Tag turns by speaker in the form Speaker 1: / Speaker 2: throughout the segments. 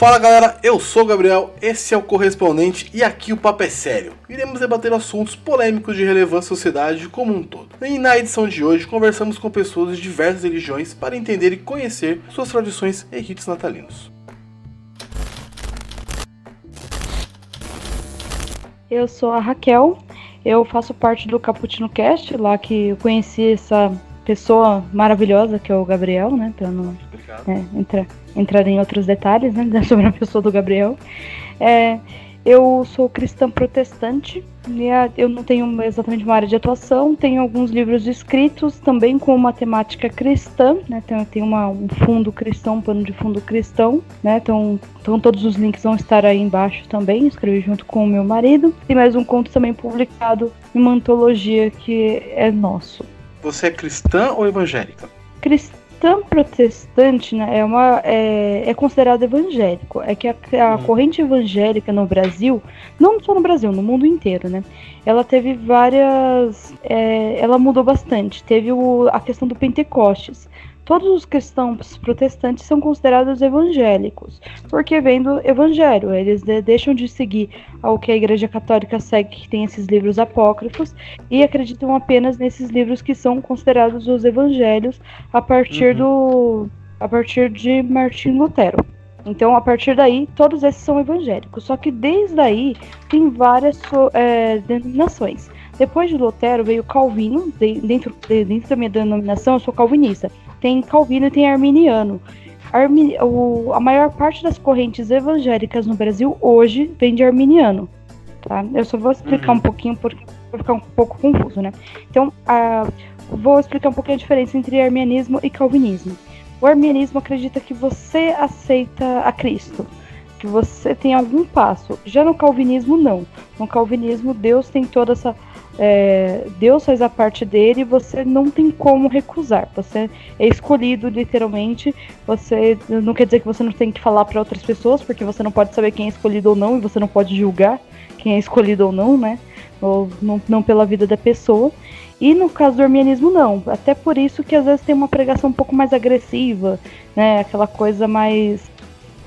Speaker 1: Fala galera, eu sou o Gabriel, esse é o correspondente e aqui o papo é sério. Iremos debater assuntos polêmicos de relevância à sociedade como um todo. E na edição de hoje conversamos com pessoas de diversas religiões para entender e conhecer suas tradições e ritos natalinos.
Speaker 2: Eu sou a Raquel, eu faço parte do Caputino Cast, lá que eu conheci essa pessoa maravilhosa que é o Gabriel, né? Pra não é, entrar, entrar em outros detalhes né, sobre a pessoa do Gabriel. É, eu sou cristã protestante, eu não tenho exatamente uma área de atuação, tenho alguns livros escritos também com uma temática cristã, né? Tem, tem um fundo cristão, um pano de fundo cristão, né? Então, então todos os links vão estar aí embaixo também, escrevi junto com o meu marido. Tem mais um conto também publicado em uma antologia que é nosso.
Speaker 1: Você é cristã ou evangélica?
Speaker 2: Cristã cristã protestante né, é, uma, é, é considerado evangélico. É que a, a hum. corrente evangélica no Brasil, não só no Brasil, no mundo inteiro, né? Ela teve várias. É, ela mudou bastante. Teve o, a questão do Pentecostes todos os cristãos protestantes são considerados evangélicos, porque vem do evangelho, eles de deixam de seguir ao que a Igreja Católica segue, que tem esses livros apócrifos, e acreditam apenas nesses livros que são considerados os evangelhos a partir uhum. do a partir de Martim Lutero. Então, a partir daí, todos esses são evangélicos. Só que desde aí tem várias é, denominações. Depois de Lutero veio Calvino, dentro, dentro da minha denominação, eu sou calvinista tem Calvino e tem Arminiano. Armi o, a maior parte das correntes evangélicas no Brasil hoje vem de Arminiano. Tá? Eu só vou explicar uhum. um pouquinho porque vai ficar um pouco confuso, né? Então, a, vou explicar um pouquinho a diferença entre arminianismo e calvinismo. O arminianismo acredita que você aceita a Cristo, que você tem algum passo. Já no calvinismo, não. No calvinismo, Deus tem toda essa é, Deus faz a parte dele você não tem como recusar. Você é escolhido literalmente. Você não quer dizer que você não tem que falar para outras pessoas, porque você não pode saber quem é escolhido ou não e você não pode julgar quem é escolhido ou não, né? Ou não, não pela vida da pessoa. E no caso do arminianismo, não. Até por isso que às vezes tem uma pregação um pouco mais agressiva, né? Aquela coisa mais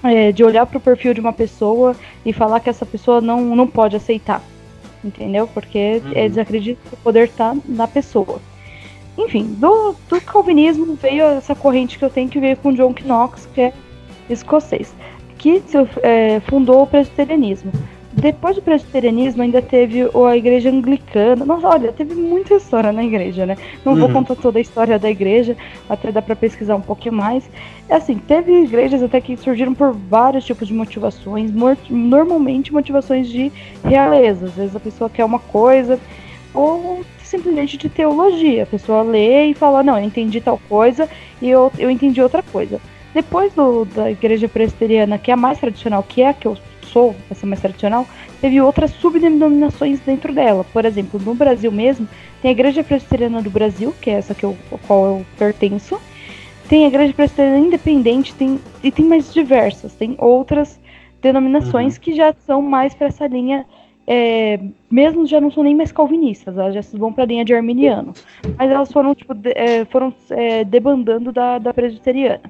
Speaker 2: é, de olhar para o perfil de uma pessoa e falar que essa pessoa não, não pode aceitar entendeu? Porque uhum. eles acreditam que o poder está na pessoa. Enfim, do, do calvinismo veio essa corrente que eu tenho que veio com John Knox, que é escocês, que é, fundou o presbiterianismo. Depois do presbiterianismo ainda teve a igreja anglicana. Nossa, olha, teve muita história na igreja, né? Não uhum. vou contar toda a história da igreja, até dá para pesquisar um pouquinho mais. É assim, teve igrejas até que surgiram por vários tipos de motivações, normalmente motivações de realeza. Às vezes a pessoa quer uma coisa, ou simplesmente de teologia. A pessoa lê e fala, não, eu entendi tal coisa e eu, eu entendi outra coisa. Depois do, da igreja presbiteriana, que é a mais tradicional, que é a que eu sou, essa mais tradicional, teve outras subdenominações dentro dela. Por exemplo, no Brasil mesmo, tem a Igreja Presbiteriana do Brasil, que é essa que eu, a qual eu pertenço. Tem a Igreja Presbiteriana Independente, tem, e tem mais diversas, tem outras denominações uhum. que já são mais para essa linha, é, mesmo já não são nem mais calvinistas, elas já vão para a linha de arminiano. Mas elas foram, tipo, de, é, foram é, debandando da, da presbiteriana.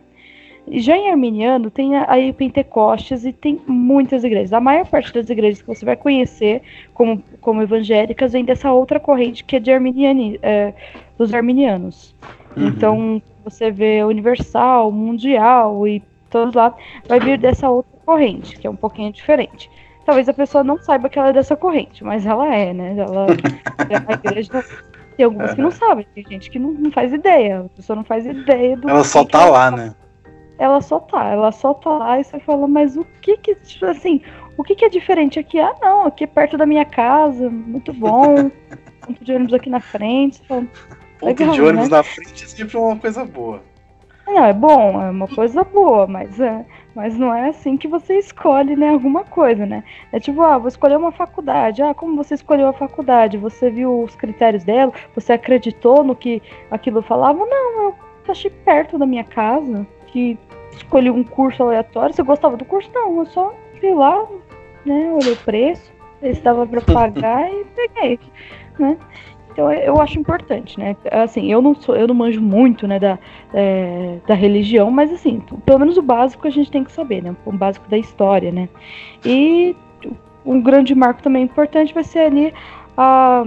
Speaker 2: Já em arminiano tem aí Pentecostes e tem muitas igrejas. A maior parte das igrejas que você vai conhecer como, como evangélicas vem dessa outra corrente que é de arminiani, é, dos arminianos. Uhum. Então você vê Universal, Mundial e todos lá, vai vir dessa outra corrente, que é um pouquinho diferente. Talvez a pessoa não saiba que ela é dessa corrente, mas ela é, né? Ela, a igreja tem algumas que não sabem, tem gente que não, não, faz ideia, a pessoa não faz ideia do
Speaker 1: Ela só tá lá, né?
Speaker 2: Ela só tá, ela só tá lá e você fala, mas o que que, tipo assim, o que que é diferente aqui? Ah, não, aqui é perto da minha casa, muito bom, ponto de ônibus aqui na frente. Fala,
Speaker 1: ponto de ônibus né? na frente é sempre uma coisa boa.
Speaker 2: Não, é bom, é uma coisa boa, mas é, mas não é assim que você escolhe, né, alguma coisa, né? É tipo, ah, vou escolher uma faculdade. Ah, como você escolheu a faculdade? Você viu os critérios dela? Você acreditou no que aquilo falava? Não, eu achei perto da minha casa, que escolhi um curso aleatório. Você gostava do curso? Não, eu só fui lá, né? Olhei o preço. estava para pagar e peguei, né? Então eu acho importante, né? Assim, eu não sou, eu não manjo muito, né, da, é, da religião, mas assim, pelo menos o básico a gente tem que saber, né? O básico da história, né? E um grande marco também importante vai ser ali a,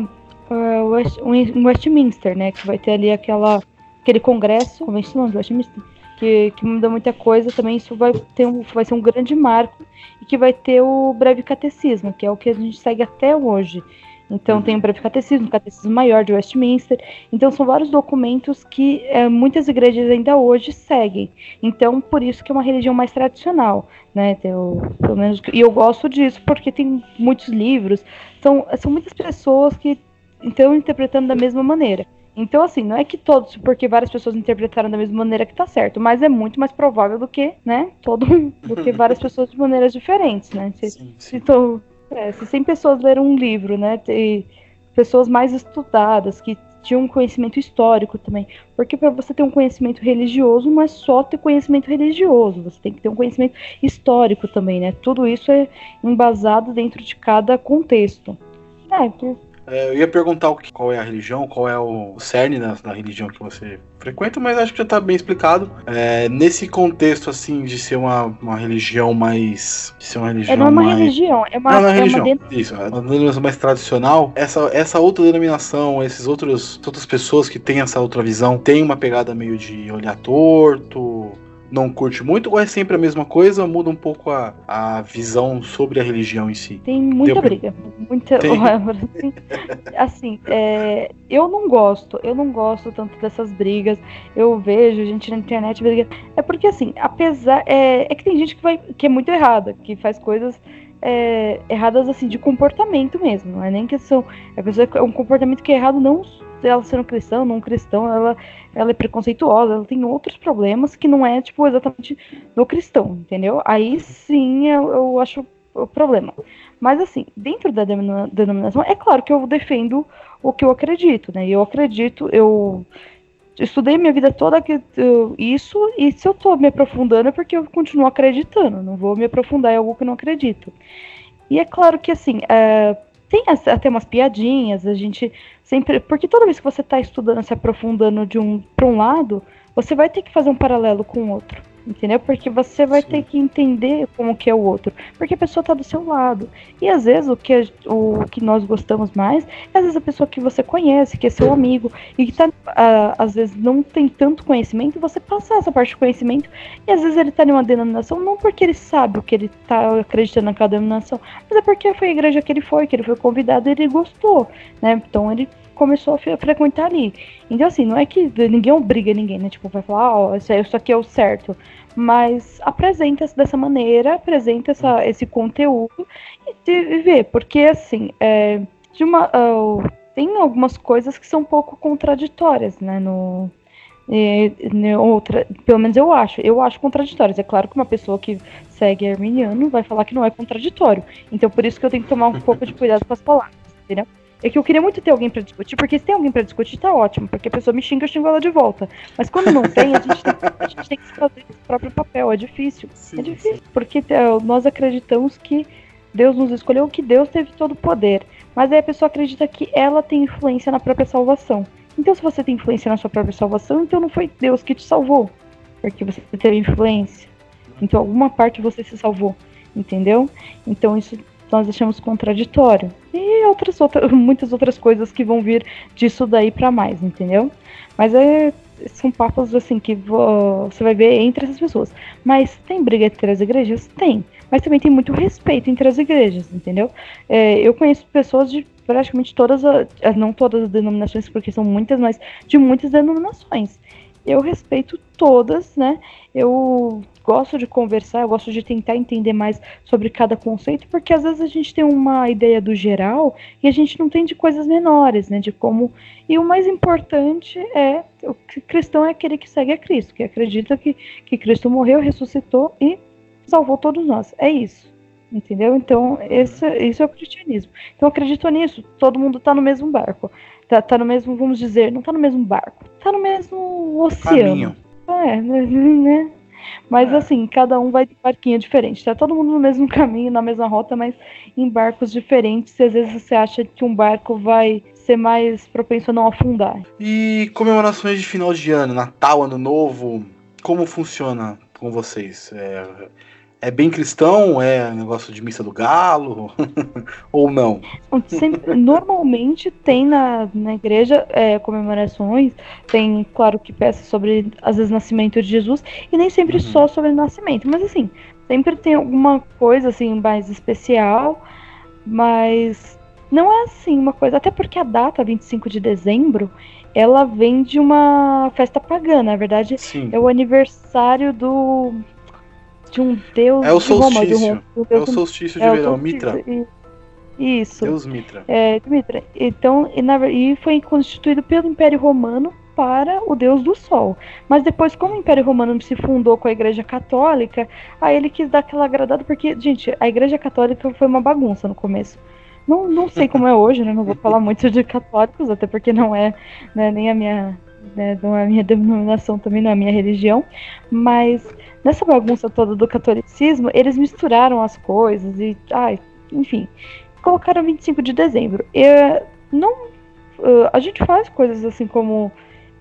Speaker 2: a West, Westminster, né? Que vai ter ali aquela, aquele congresso, convenção de Westminster, que, que muda muita coisa também. Isso vai, ter um, vai ser um grande marco e que vai ter o breve catecismo, que é o que a gente segue até hoje. Então tem o breve catecismo, o catecismo maior de Westminster. Então são vários documentos que é, muitas igrejas ainda hoje seguem. Então por isso que é uma religião mais tradicional, né? Pelo menos e eu gosto disso porque tem muitos livros. São são muitas pessoas que estão interpretando da mesma maneira. Então, assim, não é que todos, porque várias pessoas interpretaram da mesma maneira que tá certo, mas é muito mais provável do que, né, todo, do que várias pessoas de maneiras diferentes, né? Se, sim, sim. se tô, é, se 100 pessoas leram um livro, né? E pessoas mais estudadas, que tinham um conhecimento histórico também. Porque para você ter um conhecimento religioso, não é só ter conhecimento religioso, você tem que ter um conhecimento histórico também, né? Tudo isso é embasado dentro de cada contexto. É,
Speaker 1: eu ia perguntar que, qual é a religião, qual é o cerne da, da religião que você frequenta, mas acho que já está bem explicado. É, nesse contexto, assim, de ser uma, uma religião mais. De ser uma religião
Speaker 2: é não é uma mais... religião, é uma,
Speaker 1: não, não é, é religião. Uma Isso, é uma denominação mais tradicional. Essa, essa outra denominação, esses outros outras pessoas que têm essa outra visão, tem uma pegada meio de olhar torto não curte muito ou é sempre a mesma coisa, muda um pouco a, a visão sobre a religião em si?
Speaker 2: Tem muita Deu briga. Muita. Tem. assim, assim é, eu não gosto, eu não gosto tanto dessas brigas. Eu vejo gente na internet briga. É porque assim, apesar. É, é que tem gente que, vai, que é muito errada, que faz coisas. É, erradas assim de comportamento mesmo, não é nem questão. É, é um comportamento que é errado não ela sendo cristã, não cristão, ela, ela é preconceituosa, ela tem outros problemas que não é, tipo, exatamente do cristão, entendeu? Aí sim eu, eu acho o problema. Mas assim, dentro da denominação, é claro que eu defendo o que eu acredito, né? Eu acredito, eu estudei minha vida toda que, isso, e se eu tô me aprofundando é porque eu continuo acreditando, não vou me aprofundar em algo que eu não acredito. E é claro que assim, é, tem até umas piadinhas, a gente sempre. Porque toda vez que você está estudando, se aprofundando de um para um lado, você vai ter que fazer um paralelo com o outro entendeu? Porque você vai Sim. ter que entender como que é o outro, porque a pessoa está do seu lado. E às vezes o que, o que nós gostamos mais é às vezes a pessoa que você conhece, que é seu amigo, e que tá, às vezes não tem tanto conhecimento, você passar essa parte de conhecimento, e às vezes ele está em uma denominação não porque ele sabe o que ele está acreditando naquela denominação, mas é porque foi a igreja que ele foi, que ele foi convidado e ele gostou, né? Então ele começou a frequentar ali. Então, assim, não é que ninguém obriga ninguém, né? Tipo, vai falar, ó, oh, isso aqui é o certo. Mas apresenta-se dessa maneira, apresenta essa, esse conteúdo e, e vê, porque, assim, é, de uma, uh, tem algumas coisas que são um pouco contraditórias, né? No, e, outra, pelo menos eu acho, eu acho contraditórias. É claro que uma pessoa que segue arminiano vai falar que não é contraditório. Então, por isso que eu tenho que tomar um pouco de cuidado com as palavras, entendeu? É que eu queria muito ter alguém para discutir, porque se tem alguém para discutir, tá ótimo, porque a pessoa me xinga, eu xingo ela de volta. Mas quando não tem, a gente tem, a gente tem que fazer esse próprio papel, é difícil. Sim, é difícil, sim. porque é, nós acreditamos que Deus nos escolheu, que Deus teve todo o poder. Mas aí a pessoa acredita que ela tem influência na própria salvação. Então, se você tem influência na sua própria salvação, então não foi Deus que te salvou, porque você teve influência. Então, alguma parte você se salvou, entendeu? Então, isso nós deixamos contraditório. E outras, outras, muitas outras coisas que vão vir disso daí para mais, entendeu? Mas é, são papos assim que você vai ver entre essas pessoas. Mas tem briga entre as igrejas? Tem. Mas também tem muito respeito entre as igrejas, entendeu? É, eu conheço pessoas de praticamente todas, as, não todas as denominações, porque são muitas, mas de muitas denominações. Eu respeito todas, né? Eu gosto de conversar, eu gosto de tentar entender mais sobre cada conceito, porque às vezes a gente tem uma ideia do geral e a gente não tem de coisas menores, né? De como. E o mais importante é o cristão é aquele que segue a Cristo, que acredita que, que Cristo morreu, ressuscitou e salvou todos nós. É isso. Entendeu? Então, esse, é o cristianismo. Então, acredito nisso, todo mundo está no mesmo barco. Tá, tá no mesmo, vamos dizer, não está no mesmo barco, está no mesmo oceano. Caminho. É, né? Mas é. assim, cada um vai de barquinho diferente. Tá todo mundo no mesmo caminho, na mesma rota, mas em barcos diferentes. E às vezes você acha que um barco vai ser mais propenso a não afundar.
Speaker 1: E comemorações de final de ano, Natal, Ano Novo, como funciona com vocês? É, é bem cristão? É negócio de missa do galo? Ou não?
Speaker 2: Sempre, normalmente tem na, na igreja é, comemorações, tem, claro, que peça sobre, às vezes, nascimento de Jesus, e nem sempre uhum. só sobre o nascimento, mas assim, sempre tem alguma coisa assim mais especial, mas não é assim uma coisa, até porque a data 25 de dezembro, ela vem de uma festa pagã, na verdade, Sim. é o aniversário do de um deus
Speaker 1: é o solstício. De Roma, de um, um é o solstício de é verão, Mitra.
Speaker 2: Isso.
Speaker 1: Deus Mitra.
Speaker 2: É, Mitra. Então, e, na, e foi constituído pelo Império Romano para o deus do sol. Mas depois, como o Império Romano se fundou com a Igreja Católica, aí ele quis dar aquela agradada, porque, gente, a Igreja Católica foi uma bagunça no começo. Não, não sei como é hoje, né? Não vou falar muito de católicos, até porque não é né, nem a minha, né, não é a minha denominação, também não é a minha religião. Mas nessa bagunça toda do catolicismo, eles misturaram as coisas e, ai, enfim, colocaram 25 de dezembro. Eu, não, a gente faz coisas assim como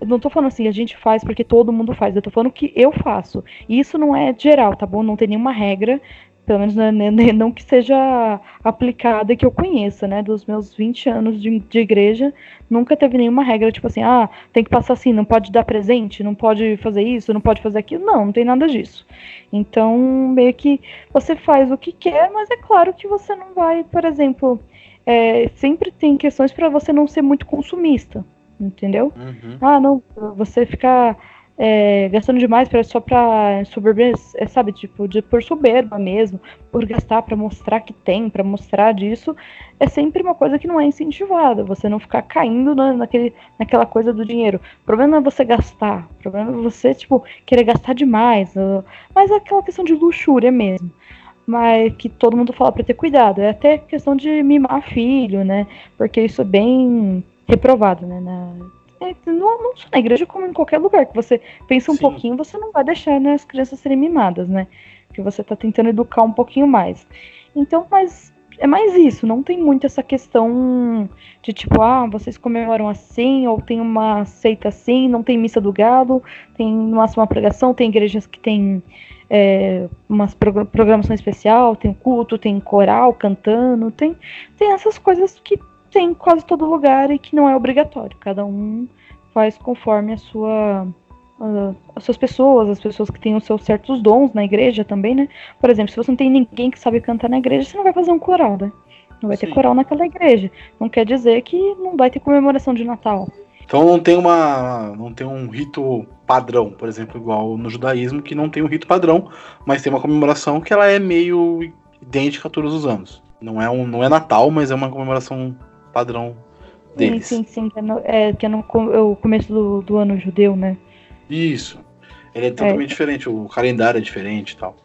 Speaker 2: eu não tô falando assim, a gente faz porque todo mundo faz. Eu tô falando que eu faço. E isso não é geral, tá bom? Não tem nenhuma regra pelo menos não, né, né, não que seja aplicada que eu conheça, né? Dos meus 20 anos de, de, igreja, nunca teve nenhuma regra, tipo assim, ah, tem que passar assim, não pode dar presente, não pode fazer isso, não pode fazer aquilo. Não, não tem nada disso. Então, meio que você faz o que quer, mas é claro que você não vai, por exemplo, é, sempre tem questões para você não ser muito consumista, entendeu? Uhum. Ah, não, você ficar é, gastando demais pra, só pra soberber, é, sabe, tipo, de, por soberba mesmo, por gastar para mostrar que tem, para mostrar disso, é sempre uma coisa que não é incentivada, você não ficar caindo na, naquele, naquela coisa do dinheiro. O problema é você gastar, o problema é você, tipo, querer gastar demais, mas é aquela questão de luxúria mesmo. Mas que todo mundo fala para ter cuidado. É até questão de mimar filho, né? Porque isso é bem reprovado, né? Na, não, não só na igreja, como em qualquer lugar que você pensa um Sim. pouquinho, você não vai deixar né, as crianças serem mimadas, né? Porque você está tentando educar um pouquinho mais. Então, mas é mais isso, não tem muito essa questão de tipo, ah, vocês comemoram assim, ou tem uma seita assim, não tem missa do galo, tem no máximo uma pregação, tem igrejas que tem é, uma programação especial, tem culto, tem coral cantando, tem, tem essas coisas que tem em quase todo lugar e que não é obrigatório. Cada um faz conforme a sua as suas pessoas, as pessoas que têm os seus certos dons na igreja também, né? Por exemplo, se você não tem ninguém que sabe cantar na igreja, você não vai fazer um coral, né? Não vai Sim. ter coral naquela igreja. Não quer dizer que não vai ter comemoração de Natal.
Speaker 1: Então não tem uma não tem um rito padrão, por exemplo, igual no judaísmo que não tem um rito padrão, mas tem uma comemoração que ela é meio idêntica a todos os anos. Não é um não é Natal, mas é uma comemoração padrão deles.
Speaker 2: Sim, sim, sim. Que é, no, é, que é, no, é o começo do, do ano judeu, né?
Speaker 1: Isso. Ele é totalmente é. diferente, o calendário é diferente e tal.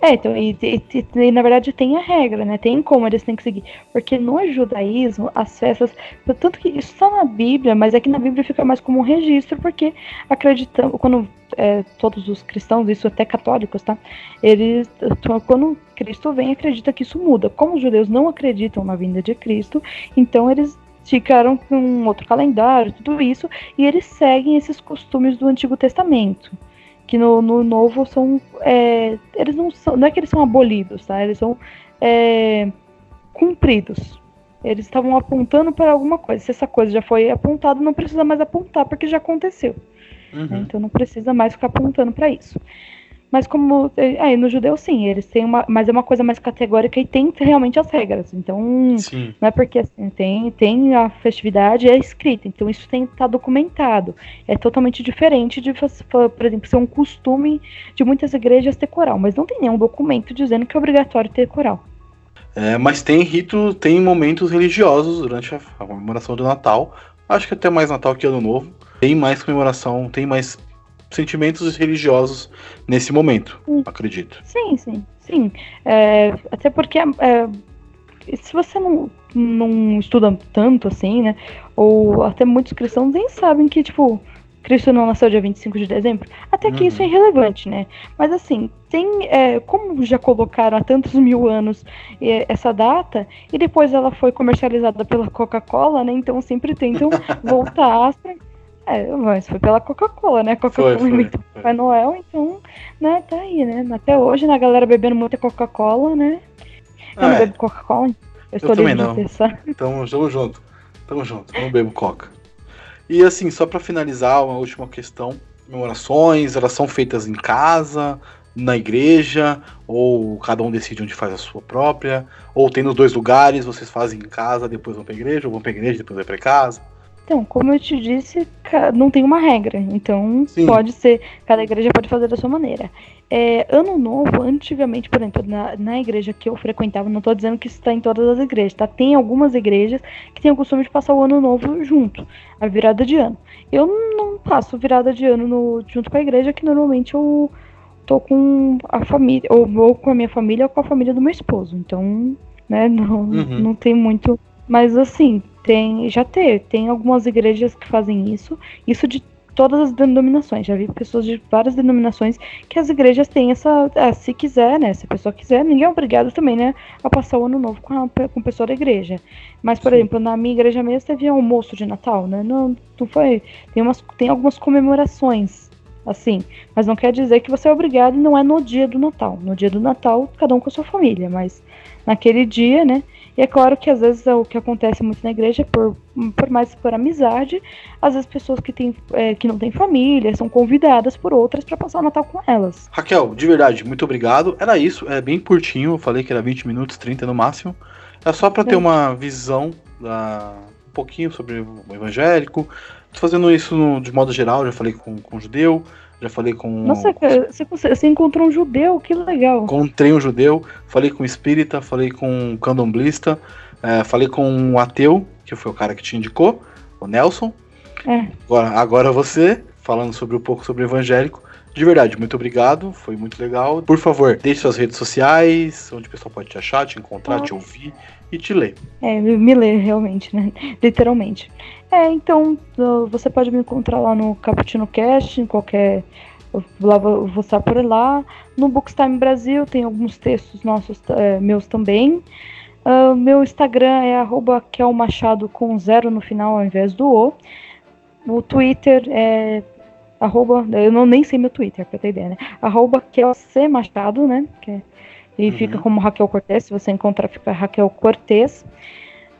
Speaker 2: É, então, e, e, e, na verdade tem a regra, né? Tem como eles têm que seguir. Porque no judaísmo, as festas. Tanto que isso está na Bíblia, mas aqui na Bíblia fica mais como um registro, porque acreditamos, quando é, todos os cristãos, isso até católicos, tá? Eles, quando Cristo vem, acredita que isso muda. Como os judeus não acreditam na vinda de Cristo, então eles ficaram com um outro calendário, tudo isso, e eles seguem esses costumes do Antigo Testamento que no, no novo são. É, eles não são. Não é que eles são abolidos, tá? Eles são é, cumpridos. Eles estavam apontando para alguma coisa. Se essa coisa já foi apontada, não precisa mais apontar, porque já aconteceu. Uhum. Né? Então não precisa mais ficar apontando para isso. Mas como. Aí é, no judeu, sim, eles têm uma. Mas é uma coisa mais categórica e tem realmente as regras. Então, sim. não é porque assim, tem, tem a festividade, é escrita. Então, isso tem que estar tá documentado. É totalmente diferente de, por exemplo, ser um costume de muitas igrejas ter coral. Mas não tem nenhum documento dizendo que é obrigatório ter coral.
Speaker 1: É, mas tem rito, tem momentos religiosos durante a, a comemoração do Natal. Acho que até mais Natal que Ano Novo. Tem mais comemoração, tem mais sentimentos religiosos nesse momento, sim. acredito.
Speaker 2: Sim, sim, sim. É, até porque é, se você não, não estuda tanto assim, né? Ou até muitos cristãos nem sabem que, tipo, Cristo não nasceu dia 25 de dezembro. Até que uhum. isso é irrelevante, né? Mas assim, tem. É, como já colocaram há tantos mil anos é, essa data, e depois ela foi comercializada pela Coca-Cola, né? Então sempre tentam voltar É, mas foi pela Coca-Cola, né? Coca-Cola inventou Papai Noel, então, né, tá aí, né? Até hoje, né, a galera bebendo muita Coca-Cola, né? Eu ah, não é. bebo Coca-Cola,
Speaker 1: eu estou eu também não. Então, tamo junto. Tamo junto, não bebo Coca. E assim, só para finalizar, uma última questão. Comemorações, elas são feitas em casa, na igreja, ou cada um decide onde faz a sua própria, ou tem nos dois lugares, vocês fazem em casa, depois vão pra igreja, ou vão pra igreja, depois vão pra casa.
Speaker 2: Então, como eu te disse, não tem uma regra. Então, Sim. pode ser, cada igreja pode fazer da sua maneira. É, ano novo, antigamente, por exemplo, na, na igreja que eu frequentava, não estou dizendo que isso está em todas as igrejas, tá? Tem algumas igrejas que têm o costume de passar o ano novo junto, a virada de ano. Eu não passo virada de ano no, junto com a igreja, que normalmente eu tô com a família, ou vou com a minha família ou com a família do meu esposo. Então, né, não, uhum. não tem muito. Mas assim, tem, já teve, tem algumas igrejas que fazem isso, isso de todas as denominações. Já vi pessoas de várias denominações que as igrejas têm essa. É, se quiser, né? Se a pessoa quiser, ninguém é obrigado também, né? A passar o ano novo com a, com a pessoa da igreja. Mas, por Sim. exemplo, na minha igreja mesmo teve almoço de Natal, né? Não, não foi. Tem, umas, tem algumas comemorações. Assim, mas não quer dizer que você é obrigado e não é no dia do Natal. No dia do Natal, cada um com a sua família, mas naquele dia, né? E é claro que às vezes é o que acontece muito na igreja, por, por mais por amizade, às vezes pessoas que, tem, é, que não têm família são convidadas por outras para passar o Natal com elas.
Speaker 1: Raquel, de verdade, muito obrigado. Era isso, é bem curtinho, eu falei que era 20 minutos, 30 no máximo. É só para ter é. uma visão da, um pouquinho sobre o evangélico. Tô fazendo isso no, de modo geral, já falei com, com o judeu, já falei com.
Speaker 2: Nossa, você, você encontrou um judeu, que legal.
Speaker 1: Encontrei um judeu, falei com um espírita, falei com um candomblista, é, falei com um ateu, que foi o cara que te indicou, o Nelson. É. Agora, agora você, falando sobre um pouco sobre o evangélico. De verdade, muito obrigado, foi muito legal. Por favor, deixe suas redes sociais, onde o pessoal pode te achar, te encontrar, te ouvir e te ler.
Speaker 2: É, me ler realmente, né? Literalmente. É, então você pode me encontrar lá no Cappuccino Cast, em qualquer. Lá vou, estar por lá. No Bookstime Brasil tem alguns textos nossos, é, meus também. Uh, meu Instagram é arroba kelmachado com zero no final ao invés do O. O Twitter é arroba, eu não nem sei meu Twitter, pra ter ideia, né? Arroba kelcmachado, né? Que é, e uhum. fica como Raquel Cortez, se você encontrar fica Raquel Cortez.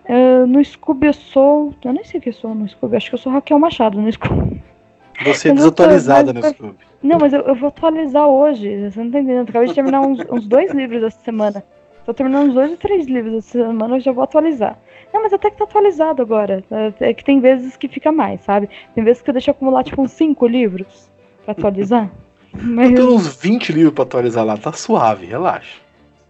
Speaker 2: Uh, no Scooby eu sou. Eu nem sei o que eu sou no Scooby, acho que eu sou Raquel Machado no Scooby.
Speaker 1: Você é desatualizada no Scooby.
Speaker 2: Não, mas eu, eu, vou atualizar hoje. Você não tá entendendo? acabei de terminar uns, uns, dois livros essa semana. Tô terminando uns dois ou três livros essa semana, eu já vou atualizar. Não, mas até que tá atualizado agora. É, é que tem vezes que fica mais, sabe? Tem vezes que eu deixo acumular tipo uns cinco livros pra atualizar.
Speaker 1: Mas... Tem uns 20 livros pra atualizar lá, tá suave, relaxa.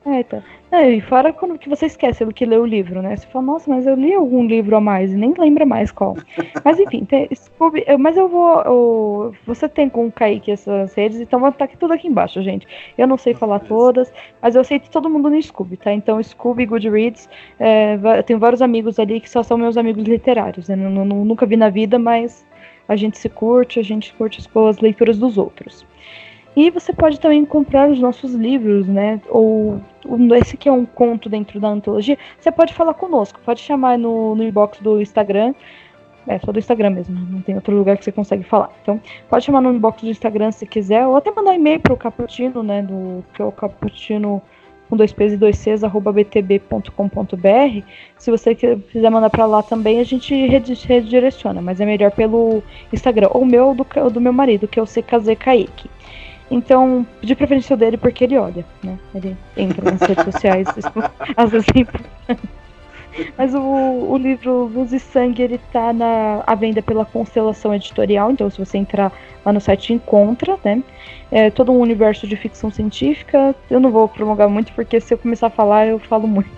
Speaker 2: É, tá. É, e fora quando que você esquece do que lê o livro, né? Você fala, nossa, mas eu li algum livro a mais e nem lembra mais qual. mas enfim, tem, Scooby, eu, mas eu vou. Eu, você tem com o Kaique essas redes, então vai estar aqui tudo aqui embaixo, gente. Eu não sei falar todas, mas eu que todo mundo no Scooby, tá? Então, Scooby, Goodreads, é, eu tenho vários amigos ali que só são meus amigos literários. Né? nunca vi na vida, mas a gente se curte, a gente curte as leituras dos outros. E você pode também comprar os nossos livros, né? Ou esse que é um conto dentro da antologia. Você pode falar conosco, pode chamar no, no inbox do Instagram. É, só do Instagram mesmo, não tem outro lugar que você consegue falar. Então, pode chamar no inbox do Instagram se quiser, ou até mandar um e-mail pro Caputino, né? Do que é o Caputino com dois P's e dois C's, arroba btb.com.br. Se você quiser mandar para lá também, a gente redireciona, mas é melhor pelo Instagram. Ou meu, do, do meu marido, que é o CKZ Kaique. Então, de preferência o dele porque ele olha, né? Ele entra nas redes sociais, às vezes é importante. Mas o, o livro Luz e Sangue, ele tá na, à venda pela Constelação Editorial, então se você entrar lá no site encontra, né? É todo um universo de ficção científica. Eu não vou prolongar muito, porque se eu começar a falar, eu falo muito.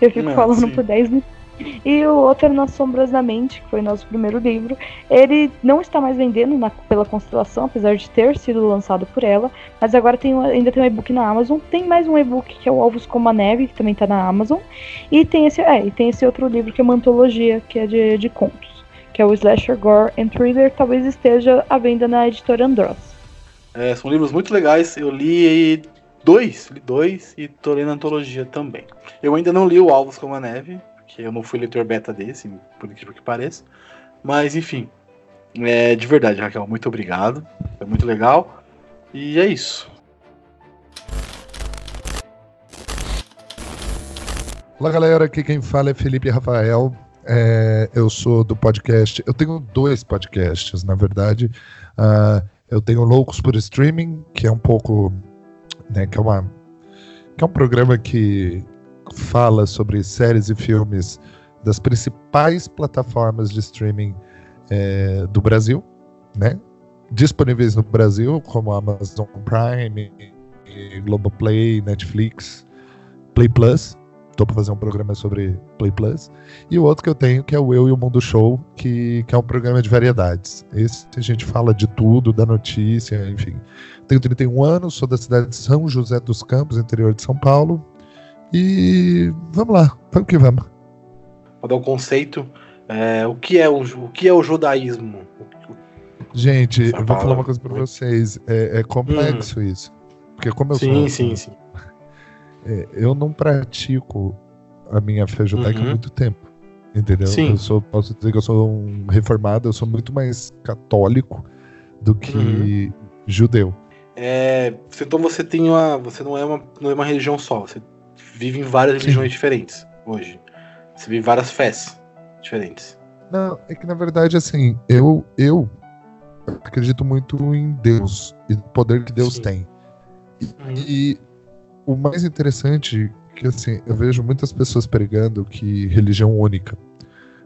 Speaker 2: Eu fico não, falando sim. por 10 minutos. E o outro Nas Sombras da Mente, que foi nosso primeiro livro, ele não está mais vendendo na, pela Constelação, apesar de ter sido lançado por ela, mas agora tem, ainda tem um e-book na Amazon. Tem mais um e-book que é o Ovos como a Neve, que também está na Amazon. E tem esse, é, e tem esse outro livro que é uma antologia, que é de, de contos. que é o Slasher Gore and Thriller, talvez esteja à venda na editora Andross.
Speaker 1: É, são livros muito legais, eu li dois, li dois e tô lendo antologia também. Eu ainda não li o Alvos como a Neve, porque eu não fui leitor beta desse, por incrível que pareça. Mas enfim, é, de verdade, Raquel, muito obrigado. Foi muito legal. E é isso.
Speaker 3: Olá, galera. Aqui quem fala é Felipe Rafael. É, eu sou do podcast. Eu tenho dois podcasts, na verdade. Uh, eu tenho Loucos por Streaming, que é um pouco. Né, que, é uma, que é um programa que fala sobre séries e filmes das principais plataformas de streaming é, do Brasil, né? Disponíveis no Brasil, como Amazon Prime, Globoplay, Netflix, Play Plus. Estou para fazer um programa sobre Play Plus. E o outro que eu tenho, que é o Eu e o Mundo Show, que, que é um programa de variedades. Esse a gente fala de tudo, da notícia, enfim. Tenho 31 anos, sou da cidade de São José dos Campos, interior de São Paulo. E vamos lá, vamos que vamos.
Speaker 1: Vou dar um conceito é, o, que é o, o que é o judaísmo?
Speaker 3: Gente, Essa eu vou falar uma coisa para vocês. É, é complexo hum. isso. Porque como eu
Speaker 1: sim,
Speaker 3: sou.
Speaker 1: Sim, sim,
Speaker 3: é, eu não pratico a minha fé judaica uhum. há muito tempo. Entendeu? Sim. Eu sou, posso dizer que eu sou um reformado, eu sou muito mais católico do que uhum. judeu.
Speaker 1: É, então você tem uma. Você não é uma, não é uma religião só, você vive em várias sim. religiões diferentes hoje. Você vive várias fés diferentes.
Speaker 3: Não, é que na verdade, assim, eu, eu acredito muito em Deus e no poder que Deus Sim. tem. E, uhum. e o mais interessante que assim, eu vejo muitas pessoas pregando que religião única,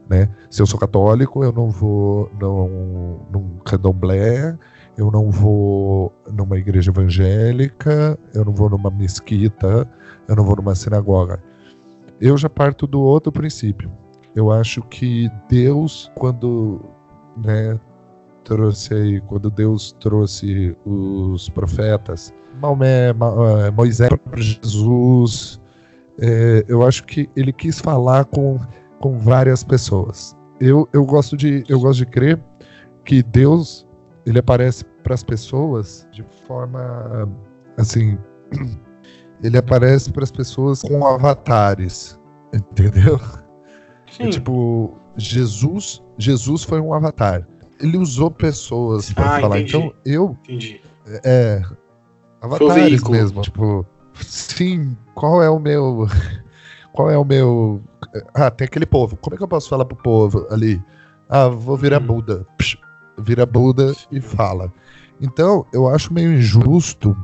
Speaker 3: né? Se eu sou católico, eu não vou num, num candomblé, eu não vou numa igreja evangélica, eu não vou numa mesquita, eu não vou numa sinagoga. Eu já parto do outro princípio. Eu acho que Deus, quando né, trouxe aí, quando Deus trouxe os profetas, Maomé, eh, Moisés, Jesus, é, eu acho que ele quis falar com, com várias pessoas. Eu, eu, gosto de, eu gosto de crer que Deus ele aparece para as pessoas de forma assim, ele aparece para as pessoas com avatares, entendeu? É, tipo, Jesus, Jesus foi um avatar. Ele usou pessoas para ah, falar. Entendi. Então eu.
Speaker 1: Entendi.
Speaker 3: É. Avatares mesmo. Tipo, sim, qual é o meu. Qual é o meu. Ah, tem aquele povo. Como é que eu posso falar pro povo ali? Ah, vou virar hum. Buda. Psh, vira Buda e fala. Então, eu acho meio injusto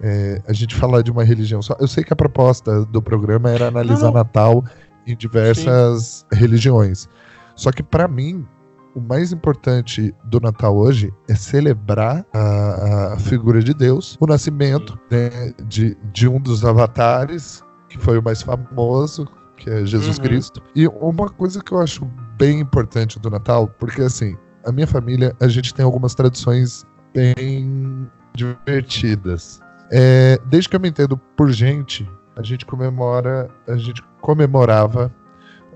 Speaker 3: é, a gente falar de uma religião só. Eu sei que a proposta do programa era analisar não, não. Natal em diversas Sim. religiões. Só que para mim, o mais importante do Natal hoje é celebrar a, a figura de Deus, o nascimento né, de, de um dos avatares, que foi o mais famoso, que é Jesus uhum. Cristo. E uma coisa que eu acho bem importante do Natal, porque assim, a minha família, a gente tem algumas tradições bem divertidas. É, desde que eu me entendo por gente, a gente comemora, a gente comemorava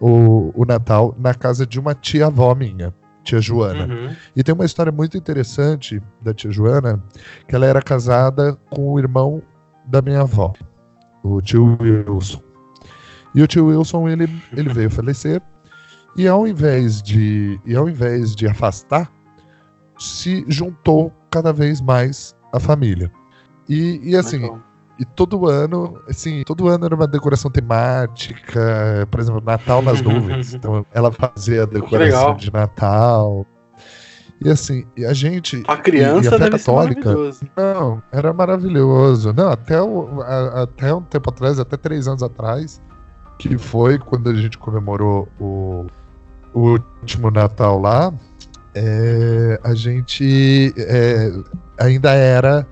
Speaker 3: o, o Natal na casa de uma tia-avó minha, tia Joana. Uhum. E tem uma história muito interessante da tia Joana, que ela era casada com o irmão da minha avó, o tio Wilson. E o tio Wilson, ele, ele veio falecer, e ao invés de, e ao invés de afastar, se juntou cada vez mais a família. E, e assim, Legal. E todo ano, assim, todo ano era uma decoração temática, por exemplo, Natal nas nuvens. Então ela fazia a decoração de Natal. E assim, e a gente.
Speaker 1: A criança e a fé católica.
Speaker 3: Não, era maravilhoso. Não, até, o, a, até um tempo atrás, até três anos atrás, que foi quando a gente comemorou o, o último Natal lá, é, a gente é, ainda era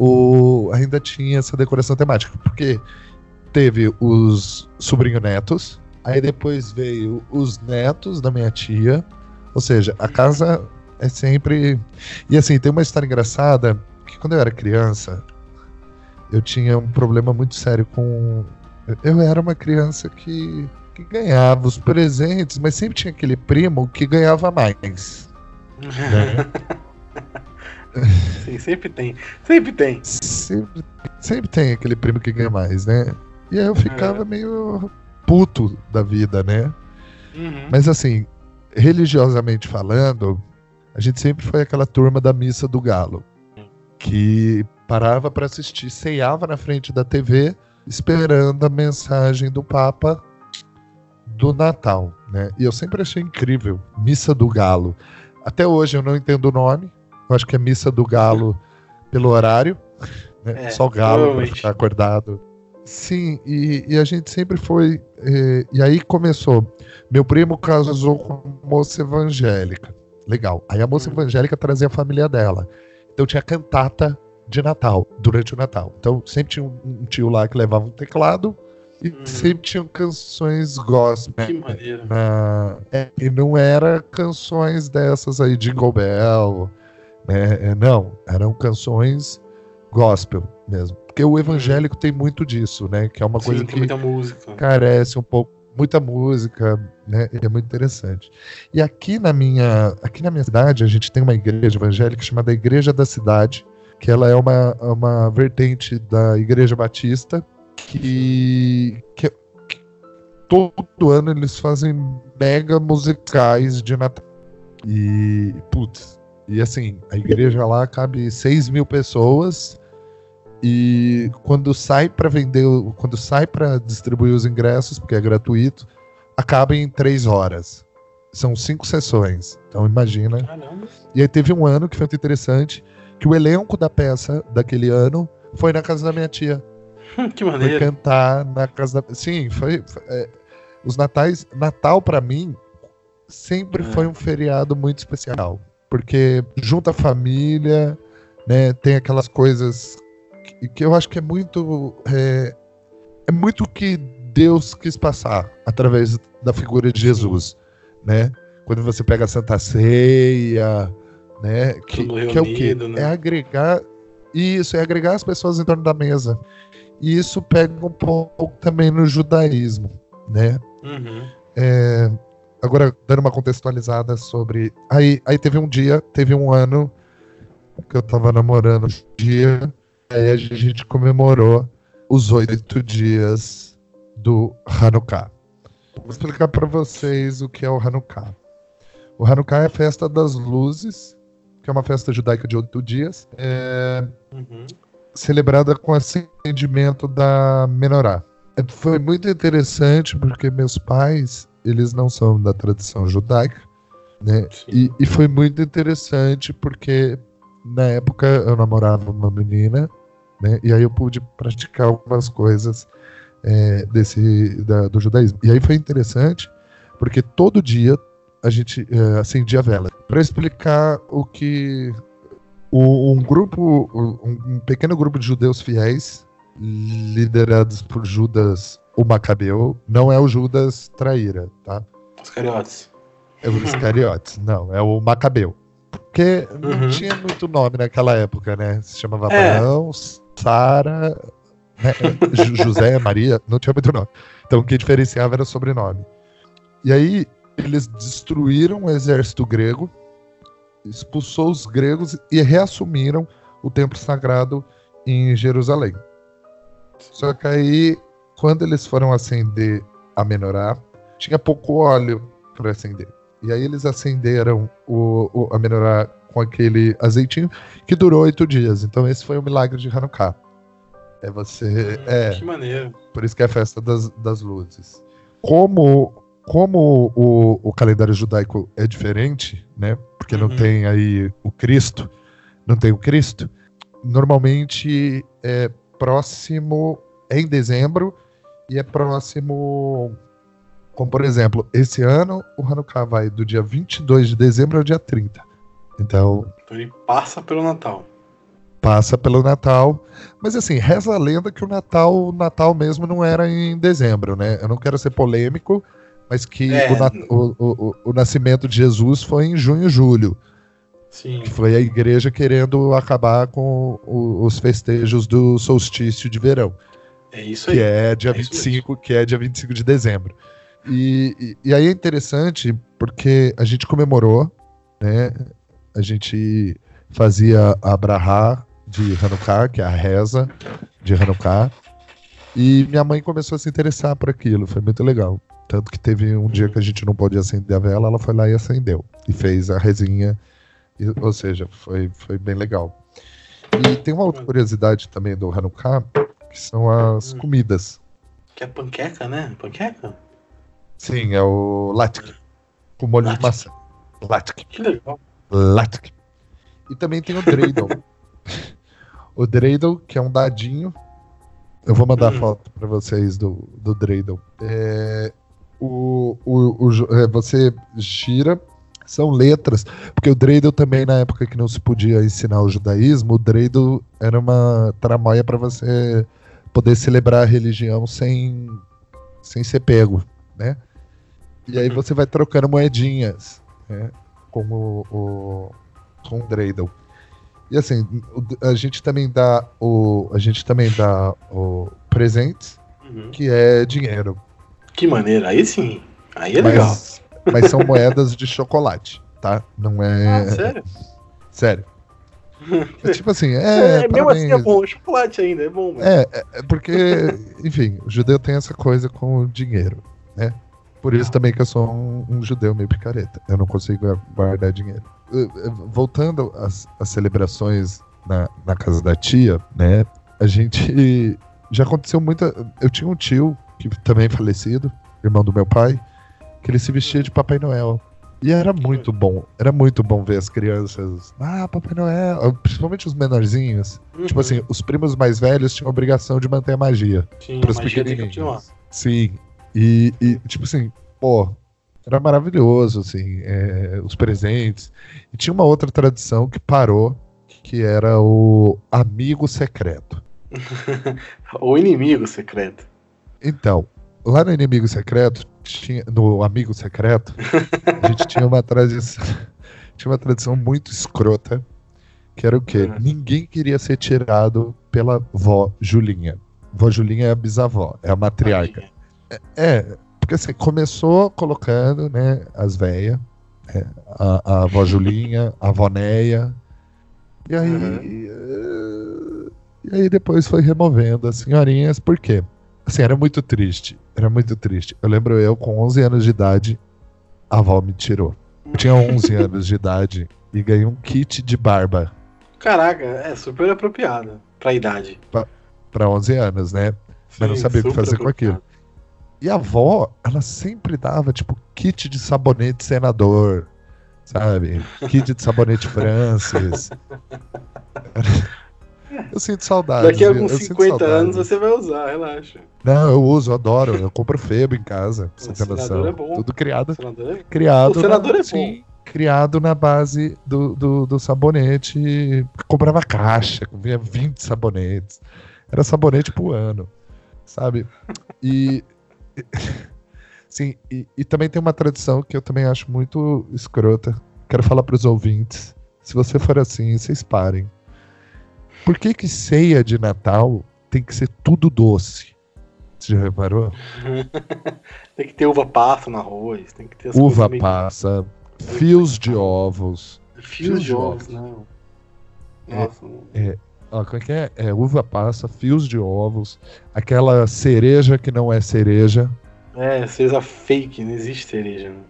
Speaker 3: o, ainda tinha essa decoração temática, porque teve os sobrinho netos, aí depois veio os netos da minha tia, ou seja, a casa é sempre. E assim, tem uma história engraçada que quando eu era criança, eu tinha um problema muito sério com eu era uma criança que, que ganhava os presentes, mas sempre tinha aquele primo que ganhava mais. Né?
Speaker 1: Sim, sempre tem. Sempre tem.
Speaker 3: Sempre, sempre tem aquele primo que ganha mais, né? E aí eu ficava é. meio puto da vida, né? Uhum. Mas assim, religiosamente falando, a gente sempre foi aquela turma da missa do galo. Que parava para assistir, ceiava na frente da TV, esperando a mensagem do Papa do Natal, né? E eu sempre achei incrível, missa do galo. Até hoje eu não entendo o nome, eu acho que é missa do galo pelo horário. Né? É, Só o galo para ficar acordado. Sim, e, e, a gente sempre foi. Eh, e aí começou. Meu primo casou com moça evangélica. Legal. Aí a moça hum. evangélica trazia a família dela. Então tinha cantata de Natal, durante o Natal. Então sempre tinha um, um tio lá que levava um teclado e hum. sempre tinham canções gospel.
Speaker 1: Que maneiro.
Speaker 3: é, e não era canções dessas aí, Jingle Bell, né? Não, eram canções gospel mesmo. Porque o evangélico tem muito disso, né? Que é uma Sim, coisa que carece um pouco, muita música, né? É muito interessante. E aqui na minha, aqui na minha cidade, a gente tem uma igreja evangélica chamada Igreja da Cidade, que ela é uma, uma vertente da Igreja Batista, que, que, que todo ano eles fazem mega musicais de Natal. E, putz, e assim, a igreja lá cabe 6 mil pessoas. E quando sai para vender, quando sai para distribuir os ingressos, porque é gratuito, acaba em três horas. São cinco sessões. Então imagina. Caramba. E aí teve um ano que foi muito interessante, que o elenco da peça daquele ano foi na casa da minha tia.
Speaker 1: que maneiro.
Speaker 3: Foi cantar na casa da. Sim, foi. foi é, os natais. Natal para mim sempre é. foi um feriado muito especial porque junta a família, né? Tem aquelas coisas que, que eu acho que é muito é, é muito que Deus quis passar através da figura de Jesus, né? Quando você pega a Santa Ceia, né? Que, que é o quê? Né? É agregar isso, é agregar as pessoas em torno da mesa. E isso pega um pouco também no judaísmo, né? Uhum. É, agora dando uma contextualizada sobre. Aí, aí teve um dia, teve um ano que eu tava namorando um dia, aí a gente comemorou os oito dias do Hanukkah. Vou explicar para vocês o que é o Hanukkah. O Hanukkah é a festa das luzes, que é uma festa judaica de oito dias, é uhum. celebrada com acendimento da menorá. Foi muito interessante porque meus pais eles não são da tradição judaica, né? E, e, foi muito interessante porque na época eu namorava uma menina, né? E aí eu pude praticar algumas coisas é, desse da, do judaísmo. E aí foi interessante porque todo dia a gente é, acendia vela para explicar o que o, um grupo, um, um pequeno grupo de judeus fiéis liderados por Judas o Macabeu não é o Judas traíra, tá?
Speaker 1: Iscariotes.
Speaker 3: É o Iscariotes, não, é o Macabeu. Porque uhum. não tinha muito nome naquela época, né? Se chamava é. Abraão, Sara, né? José, Maria, não tinha muito nome. Então o que diferenciava era o sobrenome. E aí eles destruíram o exército grego, expulsou os gregos e reassumiram o templo sagrado em Jerusalém. Só que aí quando eles foram acender a menorá, tinha pouco óleo para acender. E aí eles acenderam o, o, a menorá com aquele azeitinho que durou oito dias. Então esse foi o milagre de Hanukkah. É você. Hum, é,
Speaker 1: que maneiro.
Speaker 3: Por isso que é a festa das, das luzes. Como, como o, o calendário judaico é diferente, né? Porque uhum. não tem aí o Cristo, não tem o Cristo. Normalmente é próximo em dezembro e é próximo. Como por exemplo, esse ano o Hanukkah vai do dia 22 de dezembro ao dia 30. Então.
Speaker 1: Então ele passa pelo Natal.
Speaker 3: Passa pelo Natal. Mas assim, reza a lenda que o Natal, o Natal mesmo não era em dezembro, né? Eu não quero ser polêmico, mas que é. o, o, o, o, nascimento de Jesus foi em junho e julho.
Speaker 1: Sim.
Speaker 3: Que foi a igreja querendo acabar com os festejos do solstício de verão.
Speaker 1: É isso aí.
Speaker 3: Que é dia é 25, que é dia 25 de dezembro. E, e, e, aí é interessante porque a gente comemorou, né? A gente fazia a Brahá de Hanukkah, que é a reza de Hanukkah. E minha mãe começou a se interessar por aquilo, foi muito legal. Tanto que teve um dia que a gente não pôde acender a vela, ela foi lá e acendeu. E fez a resinha, e, ou seja, foi, foi bem legal. E tem uma outra curiosidade também do Hanukkah, que são as hum. comidas.
Speaker 1: Que é panqueca, né? Panqueca?
Speaker 3: Sim, é o latke, com molho de maçã. Latke.
Speaker 1: Que legal.
Speaker 3: Latke. E também tem o dreidel. o dreidel, que é um dadinho. Eu vou mandar hum. foto para vocês do, do dreidel. É, o, o, o, é, você gira, são letras, porque o dreidel também, na época que não se podia ensinar o judaísmo, o dreidel era uma tramóia para você poder celebrar a religião sem, sem ser pego, né? E aí você vai trocando moedinhas, né? Como o, com o dreidel. E assim, a gente também dá o, a gente também dá o presente, uhum. que é dinheiro.
Speaker 1: Que maneira, aí sim. Aí é mas, legal.
Speaker 3: Mas são moedas de chocolate, tá? Não é.
Speaker 1: Ah, sério?
Speaker 3: Sério. É tipo assim, é.
Speaker 1: é mesmo assim é bom, chocolate ainda, é bom.
Speaker 3: É, é, é, porque, enfim, o judeu tem essa coisa com o dinheiro, né? Por isso também que eu sou um, um judeu meio picareta. Eu não consigo guardar dinheiro. Voltando às, às celebrações na, na casa da tia, né? A gente. Já aconteceu muita. Eu tinha um tio que também é falecido, irmão do meu pai, que ele se vestia de Papai Noel. E era muito bom, era muito bom ver as crianças. Ah, Papai Noel, principalmente os menorzinhos. Uhum. Tipo assim, os primos mais velhos tinham a obrigação de manter a magia. Sim, pros pequenininhos. Sim. E, e, tipo assim, pô, era maravilhoso, assim, é, os presentes. E tinha uma outra tradição que parou, que era o amigo secreto.
Speaker 1: o inimigo secreto.
Speaker 3: Então, lá no Inimigo Secreto, tinha, no Amigo Secreto, a gente tinha uma tradição. Tinha uma tradição muito escrota, que era o quê? Uhum. Ninguém queria ser tirado pela vó Julinha. Vó Julinha é a bisavó, é a matriarca. É, é, porque assim, começou colocando, né, as véias, é, a, a avó Julinha, a avó Neia, e aí. Uhum. E aí depois foi removendo as senhorinhas, por quê? Assim, era muito triste. Era muito triste. Eu lembro eu, com 11 anos de idade, a avó me tirou. Eu tinha 11 anos de idade e ganhei um kit de barba.
Speaker 1: Caraca, é super apropriado pra idade.
Speaker 3: Pra, pra 11 anos, né? Sim, Mas não sabia o que fazer com aquilo. E a avó, ela sempre dava, tipo, kit de sabonete senador, sabe? Kit de sabonete Francis. Eu sinto saudade.
Speaker 1: Daqui a alguns 50 anos você vai usar, relaxa.
Speaker 3: Não, eu uso, eu adoro. Eu compro Febo em casa. Você tem noção. É bom. Tudo criado.
Speaker 1: É...
Speaker 3: Criado.
Speaker 1: O senador na, é sim, bom.
Speaker 3: Criado na base do, do, do sabonete. Comprava caixa, vinha 20 sabonetes. Era sabonete por ano. Sabe? E. Sim, e, e também tem uma tradição que eu também acho muito escrota. Quero falar para os ouvintes. Se você for assim, vocês parem por que que ceia de Natal tem que ser tudo doce? Você já reparou?
Speaker 1: tem que ter uva passa no arroz, tem que ter
Speaker 3: uva passa, fios de ovos.
Speaker 1: Fios, de ovos, não.
Speaker 3: Nossa. É, é, ó, como é que é? é? Uva passa, fios de ovos, aquela cereja que não é cereja.
Speaker 1: É, cereja fake, não existe cereja. Né?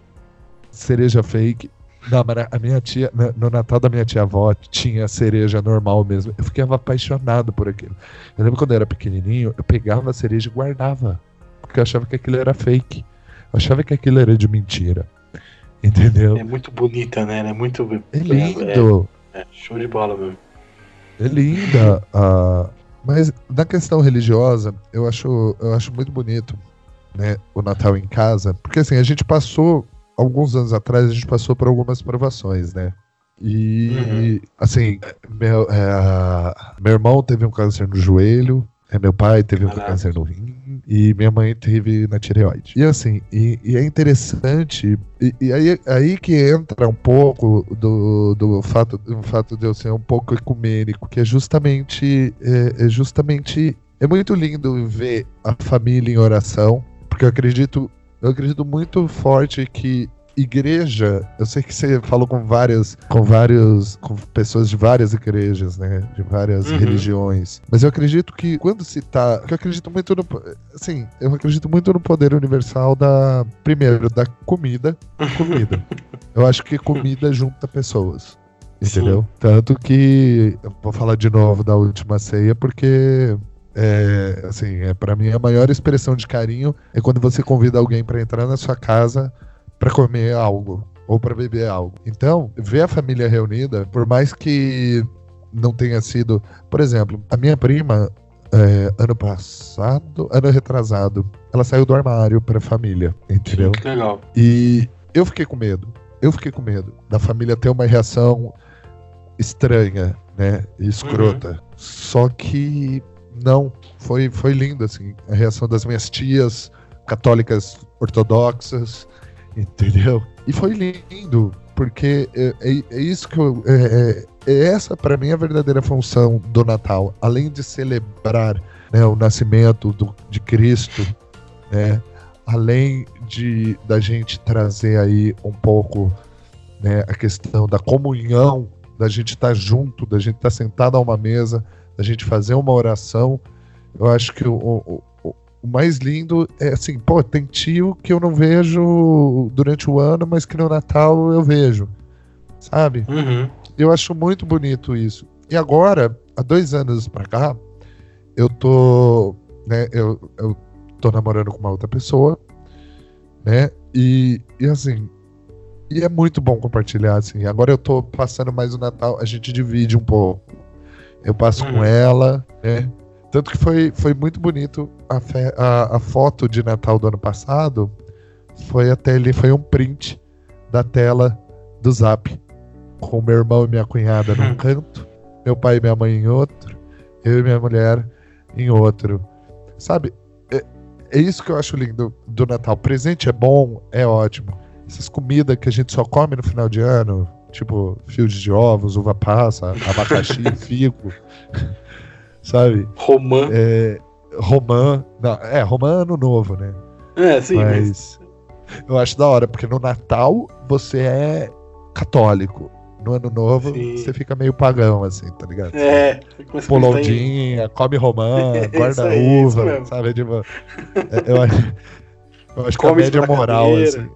Speaker 3: Cereja fake. Não, mas a minha tia, no Natal da minha tia avó, tinha cereja normal mesmo. Eu ficava apaixonado por aquilo. Eu lembro quando eu era pequenininho, eu pegava a cereja e guardava. Porque eu achava que aquilo era fake. Eu achava que aquilo era de mentira. Entendeu?
Speaker 1: É muito bonita, né? É muito.
Speaker 3: É lindo.
Speaker 1: É, é show de bola, meu.
Speaker 3: É linda. Uh, mas na questão religiosa, eu acho, eu acho muito bonito né, o Natal em casa. Porque assim, a gente passou alguns anos atrás a gente passou por algumas provações, né? E, uhum. assim, meu, é, meu irmão teve um câncer no joelho, é, meu pai teve Caraca. um câncer no rim e minha mãe teve na tireoide. E assim, e, e é interessante, e, e, aí, aí que entra um pouco do, do, fato, do fato de eu ser um pouco ecumênico, que é justamente, é, é justamente é muito lindo ver a família em oração, porque eu acredito, eu acredito muito forte que igreja, eu sei que você falou com várias, com vários, com pessoas de várias igrejas, né, de várias uhum. religiões, mas eu acredito que quando se tá, eu acredito muito no, assim, eu acredito muito no poder universal da, primeiro, da comida, comida. eu acho que comida junta pessoas. Entendeu? Sim. Tanto que eu vou falar de novo da última ceia porque é, assim, é para mim a maior expressão de carinho é quando você convida alguém para entrar na sua casa para comer algo ou para beber algo. Então, ver a família reunida, por mais que não tenha sido, por exemplo, a minha prima é, ano passado, ano retrasado, ela saiu do armário para a família, entendeu?
Speaker 1: Que legal.
Speaker 3: E eu fiquei com medo. Eu fiquei com medo da família ter uma reação estranha, né, escrota. Uhum. Só que não, foi foi lindo assim, a reação das minhas tias católicas ortodoxas, entendeu? E foi lindo, porque é, é, é isso que eu. É, é, é essa, para mim, a verdadeira função do Natal. Além de celebrar né, o nascimento do, de Cristo, né, além de da gente trazer aí um pouco né, a questão da comunhão, da gente estar tá junto, da gente estar tá sentado a uma mesa, da gente fazer uma oração. Eu acho que o, o, o mais lindo é assim, pô, tem tio que eu não vejo durante o ano, mas que no Natal eu vejo. Sabe?
Speaker 1: Uhum.
Speaker 3: Eu acho muito bonito isso. E agora, há dois anos pra cá, eu tô. Né, eu, eu tô namorando com uma outra pessoa, né? E, e assim. E é muito bom compartilhar, assim. Agora eu tô passando mais o Natal, a gente divide um pouco. Eu passo uhum. com ela, né? Tanto que foi, foi muito bonito a, fe, a, a, foto de Natal do ano passado. Foi até ali, foi um print da tela do Zap. Com meu irmão e minha cunhada num canto, meu pai e minha mãe em outro, eu e minha mulher em outro. Sabe? É, é isso que eu acho lindo do Natal. Presente é bom, é ótimo. Essas comidas que a gente só come no final de ano, tipo fios de ovos, uva passa, abacaxi, figo sabe?
Speaker 1: Romã.
Speaker 3: É, romã. Não, é, romã é ano novo, né?
Speaker 1: É, sim. Mas,
Speaker 3: mas eu acho da hora, porque no Natal você é católico. No ano novo sim. você fica meio pagão, assim, tá ligado?
Speaker 1: É.
Speaker 3: Polondinha, come romã, guarda aí, uva, sabe? Tipo, é, eu, acho, eu acho que a média moral, assim.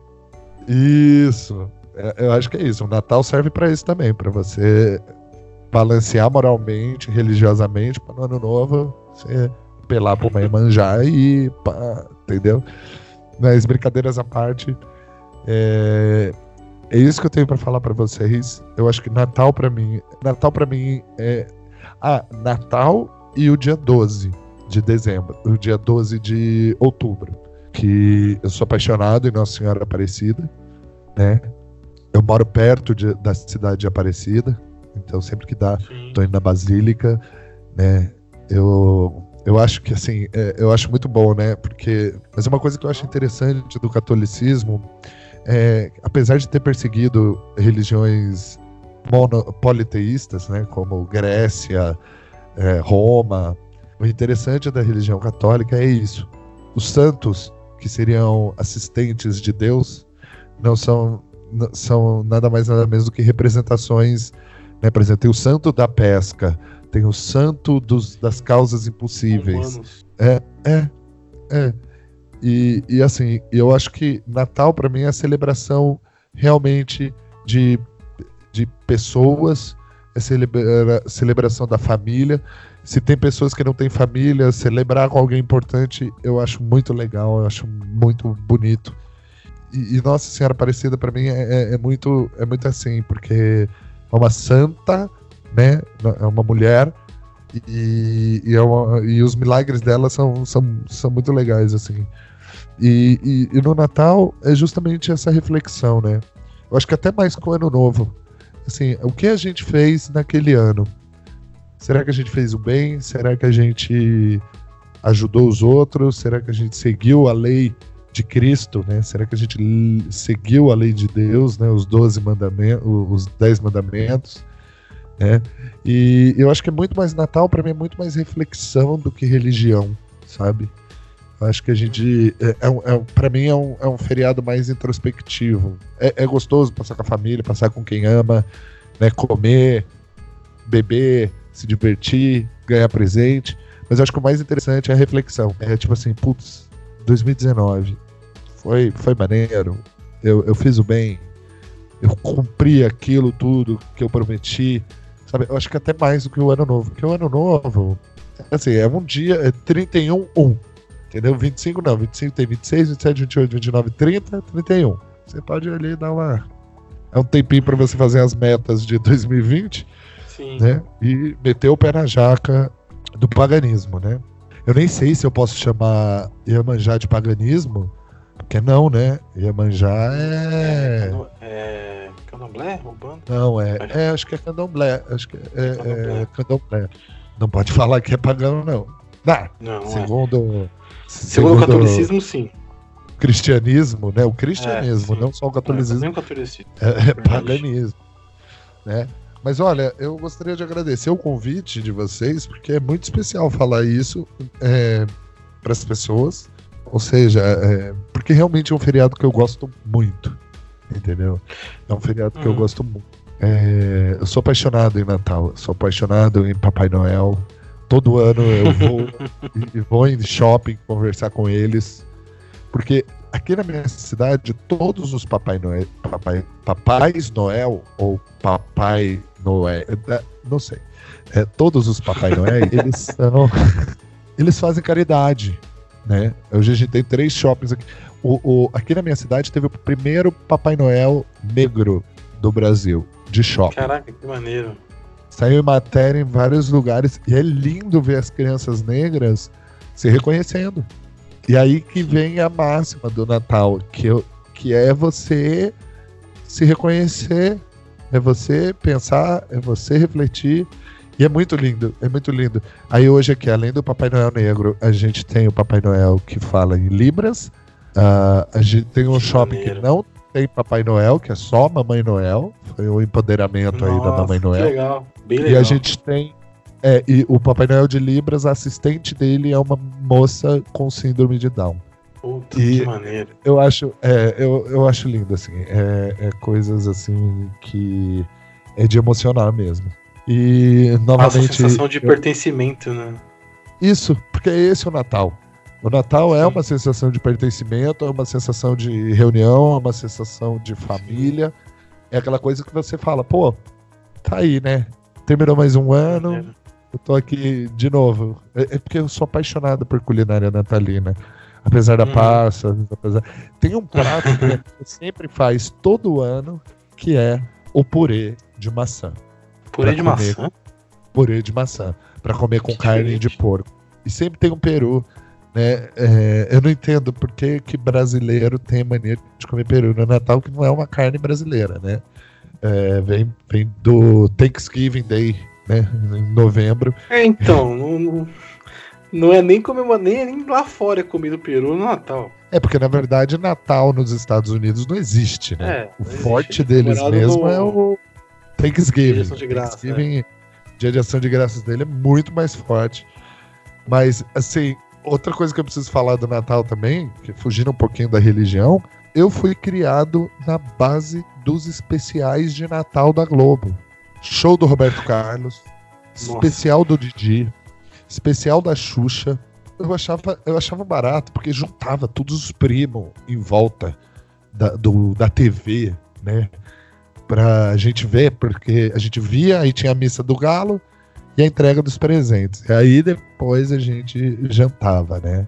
Speaker 3: Isso. É, eu acho que é isso. O Natal serve para isso também, para você balancear moralmente, religiosamente, para no ano novo você apelar pra uma manjar e pá, entendeu? Mas brincadeiras à parte, é, é isso que eu tenho para falar para vocês. Eu acho que Natal para mim, Natal para mim é ah, Natal e o dia 12 de dezembro, o dia 12 de outubro, que eu sou apaixonado em Nossa Senhora Aparecida, né? Eu moro perto de, da cidade de Aparecida, então, sempre que dá, Sim. tô indo na Basílica, né? Eu, eu acho que, assim, é, eu acho muito bom, né? Porque. Mas uma coisa que eu acho interessante do catolicismo é, apesar de ter perseguido religiões mono, politeístas, né? Como Grécia, é, Roma, o interessante da religião católica é isso. Os santos, que seriam assistentes de Deus, não são, são nada mais nada menos do que representações né? Por exemplo, tem o santo da pesca, tem o santo dos, das causas impossíveis. É, é, é. E, e assim, eu acho que Natal para mim é a celebração realmente de, de pessoas, é celebra, celebração da família. Se tem pessoas que não têm família, celebrar com alguém importante, eu acho muito legal, eu acho muito bonito. E, Nossa Senhora Aparecida para mim é, é, é, muito é muito assim, porque é uma santa, né? É uma mulher e, e, é uma, e os milagres dela são, são, são muito legais, assim. E, e, e, no Natal é justamente essa reflexão, né? Eu acho que até mais com o Ano Novo. Assim, o que a gente fez naquele ano? Será que a gente fez o bem? Será que a gente ajudou os outros? Será que a gente seguiu a lei de Cristo, né? Será que a gente seguiu a lei de Deus, né? Os 12 mandamentos, os 10 mandamentos, Né? E eu acho que é muito mais Natal, para mim, é muito mais reflexão do que religião, sabe? Acho que a gente. É, é, é para mim, é um, é um feriado mais introspectivo. É, é gostoso passar com a família, passar com quem ama, né? Comer, beber, se divertir, ganhar presente. Mas eu acho que o mais interessante é a reflexão. É tipo assim, putz, 2019 foi, foi maneiro, eu, eu fiz o bem, eu cumpri aquilo tudo que eu prometi, sabe? Eu acho que até mais do que o ano novo, porque o ano novo, assim, é um dia, é 31, 1, entendeu? 25 não, 25 tem 26, 27, 28, 29, 30, 31. Você pode ali dar uma. É um tempinho para você fazer as metas de 2020, Sim. né? E meter o pé na jaca do paganismo, né? Eu nem sei se eu posso chamar Iemanjá de paganismo, porque não, né? Iemanjá é.
Speaker 1: É. Candomblé? Roubando?
Speaker 3: Não, é. É, acho que é candomblé. Acho que é, candomblé. é candomblé. Não pode falar que é pagão, não.
Speaker 1: Não, não
Speaker 3: é. segundo,
Speaker 1: é. segundo. o catolicismo, sim.
Speaker 3: Cristianismo, né? O cristianismo, é, não só o catolicismo.
Speaker 1: É, o catolicismo.
Speaker 3: É, é paganismo. Né? Mas olha, eu gostaria de agradecer o convite de vocês, porque é muito especial falar isso é, para as pessoas. Ou seja, é, porque realmente é um feriado que eu gosto muito. Entendeu? É um feriado que eu uhum. gosto muito. É, eu sou apaixonado em Natal, sou apaixonado em Papai Noel. Todo ano eu vou e vou em shopping conversar com eles. Porque aqui na minha cidade, todos os Papai Noel, Papai, Papais Noel ou Papai Noel, é, não sei. É, todos os Papai Noel, eles são. Eles fazem caridade. Né? Hoje a gente tem três shoppings aqui. O, o, aqui na minha cidade teve o primeiro Papai Noel negro do Brasil, de shopping.
Speaker 1: Caraca, que maneiro.
Speaker 3: Saiu matéria em vários lugares e é lindo ver as crianças negras se reconhecendo. E aí que vem a máxima do Natal, que, eu, que é você se reconhecer é você pensar, é você refletir. E é muito lindo, é muito lindo. Aí hoje aqui, além do Papai Noel Negro, a gente tem o Papai Noel que fala em Libras. Uh, a gente tem um que shopping maneiro. que não tem Papai Noel, que é só Mamãe Noel. Foi o um empoderamento Nossa, aí da Mamãe Noel.
Speaker 1: legal, bem legal.
Speaker 3: E a gente tem. É, e o Papai Noel de Libras, a assistente dele é uma moça com síndrome de Down.
Speaker 1: Puta, e que maneiro.
Speaker 3: Eu acho, é, eu, eu acho lindo, assim. É, é coisas assim que é de emocionar mesmo. E novamente.
Speaker 1: a sensação de eu... pertencimento, né?
Speaker 3: Isso, porque é esse o Natal. O Natal é Sim. é uma sensação de pertencimento, é uma sensação de reunião, é uma sensação de família. É aquela coisa que você fala, pô, tá aí, né? Terminou mais um ano, eu tô aqui de novo. É, é porque eu sou apaixonado por culinária natalina apesar da hum. passa. Apesar... Tem um prato que a gente sempre faz todo ano, que é o purê de maçã.
Speaker 1: Purê de maçã?
Speaker 3: Purê de maçã. Para comer com que carne de porco. E sempre tem um peru. Né? É, eu não entendo por que, que brasileiro tem mania de comer peru no Natal, que não é uma carne brasileira, né? É, vem, vem do Thanksgiving Day, né? Em novembro.
Speaker 1: É, então, não, não é nem comer nem, nem lá fora é comido peru no Natal.
Speaker 3: É, porque na verdade Natal nos Estados Unidos não existe, né? É, o forte deles mesmo no... é o Thanksgiving. Dia de graças. Thanksgiving, é. dia de ação de graças dele é muito mais forte. Mas, assim, outra coisa que eu preciso falar do Natal também, que fugindo um pouquinho da religião, eu fui criado na base dos especiais de Natal da Globo. Show do Roberto Carlos, Nossa. especial do Didi, especial da Xuxa. Eu achava, eu achava barato, porque juntava todos os primos em volta da, do, da TV, né? Pra gente ver, porque a gente via, aí tinha a missa do galo e a entrega dos presentes. E aí depois a gente jantava, né?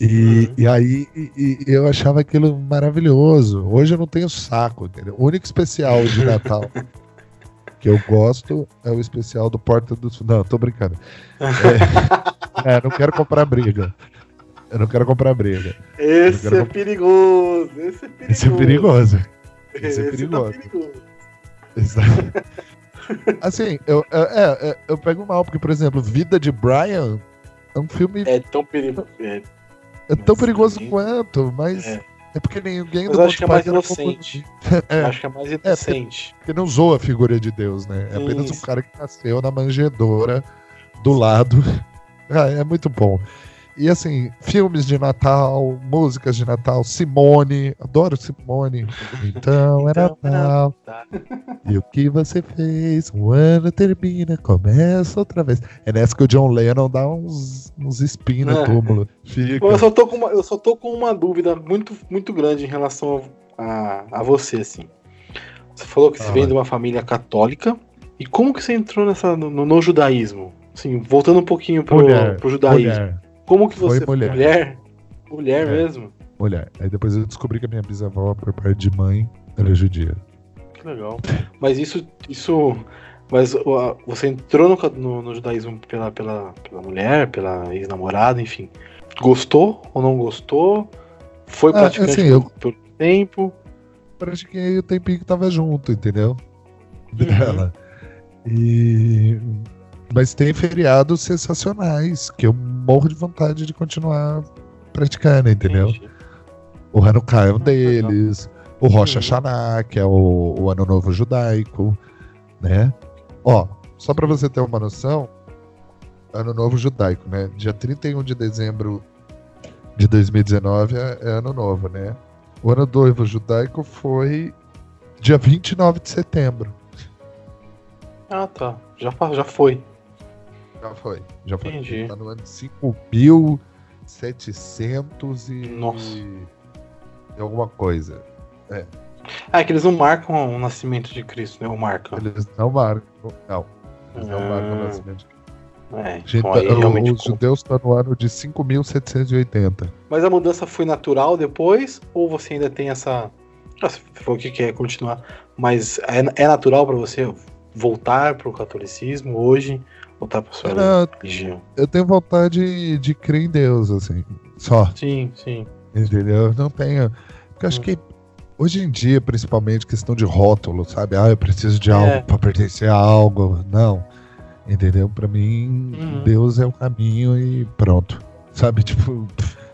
Speaker 3: E, uhum. e aí e, e eu achava aquilo maravilhoso. Hoje eu não tenho saco, entendeu? O único especial de Natal que eu gosto é o especial do Porta dos. Não, tô brincando. É, é, não quero comprar briga. Eu não quero comprar briga.
Speaker 1: Esse é perigoso. Esse é perigoso.
Speaker 3: Esse é perigoso. Esse, é perigoso. Tá perigoso. Exato. Assim, eu, é, é, é, eu pego mal, porque, por exemplo, Vida de Brian é um filme.
Speaker 1: É tão perigoso. É,
Speaker 3: é tão perigoso quanto, mas. É. É porque ninguém
Speaker 1: Mas
Speaker 3: do
Speaker 1: acho que é mais
Speaker 3: Python
Speaker 1: inocente.
Speaker 3: É.
Speaker 1: Acho que é mais inocente.
Speaker 3: Porque não usou a figura de Deus, né? É apenas
Speaker 1: Isso.
Speaker 3: um cara que nasceu na manjedoura do lado. Ah, é muito bom. E assim, filmes de Natal, músicas de Natal, Simone, adoro Simone. Então é
Speaker 1: Então é
Speaker 3: Natal. E o que você fez? O ano termina, começa outra vez. É nessa que o John Lennon dá uns, uns spin no
Speaker 1: É.
Speaker 3: túmulo. Fica.
Speaker 1: Eu só tô com uma, eu só tô com uma dúvida muito, muito grande em relação a, a você, assim. Você falou que você
Speaker 3: Ah,
Speaker 1: vem
Speaker 3: vai.
Speaker 1: de uma família católica. E como que você entrou nessa, no, no judaísmo? Assim, voltando um pouquinho pro,
Speaker 3: Mulher,
Speaker 1: pro judaísmo.
Speaker 3: mulher,
Speaker 1: Como que
Speaker 3: Foi
Speaker 1: você
Speaker 3: mulher.
Speaker 1: Mulher, mulher
Speaker 3: É.
Speaker 1: mesmo?
Speaker 3: mulher. Aí depois eu descobri que a minha bisavó, por parte de mãe, era judia.
Speaker 1: Que legal. Mas isso. isso mas você entrou no, no, no judaísmo pela, pela, pela mulher, pela ex-namorada, enfim. Gostou ou não gostou? Foi
Speaker 3: Ah,
Speaker 1: praticante
Speaker 3: assim,
Speaker 1: por,
Speaker 3: eu-
Speaker 1: por tempo?
Speaker 3: Pratiquei o tempinho que tava junto, entendeu?
Speaker 1: Uhum.
Speaker 3: Dela. E. Mas tem feriados sensacionais que eu morro de vontade de continuar praticando, entendeu?
Speaker 1: Entendi.
Speaker 3: O Hanukkah é um deles, o Rosh
Speaker 1: Uhum.
Speaker 3: Hashanah, que é o, o Ano Novo Judaico, né? Ó, só pra você ter uma noção, Ano Novo Judaico, né? Dia 31 de dezembro de 2019 é, é Ano Novo, né? O Ano Novo Judaico foi dia 29 de setembro.
Speaker 1: Ah, tá. Já, já foi.
Speaker 3: Já foi, já foi.
Speaker 1: Entendi.
Speaker 3: Tá no ano 5.700 e...
Speaker 1: Nossa.
Speaker 3: e alguma coisa.
Speaker 1: Ah, é que eles não marcam o nascimento de Cristo, né? Ou marcam.
Speaker 3: Eles não marcam. Não. Eles não
Speaker 1: Ah.
Speaker 3: marcam o nascimento.
Speaker 1: É,
Speaker 3: Gente,
Speaker 1: então aí
Speaker 3: o-
Speaker 1: realmente
Speaker 3: os judeus estão no ano de 5.780.
Speaker 1: Mas a mudança foi natural depois? Ou você ainda tem essa. Ah, Você falou que quer continuar. Mas é, é natural pra você voltar pro catolicismo hoje? Voltar pra sua religião?
Speaker 3: eu tenho vontade de crer em Deus, assim. Só,
Speaker 1: Sim, sim.
Speaker 3: entendeu? Eu não tenho. Porque eu acho
Speaker 1: Hum.
Speaker 3: que hoje em dia, principalmente, questão de rótulo, sabe? Ah, eu preciso de
Speaker 1: É.
Speaker 3: algo pra pertencer a algo. Não. Entendeu? Pra mim,
Speaker 1: Uhum.
Speaker 3: Deus é o caminho e pronto. Sabe? Tipo.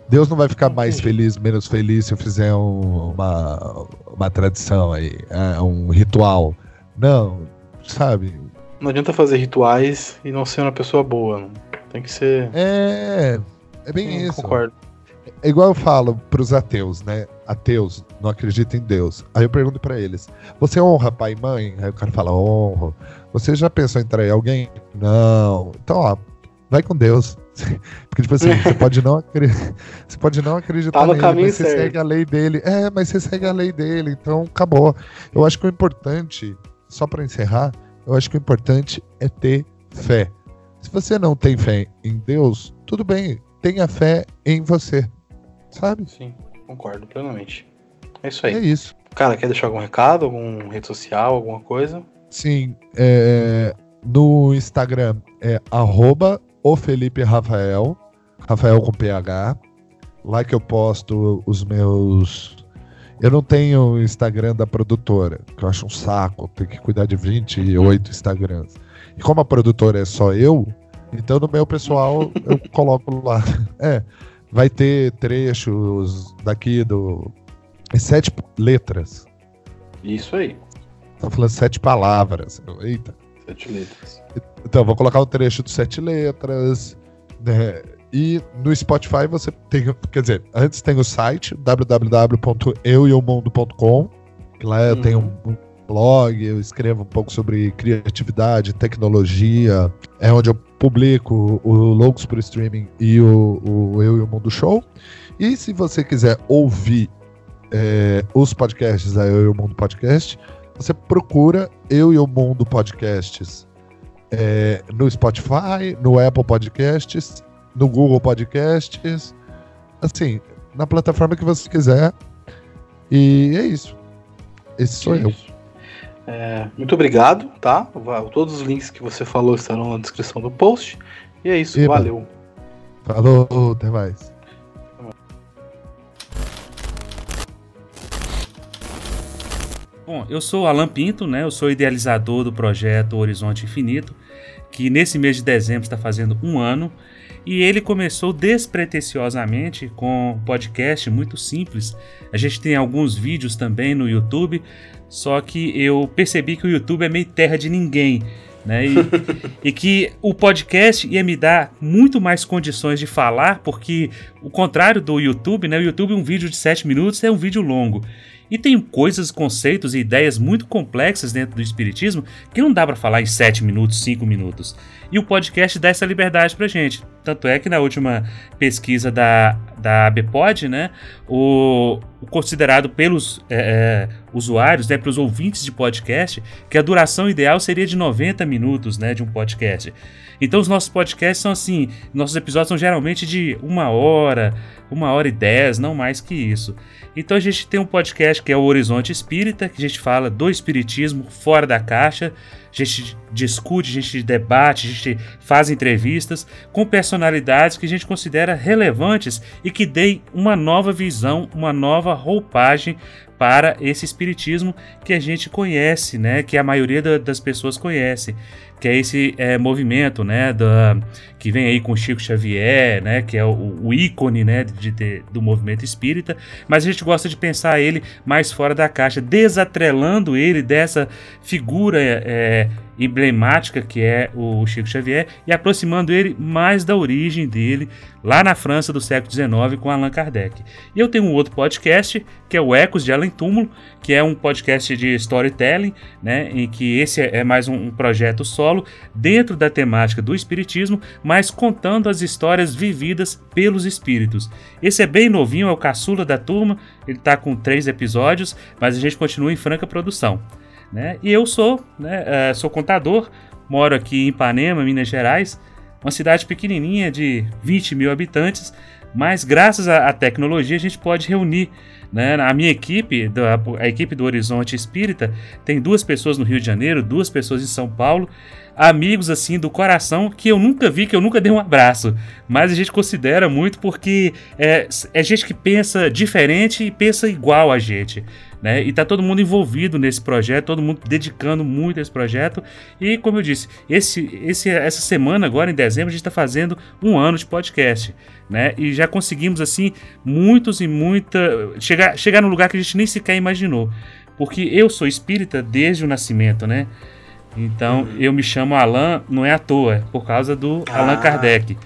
Speaker 3: Deus não vai ficar mais feliz, menos feliz se eu fizer um- uma, uma tradição aí, é, um ritual. Não, sabe?
Speaker 1: Não adianta fazer rituais e não ser uma pessoa boa. não. Tem que ser.
Speaker 3: É, é bem
Speaker 1: Hum,
Speaker 3: isso.
Speaker 1: Concordo.
Speaker 3: É igual eu falo pros ateus, né? Ateus não acreditam em Deus. Aí eu pergunto pra eles: Você honra pai e mãe? Aí o cara fala: Honro. Você já pensou em trair alguém? Não. Então, ó, vai com Deus. Porque, tipo assim, você pode não, você pode não acreditar
Speaker 1: Tá no
Speaker 3: nele,
Speaker 1: caminho
Speaker 3: mas você
Speaker 1: certo.
Speaker 3: segue a lei dele. É, mas você segue a lei dele, então acabou. Eu acho que o importante, só pra encerrar, eu acho que o importante é ter fé. Se você não tem fé em Deus, tudo bem, tenha fé em você. Sabe?
Speaker 1: Sim, concordo plenamente. É isso aí.
Speaker 3: É isso.
Speaker 1: Cara, quer deixar algum recado? Alguma rede social, alguma coisa?
Speaker 3: Sim, é, no Instagram é arroba o Felipe Rafael, Rafael com PH. Lá que eu posto os meus. Eu não tenho o Instagram da produtora, que eu acho um saco, tem que cuidar de 28 Instagrams. E como a produtora é só eu, então no meu pessoal eu coloco lá. É, vai ter trechos daqui do. Sete letras.
Speaker 1: Isso aí.
Speaker 3: Tá falando sete palavras. Eita.
Speaker 1: Sete letras.
Speaker 3: Então, vou colocar um trecho de sete letras. Né? E no Spotify você tem. Quer dizer, antes tem o site www.eueomundo.com, que lá eu
Speaker 1: Uhum.
Speaker 3: tenho um, blog, eu escrevo um pouco sobre criatividade, tecnologia. É onde eu publico o Loucos pro Streaming e o, o Eu e o Mundo Show. E se você quiser ouvir é, os podcasts da Eu e o Mundo Podcast, você procura Eu e o Mundo Podcasts é, no Spotify, no Apple Podcasts, no Google Podcasts, assim, na plataforma que você quiser. E é isso. Esse sou eu.
Speaker 1: Isso. É, muito obrigado, tá? Todos os links que você falou estarão na descrição do post. E é isso,
Speaker 3: Eba.
Speaker 1: valeu.
Speaker 3: Falou, até mais.
Speaker 4: Bom, eu sou Alan Pinto, né? Eu sou idealizador do projeto Horizonte Infinito, que nesse mês de dezembro está fazendo um ano. E ele começou despretensiosamente com um podcast muito simples. A gente tem alguns vídeos também no YouTube, só que eu percebi que o YouTube é meio terra de ninguém. Né? E, e, que o podcast ia me dar muito mais condições de falar, porque o contrário do YouTube, né? O YouTube, um vídeo de 7 minutos é um vídeo longo. E tem coisas, conceitos e ideias muito complexas dentro do Espiritismo que não dá para falar em 7 minutos, 5 minutos. E o podcast dá essa liberdade pra gente. Tanto é que na última pesquisa da, da ABPOD, né, o, o considerado pelos é, é, usuários, né, pelos ouvintes de podcast, que a duração ideal seria de 90 minutos né, de um podcast. Então os nossos podcasts são assim, nossos episódios são geralmente de uma hora, uma hora e dez, não mais que isso. Então a gente tem um podcast que é o Horizonte Espírita, que a gente fala do espiritismo fora da caixa, a gente discute, a gente debate, a gente faz entrevistas com personalidades que a gente considera relevantes e que deem uma nova visão, uma nova roupagem para esse espiritismo que a gente conhece, né, que a maioria da, das pessoas conhece, que é esse é, movimento, né, da, que vem aí com Chico Xavier, né, que é o, o ícone, né, de, de, do movimento espírita, mas a gente gosta de pensar ele mais fora da caixa, desatrelando ele dessa figura é, emblemática que é o Chico Xavier e aproximando ele mais da origem dele, lá na França do século XIX, com Allan Kardec. E eu tenho um outro podcast, que é o Ecos de Além Túmulo, que é um podcast de storytelling, né, em que esse é mais um projeto solo dentro da temática do espiritismo, mas contando as histórias vividas pelos espíritos. Esse é bem novinho, é o caçula da turma, ele está com três episódios, mas a gente continua em franca produção. Né? E eu sou, né, uh, sou contador, moro aqui em Ipanema, Minas Gerais, uma cidade pequenininha de 20 mil habitantes, mas graças à, tecnologia a gente pode reunir. Né? A minha equipe, a equipe do Horizonte Espírita, tem duas pessoas no Rio de Janeiro, duas pessoas em São Paulo, amigos assim do coração que eu nunca vi, que eu nunca dei um abraço, mas a gente considera muito porque é, é gente que pensa diferente e pensa igual a gente. Né? E tá todo mundo envolvido nesse projeto, todo mundo dedicando muito a esse projeto. E como eu disse, esse, esse, essa semana, agora em dezembro, a gente está fazendo um ano de podcast. Né? E já conseguimos assim muitos e muita. Chegar, chegar num lugar que a gente nem sequer imaginou. Porque eu sou espírita desde o nascimento, né? Então uhum. eu me chamo Allan, não é à toa, é por causa do ah. Allan Kardec.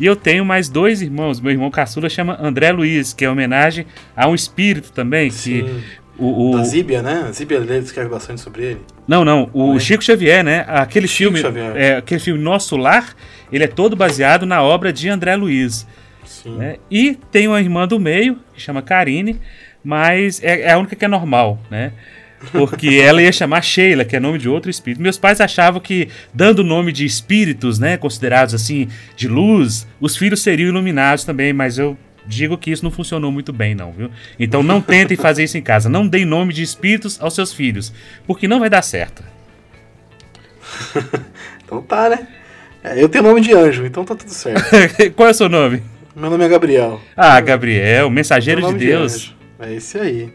Speaker 4: E eu tenho mais dois irmãos. Meu irmão caçula chama André Luiz, que é homenagem a um espírito também, Sim. que
Speaker 1: o, o... Da Zíbia, né? A Zíbia escreve bastante sobre ele.
Speaker 4: Não, não. O é? Chico Xavier, né? Aquele Chico filme, Xavier. É, aquele filme Nosso Lar, ele é todo baseado na obra de André Luiz. Sim. Né? E tem uma irmã do meio, que chama Karine, mas é, é a única que é normal, né? Porque ela ia chamar Sheila, que é nome de outro espírito. Meus pais achavam que, dando o nome de espíritos, né, considerados assim, de luz, os filhos seriam iluminados também, mas eu digo que isso não funcionou muito bem, não, viu? Então não tentem fazer isso em casa. Não deem nome de espíritos aos seus filhos, porque não vai dar certo.
Speaker 1: então tá, né? É, eu tenho nome de anjo, então tá tudo certo.
Speaker 4: Qual é o seu nome?
Speaker 1: Meu nome é Gabriel.
Speaker 4: Ah, Gabriel, mensageiro de Deus. De
Speaker 1: é esse aí.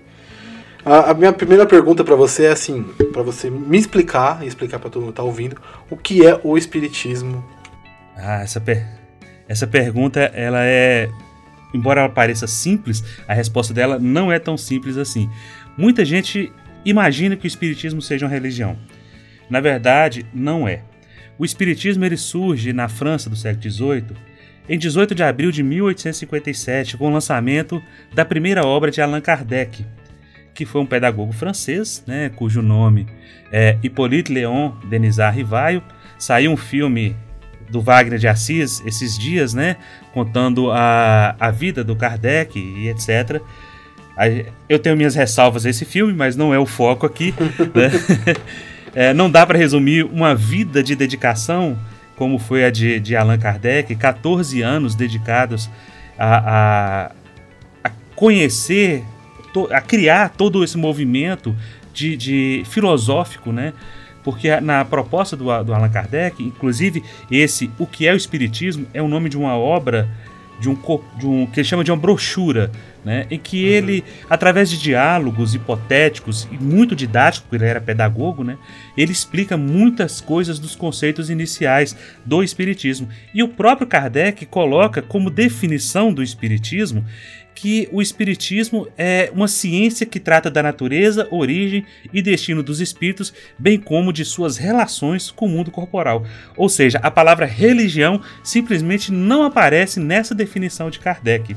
Speaker 1: A, a minha primeira pergunta para você é assim, para você me explicar e explicar para todo mundo que tá ouvindo, o que é o espiritismo?
Speaker 4: Ah, essa, per essa pergunta ela é embora ela pareça simples, a resposta dela não é tão simples assim. Muita gente imagina que o espiritismo seja uma religião. Na verdade, não é. O espiritismo ele surge na França do século XVIII em 18 de abril de 1857, com o lançamento da primeira obra de Allan Kardec, que foi um pedagogo francês, né, cujo nome é Hippolyte Léon Denisard Rivaio. Saiu um filme do Wagner de Assis esses dias, né? Contando a, a vida do Kardec e etc. Eu tenho minhas ressalvas a esse filme, mas não é o foco aqui. Né? é, não dá para resumir uma vida de dedicação como foi a de, de Allan Kardec, 14 anos dedicados a, a, a conhecer, a criar todo esse movimento de, de filosófico, né? Porque na proposta do, do Allan Kardec, inclusive esse O que é o Espiritismo é o nome de uma obra de um, de um que ele chama de uma brochura, né, em que uhum. ele, através de diálogos hipotéticos e muito didático, porque ele era pedagogo, né, ele explica muitas coisas dos conceitos iniciais do espiritismo. E o próprio Kardec coloca como definição do espiritismo que o Espiritismo é uma ciência que trata da natureza, origem e destino dos espíritos, bem como de suas relações com o mundo corporal. Ou seja, a palavra religião simplesmente não aparece nessa definição de Kardec.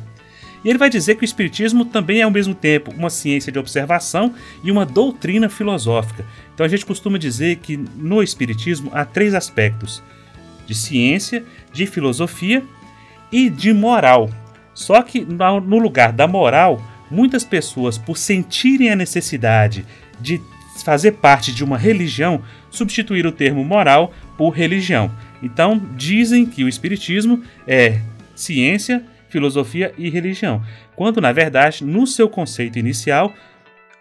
Speaker 4: E ele vai dizer que o Espiritismo também é ao mesmo tempo uma ciência de observação e uma doutrina filosófica. Então a gente costuma dizer que no Espiritismo há três aspectos: de ciência, de filosofia e de moral. Só que no lugar da moral, muitas pessoas, por sentirem a necessidade de fazer parte de uma religião, substituíram o termo moral por religião. Então, dizem que o Espiritismo é ciência, filosofia e religião, quando na verdade, no seu conceito inicial,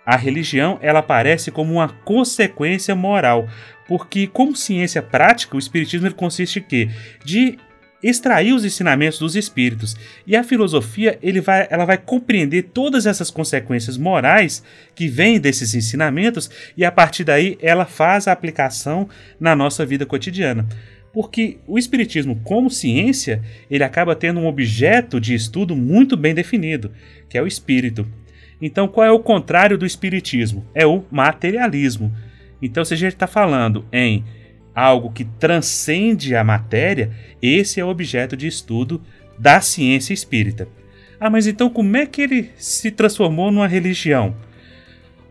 Speaker 4: a religião ela aparece como uma consequência moral, porque como ciência prática, o espiritismo consiste quê? De extrair os ensinamentos dos espíritos. E a filosofia vai, ela vai compreender todas essas consequências morais que vêm desses ensinamentos e a partir daí ela faz a aplicação na nossa vida cotidiana. Porque o espiritismo, como ciência, ele acaba tendo um objeto de estudo muito bem definido, que é o espírito. Então, qual é o contrário do espiritismo? É o materialismo. Então, se a gente está falando em algo que transcende a matéria, esse é o objeto de estudo da ciência espírita. Ah, mas então como é que ele se transformou numa religião?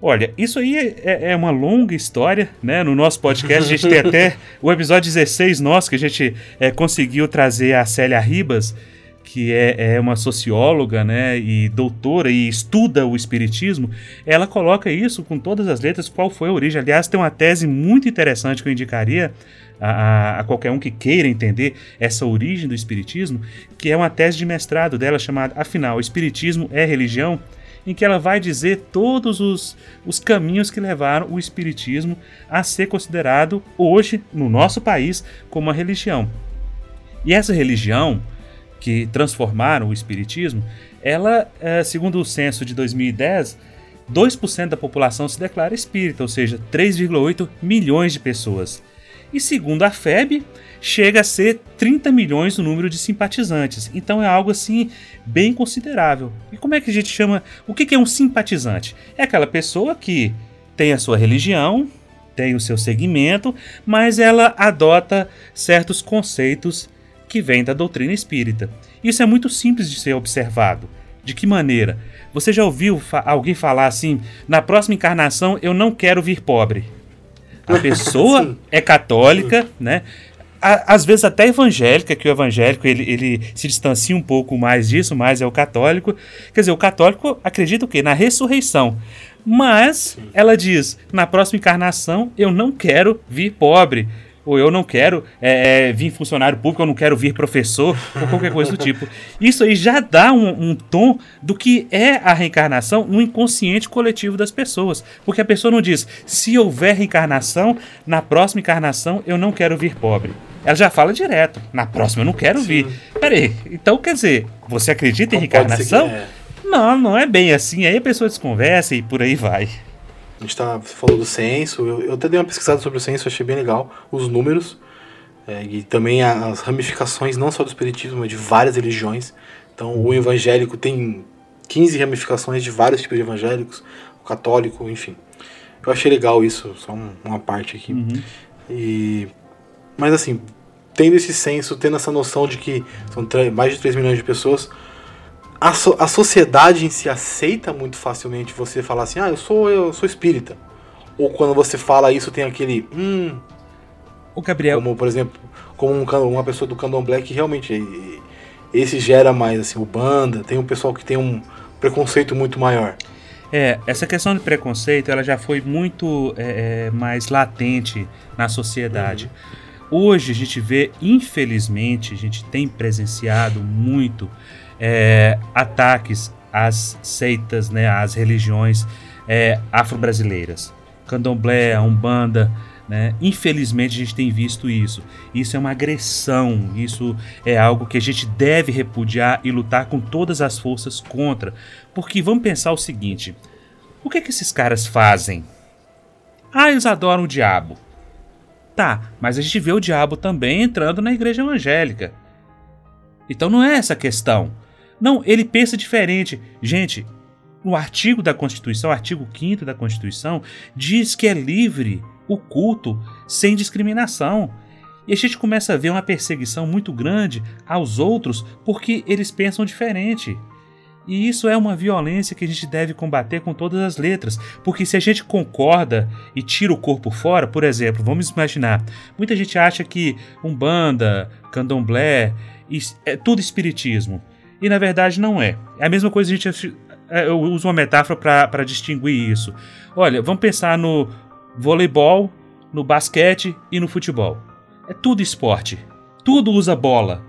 Speaker 4: Olha, isso aí é, é, é uma longa história, né? No nosso podcast a gente tem até o episódio 16 nosso, que a gente é, conseguiu trazer a Célia Ribas, que é, é, uma socióloga, né, e doutora e estuda o espiritismo, ela coloca isso com todas as letras, qual foi a origem. Aliás, tem uma tese muito interessante que eu indicaria a, a, qualquer um que queira entender essa origem do espiritismo, que é uma tese de mestrado dela chamada, afinal, o espiritismo é religião? em que ela vai dizer todos os, os caminhos que levaram o Espiritismo a ser considerado hoje, no nosso país, como uma religião. E essa religião, que transformaram o espiritismo, ela, é, segundo o censo de 2010, 2% da população se declara espírita, ou seja, 3,8 milhões de pessoas. E segundo a FEB, chega a ser 30 milhões o número de simpatizantes. Então é algo assim bem considerável. E como é que a gente chama? O que é um simpatizante? É aquela pessoa que tem a sua religião, tem o seu segmento, mas ela adota certos conceitos que vem da doutrina espírita. Isso é muito simples de ser observado. De que maneira? Você já ouviu fa alguém falar assim: na próxima encarnação eu não quero vir pobre? A pessoa é católica, né? às vezes até evangélica, que o evangélico ele, ele se distancia um pouco mais disso, mas é o católico. Quer dizer, o católico acredita o quê? Na ressurreição. Mas ela diz: na próxima encarnação eu não quero vir pobre ou eu não quero é, é, vir funcionário público, eu não quero vir professor, ou qualquer coisa do tipo. Isso aí já dá um, um, tom do que é a reencarnação no inconsciente coletivo das pessoas. Porque a pessoa não diz, se houver reencarnação, na próxima encarnação eu não quero vir pobre. Ela já fala direto, na próxima eu não quero Sim. vir. Peraí, então quer dizer, você acredita em reencarnação? É. Não, não é bem assim. Aí a pessoa desconversa e por aí vai.
Speaker 1: A gente tá, falou do censo, eu, eu até dei uma pesquisada sobre o censo, achei bem legal os números é, e também as ramificações, não só do espiritismo, mas de várias religiões. Então, o evangélico tem 15 ramificações de vários tipos de evangélicos, o católico, enfim. Eu achei legal isso, só uma parte aqui. Uhum. E, mas assim, tendo esse senso, tendo essa noção de que são mais de 3 milhões de pessoas, a, so, a sociedade em si aceita muito facilmente você falar assim, ah, eu sou, eu sou espírita. Ou quando você fala isso, tem aquele. Hum.
Speaker 4: O Gabriel.
Speaker 1: Como, por exemplo, como um, uma pessoa do candomblé que realmente. Esse gera mais, assim, o banda. Tem um pessoal que tem um preconceito muito maior.
Speaker 4: É, essa questão de preconceito ela já foi muito é, é mais latente na sociedade. Uhum. Hoje a gente vê, infelizmente, a gente tem presenciado muito é, ataques às seitas, né, às religiões é, afro-brasileiras. Candomblé, Umbanda, Né? Infelizmente a gente tem visto isso. Isso é uma agressão, isso é algo que a gente deve repudiar e lutar com todas as forças contra. Porque vamos pensar o seguinte: o que, é que esses caras fazem? Ah, eles adoram o diabo. Tá, mas a gente vê o diabo também entrando na igreja evangélica. Então não é essa a questão. Não, ele pensa diferente. Gente, no artigo da Constituição, artigo 5 da Constituição, diz que é livre o culto sem discriminação. E a gente começa a ver uma perseguição muito grande aos outros porque eles pensam diferente. E isso é uma violência que a gente deve combater com todas as letras, porque se a gente concorda e tira o corpo fora, por exemplo, vamos imaginar, muita gente acha que Umbanda, Candomblé, é tudo espiritismo. E na verdade não é. É a mesma coisa a gente é, eu uso uma metáfora para distinguir isso. Olha, vamos pensar no voleibol, no basquete e no futebol. É tudo esporte. Tudo usa bola.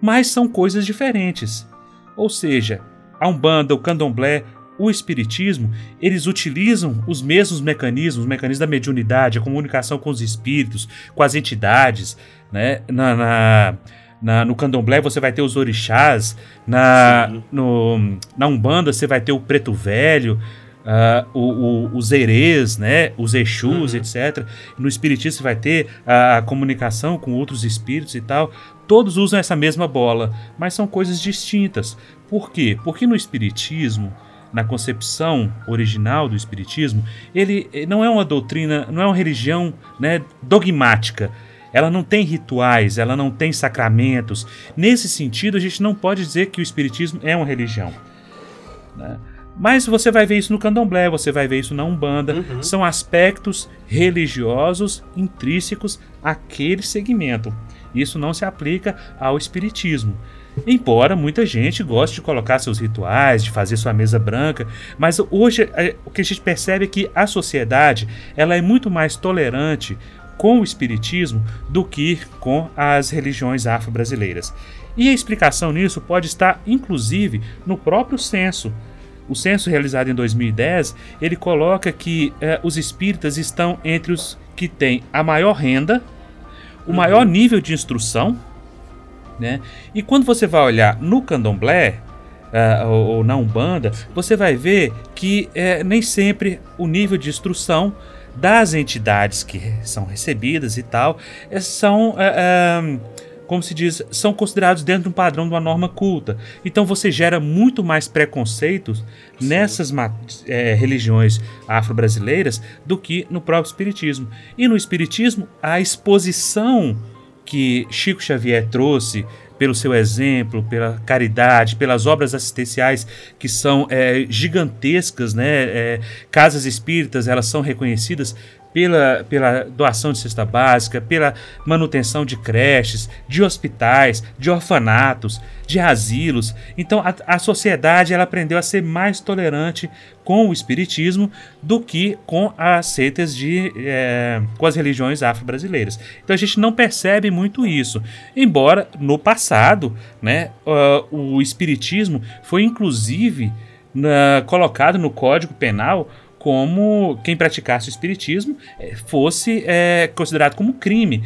Speaker 4: Mas são coisas diferentes. Ou seja, a Umbanda, o Candomblé, o Espiritismo, eles utilizam os mesmos mecanismos, o mecanismo da mediunidade, a comunicação com os espíritos, com as entidades, né? Na, na, na no Candomblé você vai ter os orixás, na, no, na Umbanda você vai ter o Preto Velho, Uh, o, o, os erês, né, os exus, uhum. etc. No espiritismo você vai ter a, a, comunicação com outros espíritos e tal. Todos usam essa mesma bola, mas são coisas distintas. Por quê? Porque no espiritismo, na concepção original do espiritismo, ele não é uma doutrina, não é uma religião, né, dogmática. Ela não tem rituais, ela não tem sacramentos. Nesse sentido, a gente não pode dizer que o espiritismo é uma religião. Né? Mas você vai ver isso no candomblé, você vai ver isso na Umbanda. Uhum. São aspectos religiosos intrínsecos àquele segmento. Isso não se aplica ao espiritismo. Embora muita gente goste de colocar seus rituais, de fazer sua mesa branca, mas hoje é, o que a gente percebe é que a sociedade ela é muito mais tolerante com o espiritismo do que com as religiões afro-brasileiras. E a explicação nisso pode estar inclusive no próprio censo o censo realizado em 2010, ele coloca que é, os espíritas estão entre os que têm a maior renda, o uhum. maior nível de instrução, né? E quando você vai olhar no candomblé, uh, ou, ou, na Umbanda, você vai ver que uh, nem sempre o nível de instrução das entidades que são recebidas e tal são uh, como se diz, são considerados dentro de um padrão de uma norma culta. Então você gera muito mais preconceitos Sim. nessas é, religiões afro-brasileiras do que no próprio Espiritismo. E no Espiritismo, a exposição que Chico Xavier trouxe pelo seu exemplo, pela caridade, pelas obras assistenciais que são é, gigantescas, né? É, casas espíritas elas são reconhecidas pela, pela doação de cesta básica, pela manutenção de creches, de hospitais, de orfanatos, de asilos. Então a, a sociedade ela aprendeu a ser mais tolerante com o espiritismo do que com as seitas de é, com as religiões afro-brasileiras. Então a gente não percebe muito isso, embora no passado, né, uh, o espiritismo foi inclusive na, colocado no Código Penal como quem praticasse o espiritismo eh, fosse é, considerado como crime.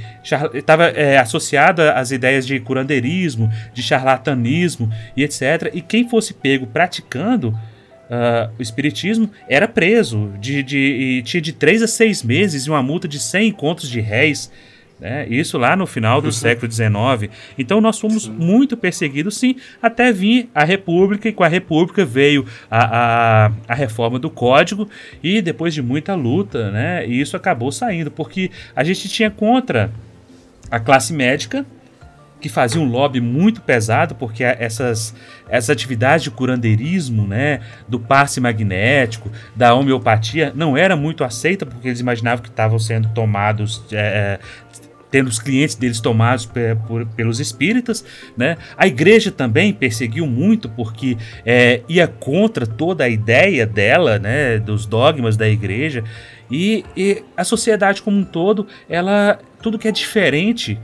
Speaker 4: Estava é, associado às ideias de curandeirismo, de charlatanismo e etc. E quem fosse pego praticando uh, o espiritismo era preso de, de, tinha de 3 a 6 meses e uma multa de 100 contos de réis. Né? Isso lá no final do uhum. século XIX. Então nós fomos sim. muito perseguidos, sim, até vir a República, e com a República veio a, a, a, reforma do Código, e depois de muita luta, né, isso acabou saindo, porque a gente tinha contra a classe médica, que fazia um lobby muito pesado, porque essas, essas atividades de curandeirismo, né, do passe magnético, da homeopatia, não era muito aceita, porque eles imaginavam que estavam sendo tomados, é, tendo os clientes deles tomados por, pelos espíritas, né? A igreja também perseguiu muito porque é, ia contra toda a ideia dela, né? Dos dogmas da igreja e, e a sociedade como um todo, ela tudo que é diferente,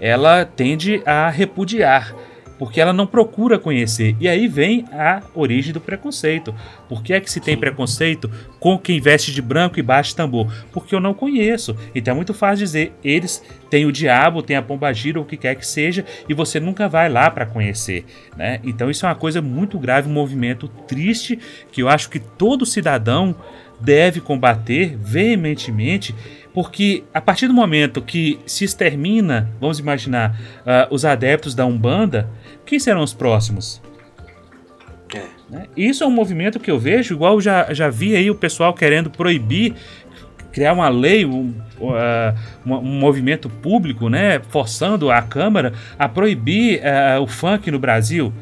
Speaker 4: ela tende a repudiar. Porque ela não procura conhecer. E aí vem a origem do preconceito. Por que é que se tem preconceito com quem veste de branco e bate tambor? Porque eu não conheço. Então é muito fácil dizer, eles têm o diabo, têm a pombagira, ou o que quer que seja, e você nunca vai lá para conhecer. Né? Então isso é uma coisa muito grave, um movimento triste, que eu acho que todo cidadão deve combater veementemente porque a partir do momento que se extermina, vamos imaginar, uh, os adeptos da Umbanda, quem serão os próximos? É. Né? Isso é um movimento que eu vejo, igual já, já vi aí o pessoal querendo proibir, criar uma lei, um, uh, um, movimento público, né, forçando a Câmara a proibir uh, o funk no Brasil.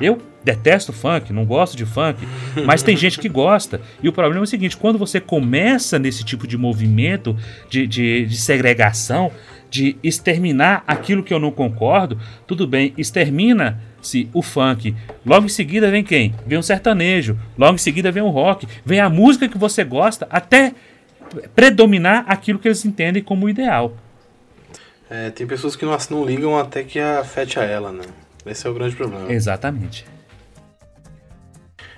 Speaker 4: Eu detesto funk, não gosto de funk, mas tem gente que gosta. E o problema é o seguinte: quando você começa nesse tipo de movimento de, de, de segregação, de exterminar aquilo que eu não concordo, tudo bem, extermina-se o funk. Logo em seguida vem quem? Vem um sertanejo. Logo em seguida vem o rock. Vem a música que você gosta, até predominar aquilo que eles entendem como ideal.
Speaker 1: É, tem pessoas que não, não ligam até que afete a ela, né? Esse é o grande problema.
Speaker 4: Exatamente.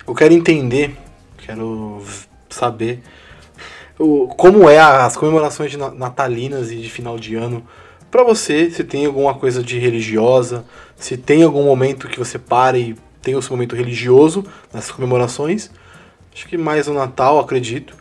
Speaker 1: Eu quero entender, quero saber o, como é as comemorações natalinas e de final de ano para você, se tem alguma coisa de religiosa, se tem algum momento que você para e tem o seu momento religioso nessas comemorações. Acho que mais o Natal, acredito.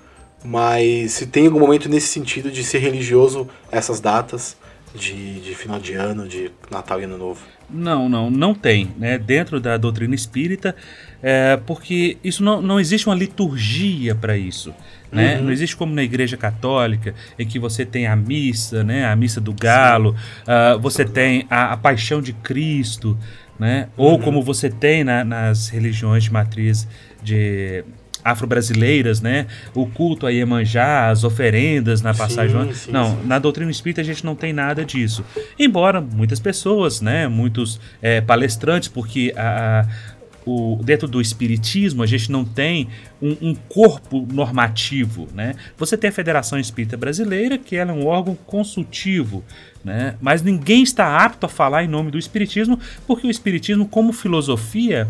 Speaker 1: Mas se tem algum momento nesse sentido de ser religioso essas datas de, de final de ano, de Natal e Ano Novo.
Speaker 4: Não, não, não tem. Né? Dentro da doutrina espírita, é, porque isso não, não existe uma liturgia para isso. Né? Uhum. Não existe como na igreja católica, em que você tem a missa, né? a missa do galo, uh, você tem a, a, paixão de Cristo, né? Uhum. ou como você tem na, nas religiões de matriz de afro-brasileiras, né? O culto a Iemanjá, as oferendas na passagem. Sim, sim, não, sim. na doutrina espírita a gente não tem nada disso. Embora muitas pessoas, né? Muitos é, palestrantes, porque a, a o, dentro do espiritismo a gente não tem um, um, corpo normativo, né? Você tem a Federação Espírita Brasileira, que ela é um órgão consultivo, né? Mas ninguém está apto a falar em nome do espiritismo, porque o espiritismo, como filosofia,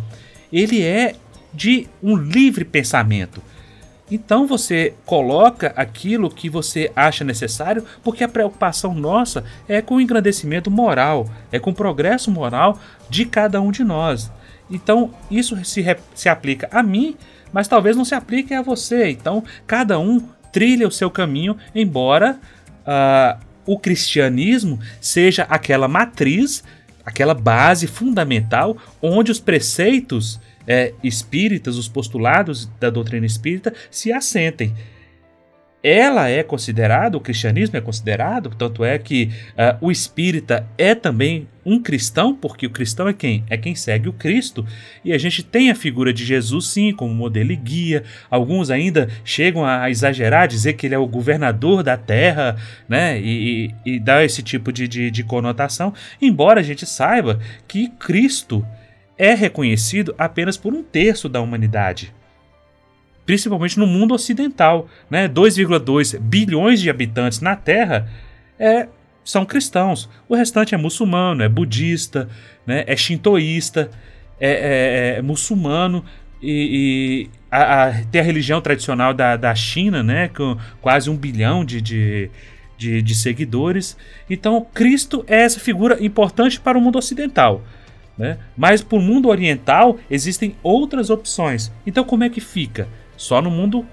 Speaker 4: ele é de um livre pensamento. Então você coloca aquilo que você acha necessário, porque a preocupação nossa é com o engrandecimento moral, é com o progresso moral de cada um de nós. Então isso se, se aplica a mim, mas talvez não se aplique a você. Então cada um trilha o seu caminho, embora uh, o cristianismo seja aquela matriz, aquela base fundamental onde os preceitos é, espíritas, os postulados da doutrina espírita se assentem. Ela é considerada, o cristianismo é considerado, tanto é que uh, o espírita é também um cristão, porque o cristão é quem? É quem segue o Cristo. E a gente tem a figura de Jesus, sim, como modelo e guia. Alguns ainda chegam a exagerar, dizer que ele é o governador da terra, né? E, e, e dar esse tipo de, de, de conotação. Embora a gente saiba que Cristo é reconhecido apenas por um terço da humanidade. Principalmente no mundo ocidental, né? 2,2 bilhões de habitantes na Terra é, são cristãos. O restante é muçulmano, é budista, né? é shintoísta, é, é, é muçulmano e, e a, a, tem a religião tradicional da, da China, né? com quase um bilhão de, de, de, de seguidores. Então, Cristo é essa figura importante para o mundo ocidental. Né? Mas para o mundo oriental existem outras opções. Então como é que fica? Só no mundo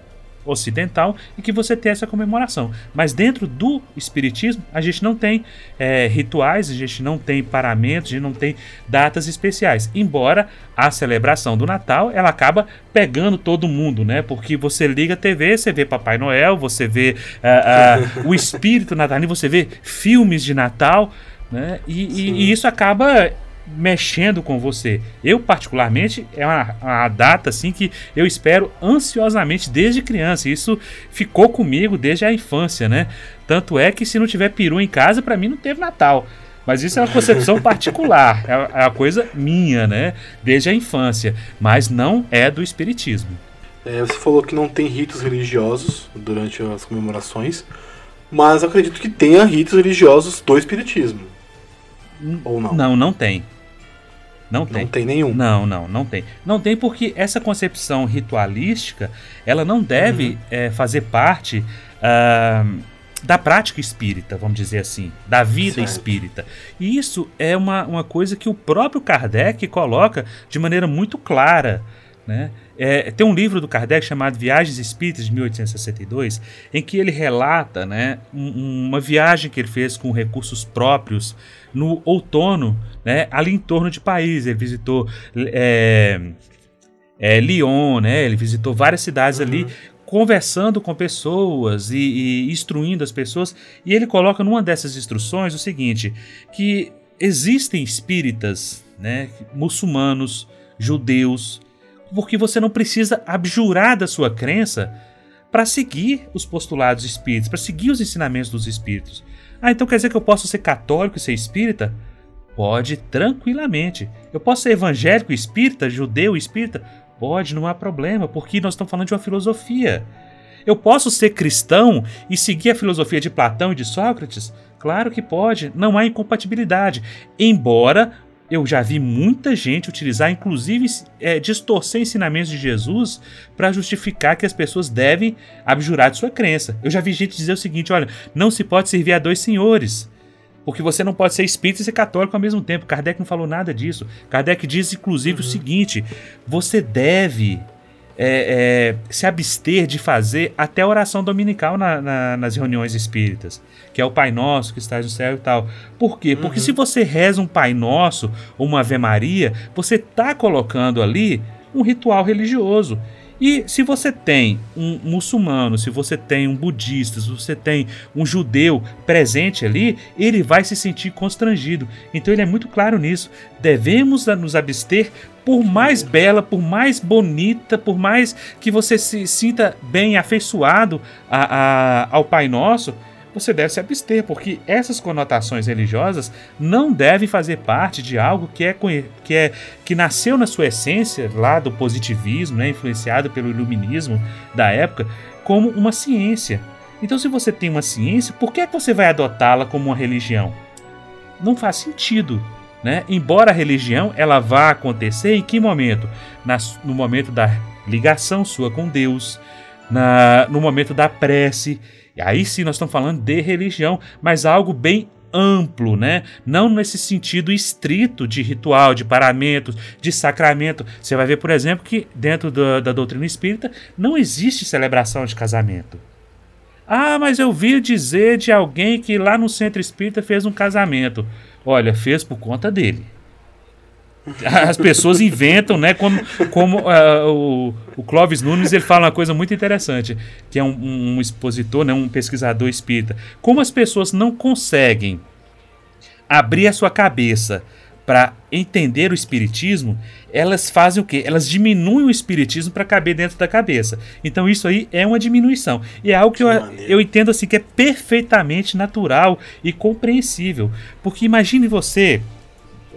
Speaker 4: ocidental e que você tem essa comemoração. Mas dentro do espiritismo a gente não tem é, rituais, a gente não tem paramentos, a gente não tem datas especiais. Embora a celebração do Natal ela acaba pegando todo mundo, né? Porque você liga a TV, você vê Papai Noel, você vê uh, uh, o espírito natalino, você vê filmes de Natal. Né? E, e, e isso acaba mexendo com você. Eu, particularmente, é uma, uma, data assim que eu espero ansiosamente desde criança. Isso ficou comigo desde a infância, né? Tanto é que se não tiver peru em casa, para mim não teve Natal. Mas isso é uma concepção particular, é uma coisa minha, né? Desde a infância. Mas não é do Espiritismo.
Speaker 1: É, você falou que não tem ritos religiosos durante as comemorações, mas acredito que tenha ritos religiosos do Espiritismo.
Speaker 4: Ou não? Não, não tem. Não tem.
Speaker 1: Não tem nenhum.
Speaker 4: Não, não, não tem. Não tem porque essa concepção ritualística, ela não deve uhum. é, fazer parte uh, da prática espírita, vamos dizer assim, da vida certo. espírita. E isso é uma, uma coisa que o próprio Kardec coloca de maneira muito clara. Né? É, tem um livro do Kardec chamado Viagens Espíritas de 1862, em que ele relata né, um, uma viagem que ele fez com recursos próprios no outono, né, ali em torno de Paris. Ele visitou é, é, Lyon, né, ele visitou várias cidades uhum. ali, conversando com pessoas e, e instruindo as pessoas. E ele coloca numa dessas instruções o seguinte: que existem espíritas, né, muçulmanos, judeus, porque você não precisa abjurar da sua crença para seguir os postulados espíritas, para seguir os ensinamentos dos espíritos. Ah, então quer dizer que eu posso ser católico e ser espírita? Pode, tranquilamente. Eu posso ser evangélico, espírita, judeu, espírita? Pode, não há problema, porque nós estamos falando de uma filosofia. Eu posso ser cristão e seguir a filosofia de Platão e de Sócrates? Claro que pode, não há incompatibilidade. Embora eu já vi muita gente utilizar, inclusive, é, distorcer ensinamentos de Jesus para justificar que as pessoas devem abjurar de sua crença. Eu já vi gente dizer o seguinte: olha, não se pode servir a dois senhores. Porque você não pode ser espírita e ser católico ao mesmo tempo. Kardec não falou nada disso. Kardec diz, inclusive, uhum. o seguinte: você deve é, é, se abster de fazer até a oração dominical na, na, nas reuniões espíritas, que é o Pai Nosso que está no céu e tal. Por quê? Porque uhum. se você reza um Pai Nosso ou uma Ave Maria, você está colocando ali um ritual religioso. E se você tem um muçulmano, se você tem um budista, se você tem um judeu presente ali, ele vai se sentir constrangido. Então ele é muito claro nisso. Devemos nos abster por mais bela, por mais bonita, por mais que você se sinta bem afeiçoado a, a, ao Pai Nosso, você deve se abster, porque essas conotações religiosas não devem fazer parte de algo que é, que é que nasceu na sua essência lá do positivismo, né, influenciado pelo iluminismo da época, como uma ciência. Então, se você tem uma ciência, por que, é que você vai adotá-la como uma religião? Não faz sentido. Né? Embora a religião ela vá acontecer em que momento? Na, no momento da ligação sua com Deus, na, no momento da prece. Aí sim nós estamos falando de religião, mas algo bem amplo, né? Não nesse sentido estrito de ritual, de paramentos, de sacramento. Você vai ver, por exemplo, que dentro da, da doutrina espírita não existe celebração de casamento. Ah, mas eu vi dizer de alguém que lá no centro espírita fez um casamento. Olha, fez por conta dele. As pessoas inventam, né? Como, como uh, o, o Clóvis Nunes ele fala uma coisa muito interessante, que é um, um expositor, né, um pesquisador espírita. Como as pessoas não conseguem abrir a sua cabeça para entender o espiritismo, elas fazem o quê? Elas diminuem o espiritismo para caber dentro da cabeça. Então isso aí é uma diminuição. E é algo que, que eu, eu entendo assim que é perfeitamente natural e compreensível. Porque imagine você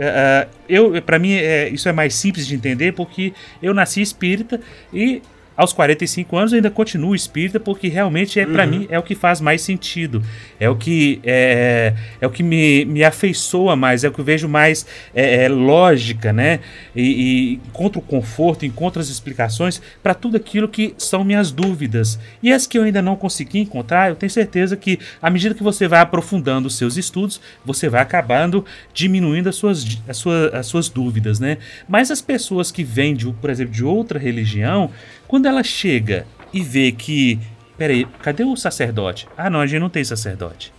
Speaker 4: Uh, eu para mim é, isso é mais simples de entender porque eu nasci espírita e aos 45 anos eu ainda continuo espírita porque realmente é uhum. para mim é o que faz mais sentido. É o que é, é o que me, me afeiçoa mais é o que eu vejo mais é, é lógica né? E, e encontro conforto encontro as explicações para tudo aquilo que são minhas dúvidas. E as que eu ainda não consegui encontrar eu tenho certeza que à medida que você vai aprofundando os seus estudos você vai acabando diminuindo as suas as suas, as suas dúvidas né? Mas as pessoas que vêm de por exemplo de outra religião quando ela chega e vê que. Peraí, cadê o sacerdote? Ah, não, a gente não tem sacerdote.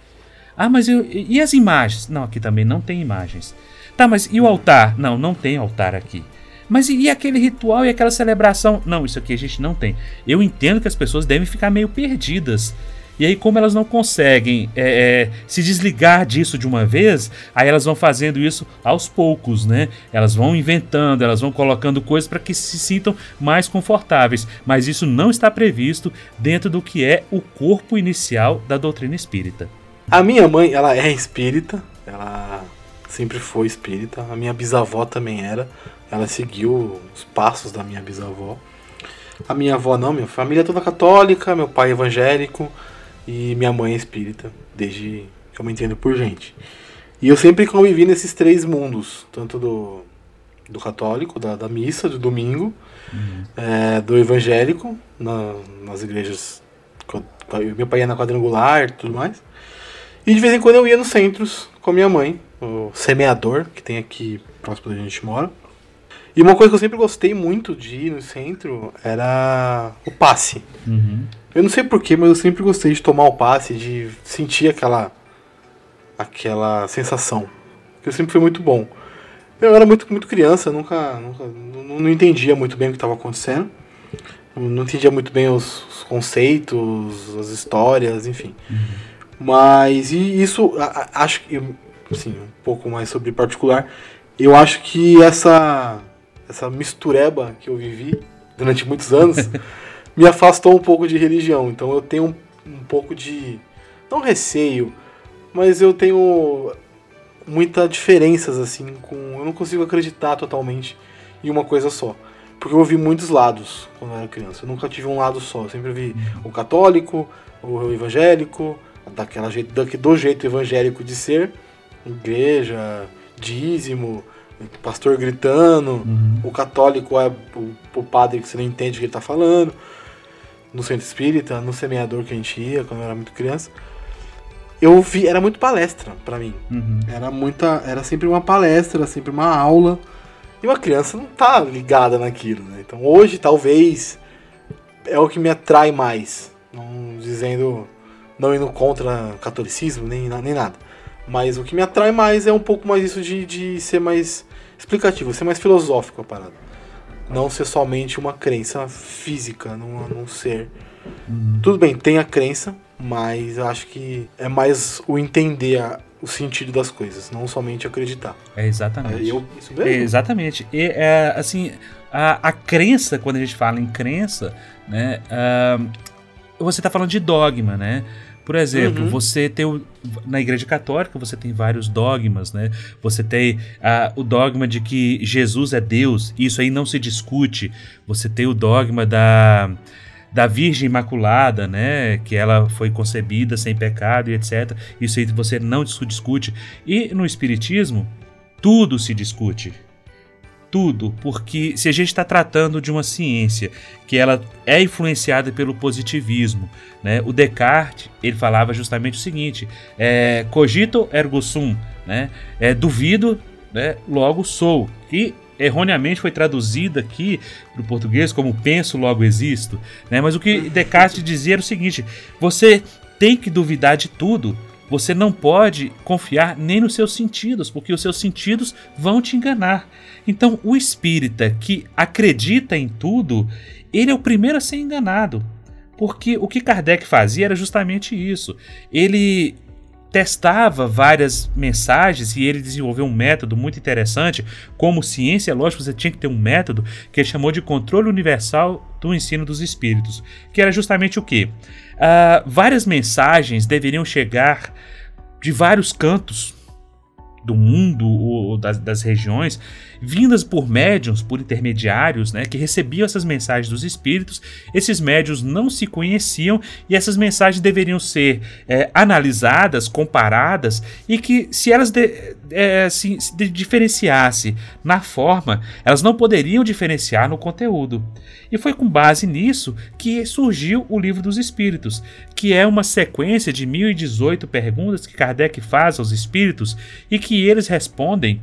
Speaker 4: Ah, mas eu, e as imagens? Não, aqui também não tem imagens. Tá, mas e o altar? Não, não tem altar aqui. Mas e, e aquele ritual e aquela celebração? Não, isso aqui a gente não tem. Eu entendo que as pessoas devem ficar meio perdidas e aí, como elas não conseguem é, é, se desligar disso de uma vez, aí elas vão fazendo isso aos poucos, né? Elas vão inventando, elas vão colocando coisas para que se sintam mais confortáveis. Mas isso não está previsto dentro do que é o corpo inicial da doutrina espírita.
Speaker 1: A minha mãe, ela é espírita, ela sempre foi espírita. A minha bisavó também era. Ela seguiu os passos da minha bisavó. A minha avó não, minha família é toda católica, meu pai é evangélico. E minha mãe é espírita, desde que eu me entendo por gente. E eu sempre convivi nesses três mundos, tanto do do católico, da, da missa, do domingo, uhum. é, do evangélico, na, nas igrejas. Meu pai ia na quadrangular e tudo mais. E de vez em quando eu ia nos centros com a minha mãe, o semeador, que tem aqui próximo da gente mora. E uma coisa que eu sempre gostei muito de ir no centro era o passe. Uhum. Eu não sei porquê, mas eu sempre gostei de tomar o passe, de sentir aquela aquela sensação. Que sempre foi muito bom. Eu era muito, muito criança, nunca, nunca não, não entendia muito bem o que estava acontecendo. Não entendia muito bem os, os, conceitos, as histórias, enfim. Uhum. Mas e isso, a, acho que, assim, um pouco mais sobre particular, eu acho que essa essa mistureba que eu vivi durante muitos anos me afastou um pouco de religião. Então eu tenho um, um pouco de não receio, mas eu tenho muitas diferenças assim com eu não consigo acreditar totalmente em uma coisa só porque eu ouvi muitos lados quando eu era criança eu nunca tive um lado só eu sempre vi o católico o evangélico daquela jeito do jeito evangélico de ser igreja dízimo pastor gritando uhum. o católico é o, o, padre que você não entende o que ele está falando no centro espírita no semeador que a gente ia quando eu era muito criança eu vi, era muito palestra para mim. Uhum. Era muita, era sempre uma palestra, sempre uma aula. E uma criança não tá ligada naquilo, né? Então hoje talvez é o que me atrai mais, não dizendo não indo contra catolicismo nem nem nada. Mas o que me atrai mais é um pouco mais isso de, de ser mais explicativo, ser mais filosófico a parada. Não ser somente uma crença física num, num ser. Uhum. Tudo bem, tem a crença, mas acho que é mais o entender a, o sentido das coisas, não somente acreditar.
Speaker 4: É exatamente. É, eu, isso mesmo? É, exatamente. E, é, assim, a, a crença, quando a gente fala em crença, né, uh, você está falando de dogma, né? Por exemplo, uhum. você tem o, na Igreja Católica você tem vários dogmas, né? Você tem uh, o dogma de que Jesus é Deus, isso aí não se discute. Você tem o dogma da da Virgem Imaculada, né, que ela foi concebida sem pecado e etc. Isso aí você não discute. E no Espiritismo, tudo se discute. Tudo, porque se a gente está tratando de uma ciência que ela é influenciada pelo positivismo, né? O Descartes ele falava justamente o seguinte: é, cogito ergo sum, né? É, duvido, né? Logo sou. E erroneamente foi traduzida aqui para o português como penso, logo existo. Né? Mas o que Descartes dizia era o seguinte: você tem que duvidar de tudo. Você não pode confiar nem nos seus sentidos, porque os seus sentidos vão te enganar. Então, o espírita que acredita em tudo, ele é o primeiro a ser enganado. Porque o que Kardec fazia era justamente isso. Ele testava várias mensagens e ele desenvolveu um método muito interessante. Como ciência, lógico, você tinha que ter um método que ele chamou de controle universal do ensino dos espíritos, que era justamente o que? Uh, várias mensagens deveriam chegar de vários cantos do mundo ou das, das, regiões, vindas por médiums, por intermediários, né, que recebiam essas mensagens dos espíritos. Esses médiums não se conheciam e essas mensagens deveriam ser é, analisadas, comparadas e que se elas de, é, se, se diferenciasse na forma, elas não poderiam diferenciar no conteúdo. E foi com base nisso que surgiu o Livro dos Espíritos, que é uma sequência de 1018 perguntas que Kardec faz aos espíritos e que eles respondem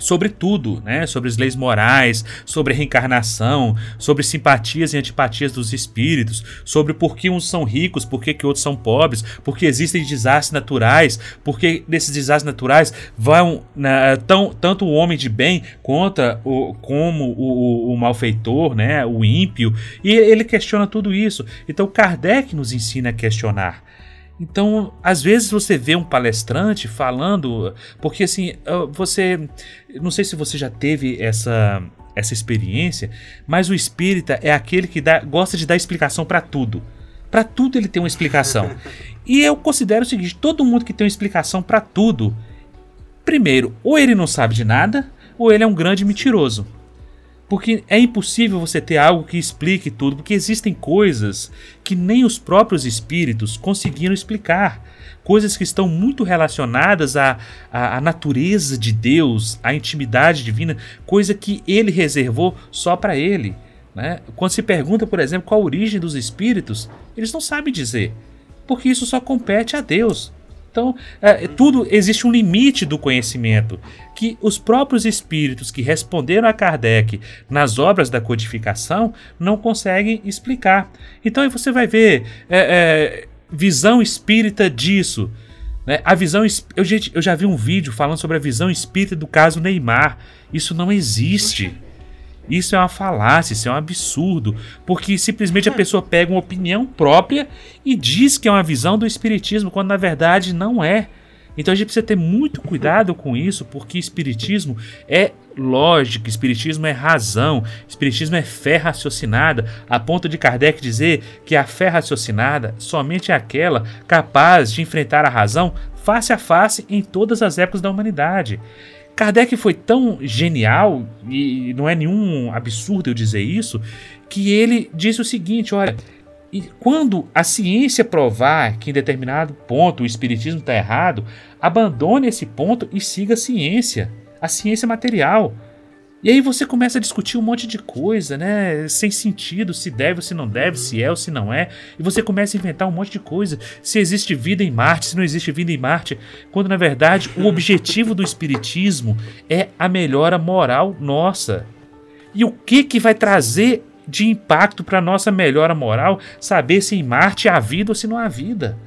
Speaker 4: sobre tudo, né? Sobre as leis morais, sobre reencarnação, sobre simpatias e antipatias dos espíritos, sobre por que uns são ricos, por que, que outros são pobres, por que existem desastres naturais, por que nesses desastres naturais vão né, tão, tanto o homem de bem contra o, como o, o, o malfeitor, né? O ímpio, e ele questiona tudo isso. Então Kardec nos ensina a questionar. Então, às vezes você vê um palestrante falando, porque assim, ah, você, não sei se você já teve essa essa experiência, mas o espírita é aquele que dá, gosta de dar explicação para tudo. Para tudo ele tem uma explicação. e eu considero o seguinte: todo mundo que tem uma explicação para tudo, primeiro, ou ele não sabe de nada, ou ele é um grande mentiroso. Porque é impossível você ter algo que explique tudo, porque existem coisas que nem os próprios espíritos conseguiram explicar. Coisas que estão muito relacionadas à, à, à natureza de Deus, à intimidade divina, coisa que ele reservou só para ele. Né? Quando se pergunta, por exemplo, qual a origem dos espíritos, eles não sabem dizer, porque isso só compete a Deus. Então, é, tudo existe um limite do conhecimento que os próprios espíritos que responderam a Kardec nas obras da codificação não conseguem explicar. Então, aí você vai ver é, é, visão espírita disso. Né? A visão, eu, gente, eu já vi um vídeo falando sobre a visão espírita do caso Neymar. Isso não existe. Isso é uma falácia, isso é um absurdo, porque simplesmente a pessoa pega uma opinião própria e diz que é uma visão do espiritismo, quando na verdade não é. Então a gente precisa ter muito cuidado com isso, porque espiritismo é lógica, espiritismo é razão, espiritismo é fé raciocinada, a ponto de Kardec dizer que a fé raciocinada somente é aquela capaz de enfrentar a razão face a face em todas as épocas da humanidade. Kardec foi tão genial, e não é nenhum absurdo eu dizer isso, que ele disse o seguinte: olha, quando a ciência provar que em determinado ponto o espiritismo está errado, abandone esse ponto e siga a ciência, a ciência material. E aí você começa a discutir um monte de coisa, né? Sem sentido, se deve ou se não deve, se é ou se não é. E você começa a inventar um monte de coisa. Se existe vida em Marte, se não existe vida em Marte. Quando na verdade o objetivo do Espiritismo é a melhora moral nossa. E o que que vai trazer de impacto para nossa melhora moral saber se em Marte há vida ou se não há vida?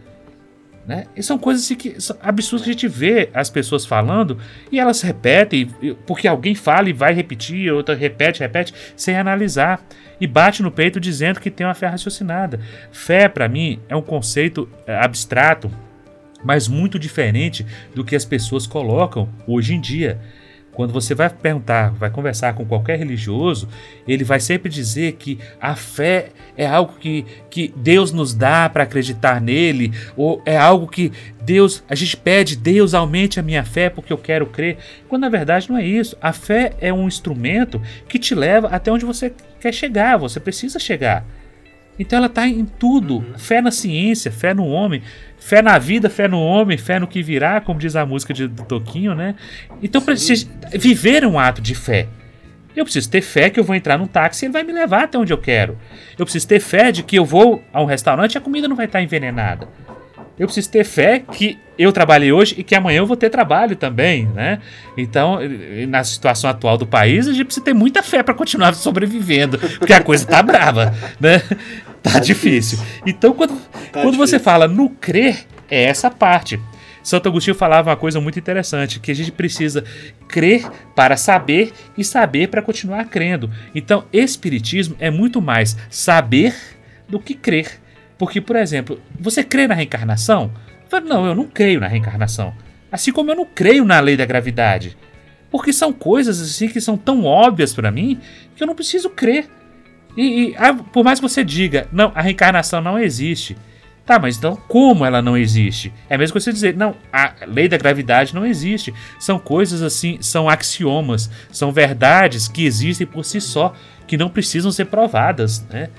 Speaker 4: Né? E são coisas assim que são absurdas que a gente vê as pessoas falando e elas repetem, porque alguém fala e vai repetir, outra repete, repete, sem analisar. E bate no peito dizendo que tem uma fé raciocinada. Fé, para mim, é um conceito é, abstrato, mas muito diferente do que as pessoas colocam hoje em dia. Quando você vai perguntar, vai conversar com qualquer religioso, ele vai sempre dizer que a fé é algo que, que Deus nos dá para acreditar nele, ou é algo que Deus, a gente pede, Deus aumente a minha fé porque eu quero crer. Quando na verdade não é isso. A fé é um instrumento que te leva até onde você quer chegar, você precisa chegar. Então ela está em tudo. Uhum. Fé na ciência, fé no homem, fé na vida, fé no homem, fé no que virá, como diz a música de, do Toquinho, né? Então precisa viver um ato de fé. Eu preciso ter fé que eu vou entrar num táxi e ele vai me levar até onde eu quero. Eu preciso ter fé de que eu vou a um restaurante e a comida não vai estar envenenada. Eu preciso ter fé que eu trabalhei hoje e que amanhã eu vou ter trabalho também, né? Então, na situação atual do país, a gente precisa ter muita fé para continuar sobrevivendo, porque a coisa tá brava, né? Tá, tá difícil. difícil. Então, quando, tá quando você fala no crer, é essa parte. Santo Agostinho falava uma coisa muito interessante, que a gente precisa crer para saber e saber para continuar crendo. Então, espiritismo é muito mais saber do que crer. Porque, por exemplo, você crê na reencarnação? Não, eu não creio na reencarnação. Assim como eu não creio na lei da gravidade. Porque são coisas assim que são tão óbvias para mim que eu não preciso crer. E, e ah, por mais que você diga, não, a reencarnação não existe. Tá, mas então como ela não existe? É mesmo que você dizer, não, a lei da gravidade não existe. São coisas assim, são axiomas, são verdades que existem por si só, que não precisam ser provadas, né?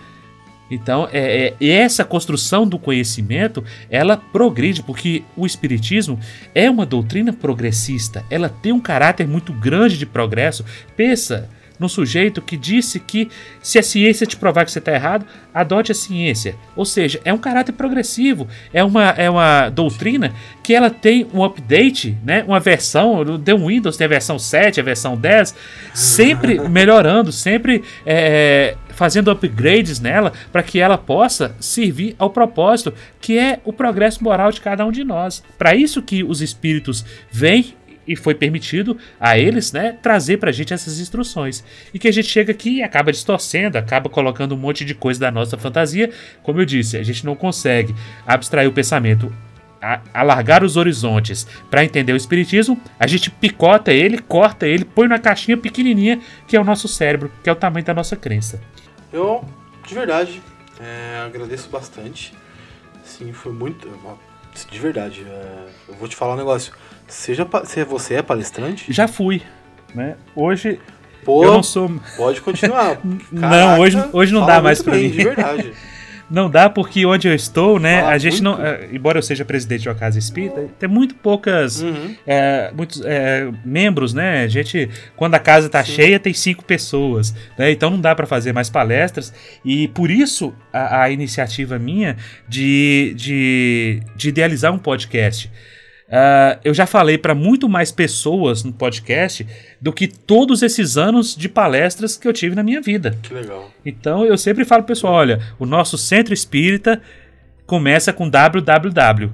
Speaker 4: Então, é, é, essa construção do conhecimento, ela progride, porque o Espiritismo é uma doutrina progressista, ela tem um caráter muito grande de progresso. Pensa no sujeito que disse que se a ciência te provar que você está errado, adote a ciência. Ou seja, é um caráter progressivo, é uma, é uma doutrina que ela tem um update, né? uma versão, o Windows tem a versão 7, a versão 10, sempre melhorando, sempre é, fazendo upgrades nela para que ela possa servir ao propósito, que é o progresso moral de cada um de nós. Para isso que os espíritos vêm e foi permitido a eles, né, trazer pra gente essas instruções. E que a gente chega aqui e acaba distorcendo, acaba colocando um monte de coisa da nossa fantasia. Como eu disse, a gente não consegue abstrair o pensamento, alargar os horizontes para entender o espiritismo, a gente picota ele, corta ele, põe na caixinha pequenininha que é o nosso cérebro, que é o tamanho da nossa crença.
Speaker 1: Eu, de verdade, é, agradeço bastante. Sim, foi muito. De verdade, é, eu vou te falar um negócio. Seja, se você é palestrante?
Speaker 4: Já fui. Né? Hoje
Speaker 1: Pô, eu não sou. Pode continuar.
Speaker 4: Caraca, não, hoje, hoje não dá mais
Speaker 1: bem,
Speaker 4: mim.
Speaker 1: De verdade.
Speaker 4: Não dá porque onde eu estou, né, ah, a gente muito. não, é, embora eu seja presidente de uma casa espírita, tem muito poucas, uhum. é, muitos é, membros, né, a gente, quando a casa está cheia, tem cinco pessoas, né, então não dá para fazer mais palestras e por isso a, a iniciativa minha de, de, de idealizar um podcast. Uh, eu já falei para muito mais pessoas no podcast do que todos esses anos de palestras que eu tive na minha vida.
Speaker 1: Que legal.
Speaker 4: Então eu sempre falo pro pessoal: olha, o nosso centro espírita começa com www.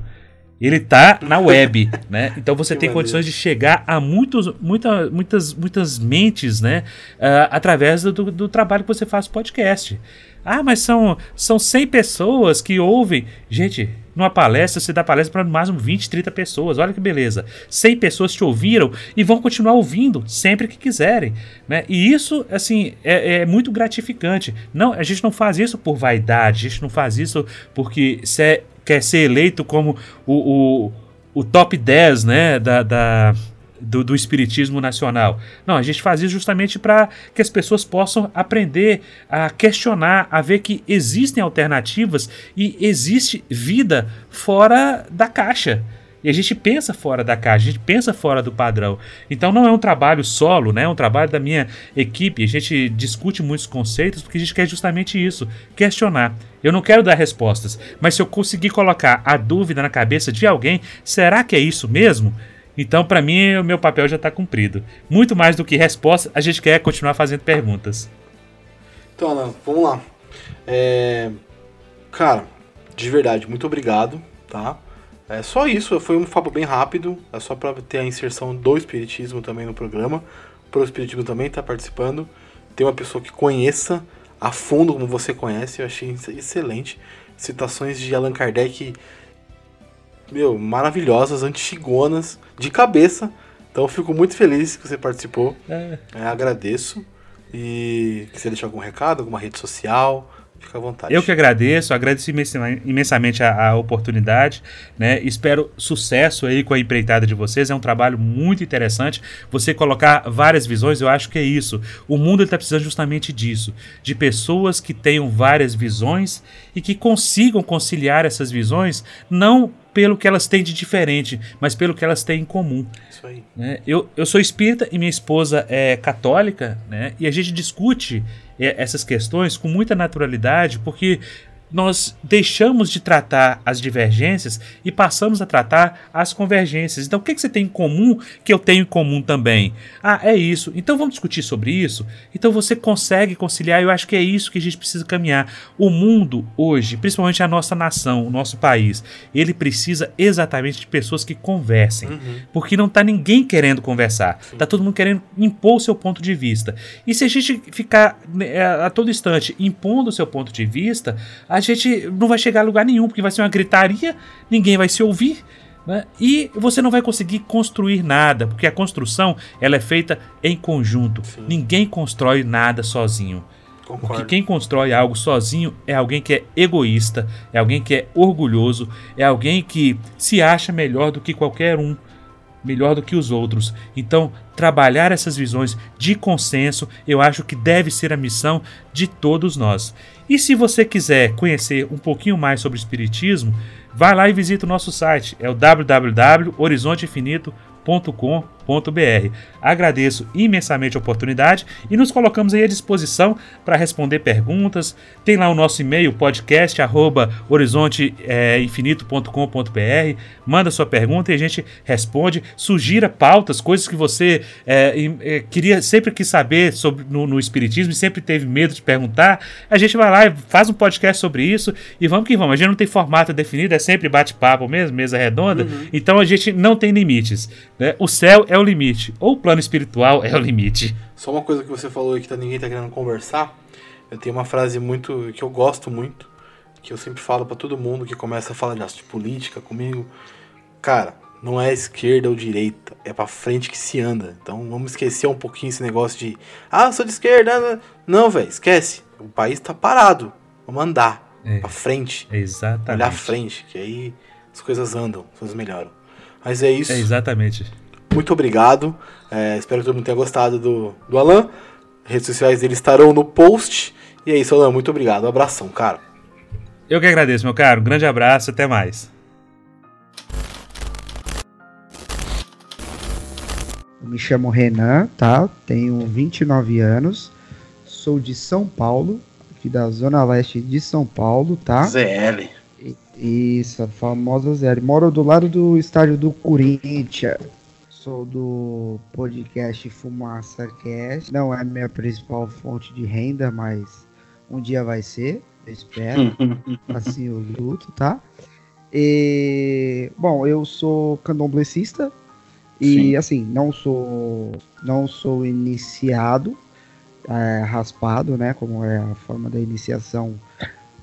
Speaker 4: Ele tá na web, né? Então você que tem maneiro. condições de chegar a muitos, muita, muitas, muitas mentes, né? Uh, através do, do, trabalho que você faz no podcast. Ah, mas são, são 100 pessoas que ouvem. Gente, numa palestra, você dá palestra para no máximo 20, 30 pessoas. Olha que beleza. 100 pessoas te ouviram e vão continuar ouvindo sempre que quiserem. Né? E isso, assim, é, é muito gratificante. Não, a gente não faz isso por vaidade, a gente não faz isso porque você quer ser eleito como o, o, o top 10 né, da, da do, do, espiritismo nacional. Não, a gente faz isso justamente para que as pessoas possam aprender a questionar, a ver que existem alternativas e existe vida fora da caixa. E a gente pensa fora da caixa, a gente pensa fora do padrão. Então não é um trabalho solo, né? é um trabalho da minha equipe. A gente discute muitos conceitos porque a gente quer justamente isso, questionar. Eu não quero dar respostas, mas se eu conseguir colocar a dúvida na cabeça de alguém, será que é isso mesmo? Então, para mim, o meu papel já está cumprido. Muito mais do que resposta, a gente quer continuar fazendo perguntas.
Speaker 1: Então, Alan, vamos lá. É... Cara, de verdade, muito obrigado, tá? É só isso, foi um papo bem rápido, é só para ter a inserção do espiritismo também no programa. O espiritismo também está participando. Tem uma pessoa que conheça a fundo como você conhece, eu achei excelente. Citações de Allan Kardec meu, maravilhosas, antigonas, de cabeça. Então eu fico muito feliz que você participou. É. É, agradeço. E quiser deixar algum recado, alguma rede social, Fica à vontade.
Speaker 4: Eu que agradeço, agradeço imensamente a, a, oportunidade, né? Espero sucesso aí com a empreitada de vocês. É um trabalho muito interessante. Você colocar várias visões, eu acho que é isso. O mundo está precisando justamente disso, de pessoas que tenham várias visões e que consigam conciliar essas visões, não pelo que elas têm de diferente, mas pelo que elas têm em comum. Isso aí. Né? Eu, eu sou espírita e minha esposa é católica, né? E a gente discute essas questões com muita naturalidade, porque nós deixamos de tratar as divergências e passamos a tratar as convergências. Então, o que, que você tem em comum que eu tenho em comum também? Ah, é isso. Então, vamos discutir sobre isso? Então, você consegue conciliar. Eu acho que é isso que a gente precisa caminhar. O mundo hoje, principalmente a nossa nação, o nosso país, ele precisa exatamente de pessoas que conversem. Uhum. Porque não está ninguém querendo conversar. Está todo mundo querendo impor o seu ponto de vista. E se a gente ficar né, a todo instante impondo o seu ponto de vista, a gente não vai chegar a lugar nenhum, porque vai ser uma gritaria, ninguém vai se ouvir. Né? E você não vai conseguir construir nada, porque a construção ela é feita em conjunto. Sim. Ninguém constrói nada sozinho. Concordo. Porque quem constrói algo sozinho é alguém que é egoísta, é alguém que é orgulhoso, é alguém que se acha melhor do que qualquer um, melhor do que os outros. Então, trabalhar essas visões de consenso, eu acho que deve ser a missão de todos nós. E se você quiser conhecer um pouquinho mais sobre Espiritismo, vai lá e visita o nosso site, é o www.horizonteinfinito.com.br www.radiofobia.com.br. Agradeço imensamente a oportunidade e nos colocamos aí à disposição para responder perguntas. Tem lá o nosso e-mail podcast@horizonteinfinito.com.br. Manda sua pergunta e a gente responde. Sugira pautas, coisas que você é, é, queria sempre quis saber sobre no, no, espiritismo e sempre teve medo de perguntar. A gente vai lá e faz um podcast sobre isso e vamos que vamos. A gente não tem formato definido, é sempre bate-papo mesmo, mesa redonda. Uhum. Então a gente não tem limites. Né? O céu é o limite, ou o plano espiritual é o limite.
Speaker 1: Só uma coisa que você falou aí que tá, ninguém tá querendo conversar. Eu tenho uma frase muito que eu gosto muito, que eu sempre falo para todo mundo que começa a falar de política comigo. Cara, não é esquerda ou direita, é para frente que se anda. Então vamos esquecer um pouquinho esse negócio de, ah, sou de esquerda. Não, velho, esquece. O país tá parado. Vamos andar é, para frente.
Speaker 4: Exatamente.
Speaker 1: Olhar à frente, que aí as coisas andam, as coisas melhoram. Mas é isso.
Speaker 4: É exatamente
Speaker 1: muito obrigado. É, espero que todo mundo tenha gostado do, do Alan. redes sociais dele estarão no post. E é isso, Alan. Muito obrigado. Um abração, cara.
Speaker 4: Eu que agradeço, meu caro. Um grande abraço. Até mais.
Speaker 5: Eu me chamo Renan, tá? Tenho 29 anos. Sou de São Paulo, aqui da Zona Leste de São Paulo, tá?
Speaker 1: ZL.
Speaker 5: Isso, a famosa ZL. Moro do lado do estádio do Corinthians. Sou do podcast Fumaça Cast. Não é a minha principal fonte de renda, mas um dia vai ser, eu espero. assim eu luto, tá? E, bom, eu sou candomblessista, e Sim. assim, não sou não sou iniciado, é, raspado, né? Como é a forma da iniciação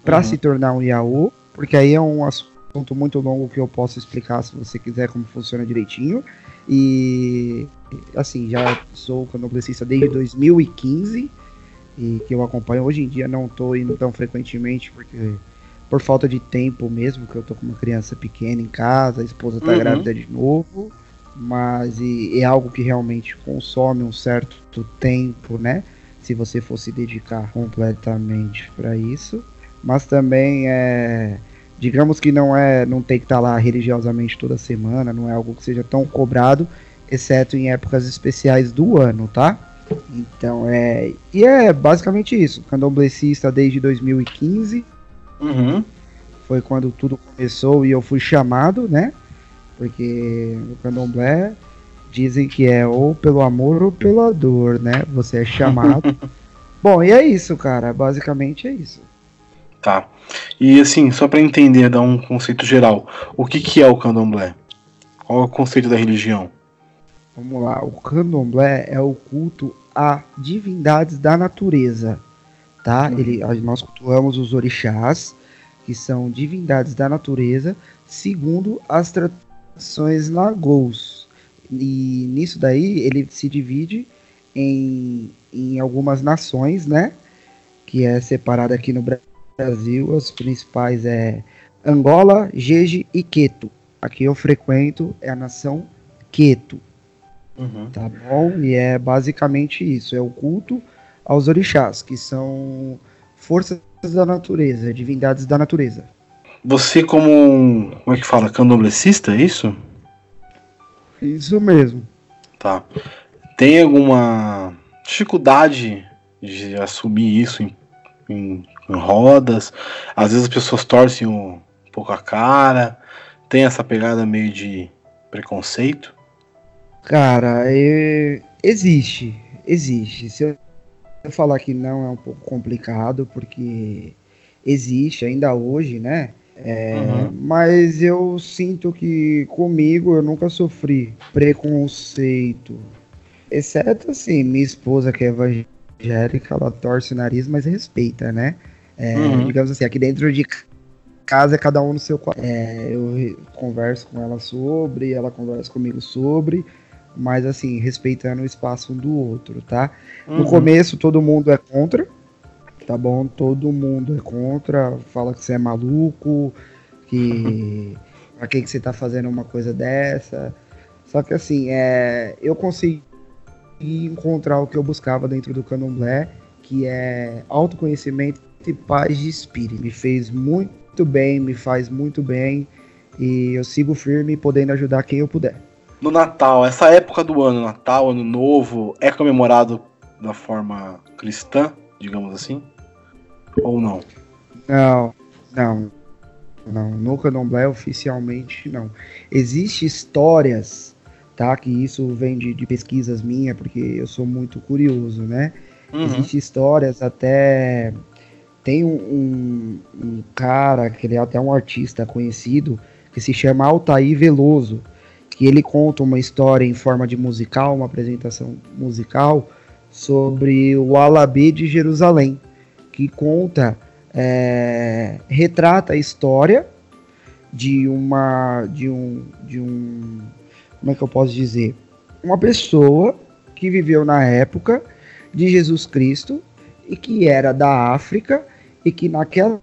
Speaker 5: para uhum. se tornar um Yahoo, porque aí é um assunto muito longo que eu posso explicar se você quiser como funciona direitinho. E assim, já sou candomblessista desde 2015 e que eu acompanho. Hoje em dia não estou indo tão frequentemente porque por falta de tempo mesmo, que eu tô com uma criança pequena em casa, a esposa tá uhum. grávida de novo mas e, é algo que realmente consome um certo tempo, né? Se você fosse dedicar completamente para isso, mas também é, digamos que não é, não tem que estar tá lá religiosamente toda semana, não é algo que seja tão cobrado, exceto em épocas especiais do ano, tá? Então é e é basicamente isso. Candomblessista desde 2015.
Speaker 1: Uhum.
Speaker 5: Foi quando tudo começou e eu fui chamado, né? Porque no candomblé dizem que é ou pelo amor ou pela dor, né? Você é chamado. Bom, e é isso, cara. Basicamente é isso.
Speaker 1: Tá. E assim, só para entender, dar um conceito geral, o que, que é o candomblé? Qual é o conceito da religião?
Speaker 5: Vamos lá, o candomblé é o culto a divindades da natureza, tá? Uhum. Ele, nós cultuamos os orixás, que são divindades da natureza, segundo as tradições Lagos. E nisso daí ele se divide em, em algumas nações, né? Que é separado aqui no Brasil. As principais é Angola, Jeje e Queto. Aqui eu frequento é a nação Queto. Uhum. Tá bom? E é basicamente isso. É o culto aos orixás, que são forças da natureza, divindades da natureza.
Speaker 1: Você como um, como é que fala, candomblessista, é isso?
Speaker 5: Isso mesmo.
Speaker 1: Tá. Tem alguma dificuldade de assumir isso em, em, em rodas? Às vezes as pessoas torcem um, um pouco a cara. Tem essa pegada meio de preconceito?
Speaker 5: Cara, é... existe, existe. Se eu falar que não é um pouco complicado, porque existe ainda hoje, né? É, uhum. Mas eu sinto que comigo eu nunca sofri preconceito. Exceto assim, minha esposa que é evangélica, ela torce o nariz, mas respeita, né? É, uhum. Digamos assim, aqui dentro de casa é cada um no seu quarto. É, eu converso com ela sobre, ela conversa comigo sobre, mas assim, respeitando o espaço um do outro, tá? Uhum. No começo todo mundo é contra, tá bom? Todo mundo é contra, fala que você é maluco, que pra que, que você tá fazendo uma coisa dessa. Só que assim, é, eu consegui encontrar o que eu buscava dentro do candomblé, que é autoconhecimento e paz de espírito. Me fez muito bem, me faz muito bem e eu sigo firme podendo ajudar quem eu puder.
Speaker 1: No Natal, essa época do ano, Natal, Ano Novo, é comemorado da forma cristã, digamos assim? Ou não?
Speaker 5: Não, não. Não, no candomblé oficialmente não. Existem histórias, tá? Que isso vem de, de pesquisas minhas, porque eu sou muito curioso, né? Uhum. Existem histórias até. Tem um, um, um, cara, que ele é até um artista conhecido, que se chama Altair Veloso, que ele conta uma história em forma de musical, uma apresentação musical, sobre o Alabê de Jerusalém que conta, é, retrata a história de uma, de um, de um, como é que eu posso dizer, uma pessoa que viveu na época de Jesus Cristo e que era da África e que naquela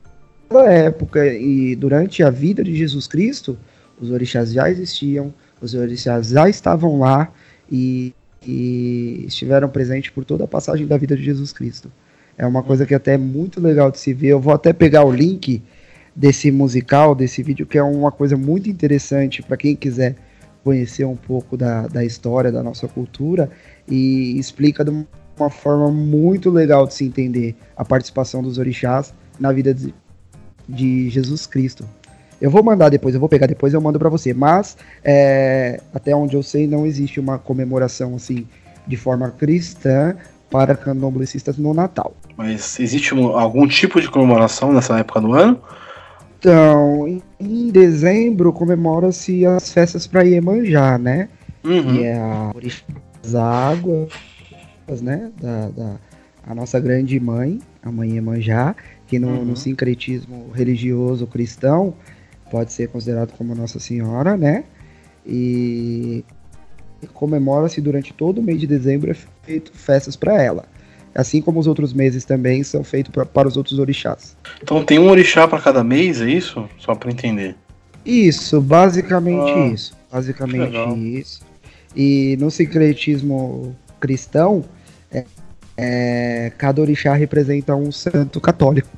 Speaker 5: época e durante a vida de Jesus Cristo os orixás já existiam, os orixás já estavam lá e, e estiveram presentes por toda a passagem da vida de Jesus Cristo. É uma coisa que até é muito legal de se ver. Eu vou até pegar o link desse musical, desse vídeo, que é uma coisa muito interessante para quem quiser conhecer um pouco da, da história da nossa cultura e explica de uma forma muito legal de se entender a participação dos orixás na vida de, de Jesus Cristo. Eu vou mandar depois, eu vou pegar depois eu mando para você. Mas é, até onde eu sei não existe uma comemoração assim de forma cristã para candomblecistas no Natal.
Speaker 1: Mas existe algum tipo de comemoração nessa época do ano?
Speaker 5: Então, em dezembro comemora-se as festas para Iemanjá, né? Uhum. Que é a das águas, né? Da, da, a nossa grande mãe, a mãe Iemanjá, que no, uhum. no sincretismo religioso cristão pode ser considerado como Nossa Senhora, né? E comemora-se durante todo o mês de dezembro é feito festas para ela. Assim como os outros meses também são feitos pra, para os outros orixás.
Speaker 1: Então tem um orixá para cada mês, é isso? Só para entender.
Speaker 5: Isso, basicamente ah, isso. Basicamente isso. E no sincretismo cristão, é, cada orixá representa um santo católico.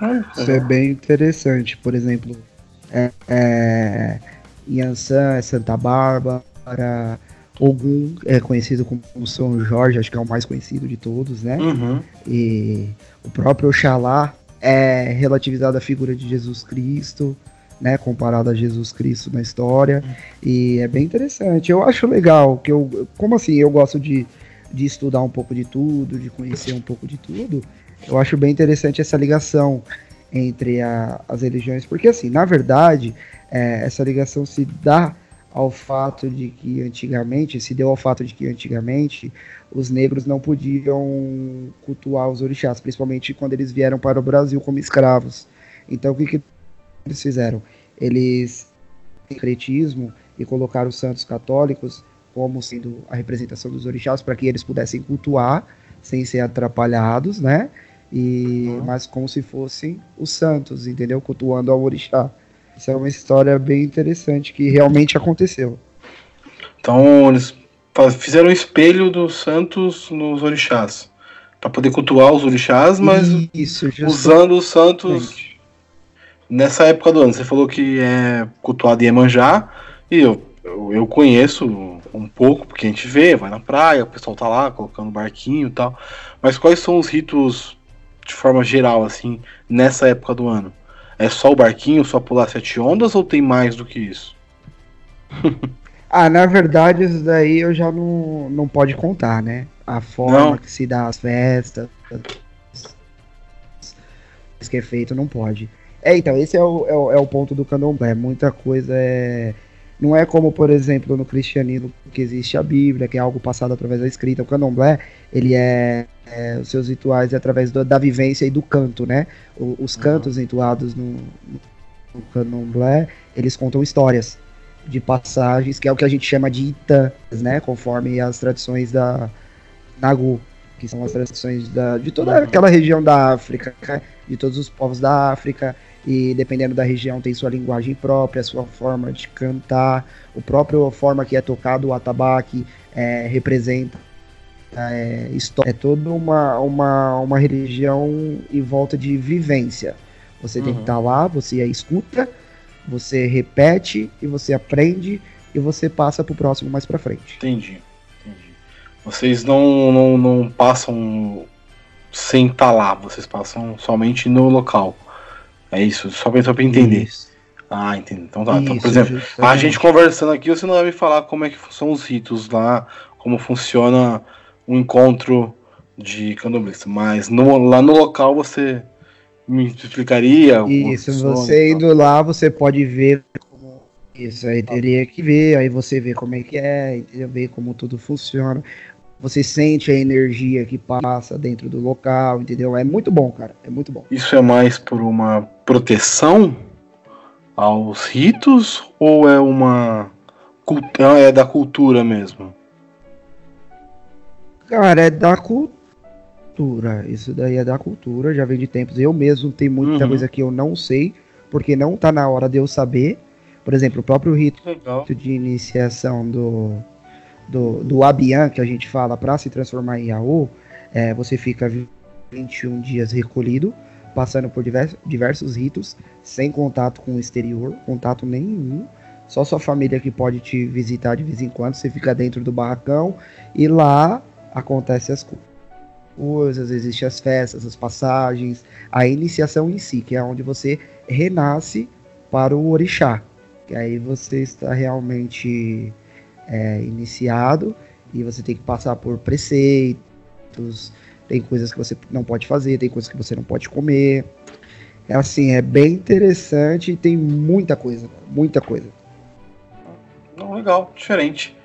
Speaker 5: Ah, Isso é bem interessante. Por exemplo, é, é, Yansan é Santa Bárbara, Ogum é conhecido como São Jorge, acho que é o mais conhecido de todos, né? Uhum. E o próprio Oxalá é relativizado à figura de Jesus Cristo, né? Comparado a Jesus Cristo na história. Uhum. E é bem interessante. Eu acho legal, que eu, como assim, eu gosto de, de estudar um pouco de tudo, de conhecer um pouco de tudo. Eu acho bem interessante essa ligação entre a, as religiões, porque assim, na verdade, é, essa ligação se dá ao fato de que antigamente, se deu ao fato de que antigamente os negros não podiam cultuar os orixás, principalmente quando eles vieram para o Brasil como escravos. Então o que, que eles fizeram? Eles secretismo e colocaram os santos católicos como sendo a representação dos orixás para que eles pudessem cultuar sem ser atrapalhados, né? e uhum. mas como se fossem os santos, entendeu? Cultuando ao orixá. Isso é uma história bem interessante que realmente aconteceu.
Speaker 1: Então eles fizeram um espelho dos santos nos orixás para poder cultuar os orixás, mas Isso, usando os santos nessa época do ano. Você falou que é cultuado em Iemanjá e eu, eu, eu conheço um pouco porque a gente vê, vai na praia, o pessoal tá lá colocando barquinho e tal. Mas quais são os ritos de forma geral, assim, nessa época do ano? É só o barquinho, só pular sete ondas ou tem mais do que isso?
Speaker 5: ah, na verdade, isso daí eu já não, não pode contar, né? A forma não. que se dá as festas, que é feito, não pode. É, então, esse é o, é o, é o ponto do candomblé. Muita coisa é. Não é como, por exemplo, no cristianismo que existe a Bíblia, que é algo passado através da escrita. O candomblé, ele é é, os seus rituais é através do, da vivência e do canto, né? O, os uhum. cantos entoados no, no candomblé, eles contam histórias de passagens, que é o que a gente chama de itãs, né? Conforme as tradições da Nagu, que são as tradições da, de toda aquela região da África, de todos os povos da África, e dependendo da região tem sua linguagem própria, sua forma de cantar, o próprio forma que é tocado o atabaque é, representa é, é toda uma, uma, uma religião em volta de vivência. Você uhum. tem que estar uhum. tá lá, você escuta, você repete e você aprende e você passa pro próximo mais pra frente.
Speaker 1: Entendi. entendi. Vocês não, não, não passam sem estar tá lá, vocês passam somente no local. É isso, só pra, só pra entender. Isso. Ah, entendi. Então tá. Isso, então, por exemplo, justamente. a gente conversando aqui, você não vai me falar como é que são os ritos lá, como funciona um encontro de candomblista, mas no, lá no local você me explicaria?
Speaker 5: Isso, você indo lá, você pode ver como isso aí teria que ver, aí você vê como é que é, entendeu? ver como tudo funciona. Você sente a energia que passa dentro do local, entendeu? É muito bom, cara. É muito bom.
Speaker 1: Isso é mais por uma proteção aos ritos ou é uma é da cultura mesmo?
Speaker 5: Cara, é da cultura. Isso daí é da cultura, já vem de tempos. Eu mesmo tenho muita uhum. coisa que eu não sei, porque não tá na hora de eu saber. Por exemplo, o próprio rito Legal. de iniciação do, do, do Abian, que a gente fala, para se transformar em Yaô, é, você fica 21 dias recolhido, passando por diversos, ritos, sem contato com o exterior, contato nenhum. Só sua família que pode te visitar de vez em quando. Você fica dentro do barracão e lá acontecem as coisas, existem as festas, as passagens, a iniciação em si, que é onde você renasce para o orixá. Que aí você está realmente é, iniciado e você tem que passar por preceitos, tem coisas que você não pode fazer, tem coisas que você não pode comer. É assim, é bem interessante e tem muita coisa, muita coisa.
Speaker 1: Legal, diferente.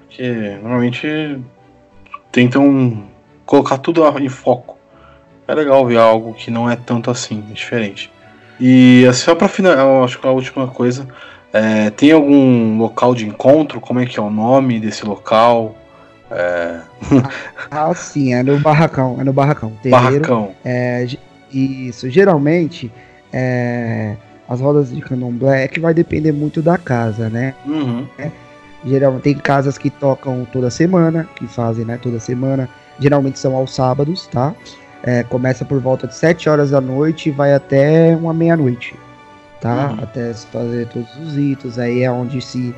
Speaker 1: Porque normalmente tentam colocar tudo em foco. É legal ver algo que não é tanto assim, é diferente. E só para finalizar, acho que a última coisa, é, tem algum local de encontro? Como é que é o nome desse local?
Speaker 5: É... ah, sim, é no barracão, é no barracão.
Speaker 1: Terreiro, barracão.
Speaker 5: É, isso, geralmente é, as rodas de candomblé é que vai depender muito da casa, né?
Speaker 1: Uhum.
Speaker 5: É, geralmente tem casas que tocam toda semana, que fazem, né, toda semana. Geralmente são aos sábados, tá? É, começa por volta de 7 horas da noite e vai até uma meia-noite tá? Uhum. Até se fazer todos os ritos. Aí é onde se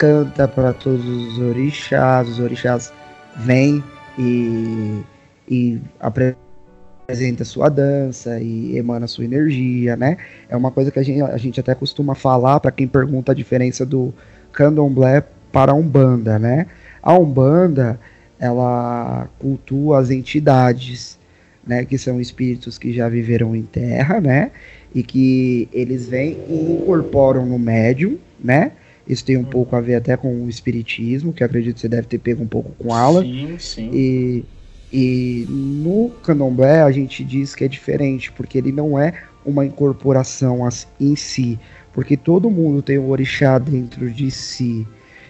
Speaker 5: canta para todos os orixás. Os orixás vêm e, e apresenta sua dança e emana sua energia, né? É uma coisa que a gente, a gente até costuma falar para quem pergunta a diferença do candomblé para a umbanda, né? A umbanda ela cultua as entidades, né? Que são espíritos que já viveram em terra, né? e que eles vêm e incorporam no médium, né? Isso tem um pouco a ver até com o espiritismo, que acredito que você deve ter pego um pouco com aula.
Speaker 1: Sim, sim.
Speaker 5: E, e no candomblé a gente diz que é diferente, porque ele não é uma incorporação em si, porque todo mundo tem o orixá dentro de si.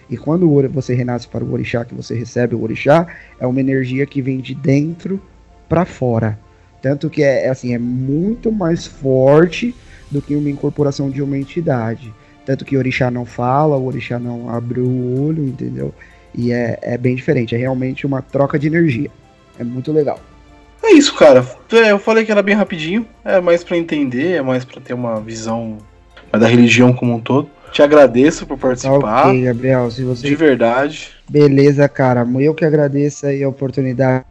Speaker 5: E quando você renasce para o orixá, que você recebe o orixá, é uma energia que vem de dentro para fora. Tanto que é, é, assim, é muito mais forte do que uma incorporação de uma entidade. Tanto que o orixá não fala, o orixá não abre o olho, entendeu? E é, é bem diferente, é realmente uma troca de energia. É muito legal.
Speaker 1: É isso, cara. É, eu falei que era bem rapidinho, é mais para entender, é mais para ter uma visão da religião como um todo. Te agradeço por participar.
Speaker 5: Ok, Gabriel, se você.
Speaker 1: De verdade.
Speaker 5: Beleza, cara. Eu que agradeço aí a oportunidade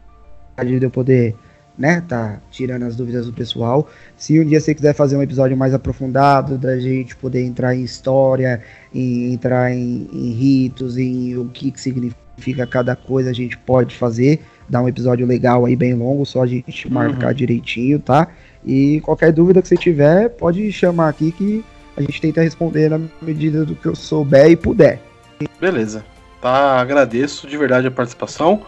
Speaker 5: de eu poder né, tá tirando as dúvidas do pessoal. Se um dia você quiser fazer um episódio mais aprofundado, da gente poder entrar em história, em, entrar em, em ritos, em o que, que significa cada coisa, a gente pode fazer. Dar um episódio legal aí, bem longo, só a gente uhum. marcar direitinho, tá? E qualquer dúvida que você tiver, pode chamar aqui que a gente tenta responder na medida do que eu souber e puder.
Speaker 1: Beleza. Tá, agradeço de verdade a participação.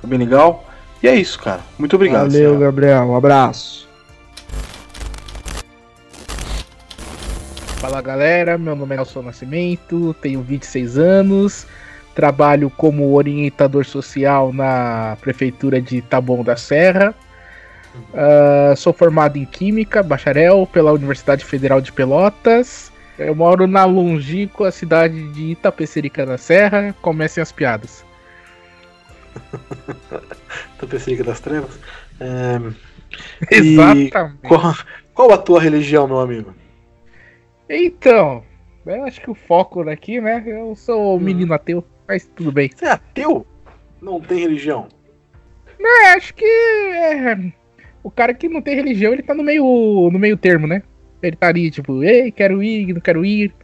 Speaker 1: Foi bem legal. E é isso, cara. Muito obrigado.
Speaker 5: Valeu, senhora. Gabriel. Um abraço.
Speaker 6: Fala galera, meu nome é Nelson Nascimento, tenho 26 anos, trabalho como orientador social na prefeitura de Taboão da Serra. Uh, sou formado em Química, bacharel pela Universidade Federal de Pelotas. Eu moro na longínqua cidade de Itapecerica da Serra. Comecem as piadas.
Speaker 1: Tapecerica das Trevas. É...
Speaker 6: Exatamente.
Speaker 1: Qual, qual, a tua religião, meu amigo?
Speaker 6: Então, eu acho que o foco daqui, né? Eu sou hum. menino ateu, mas tudo bem.
Speaker 1: Você é ateu? Não tem religião?
Speaker 6: Não, acho que é, o cara que não tem religião, ele tá no meio, no meio termo, né? Ele tá ali, tipo, ei, quero ir, não quero ir.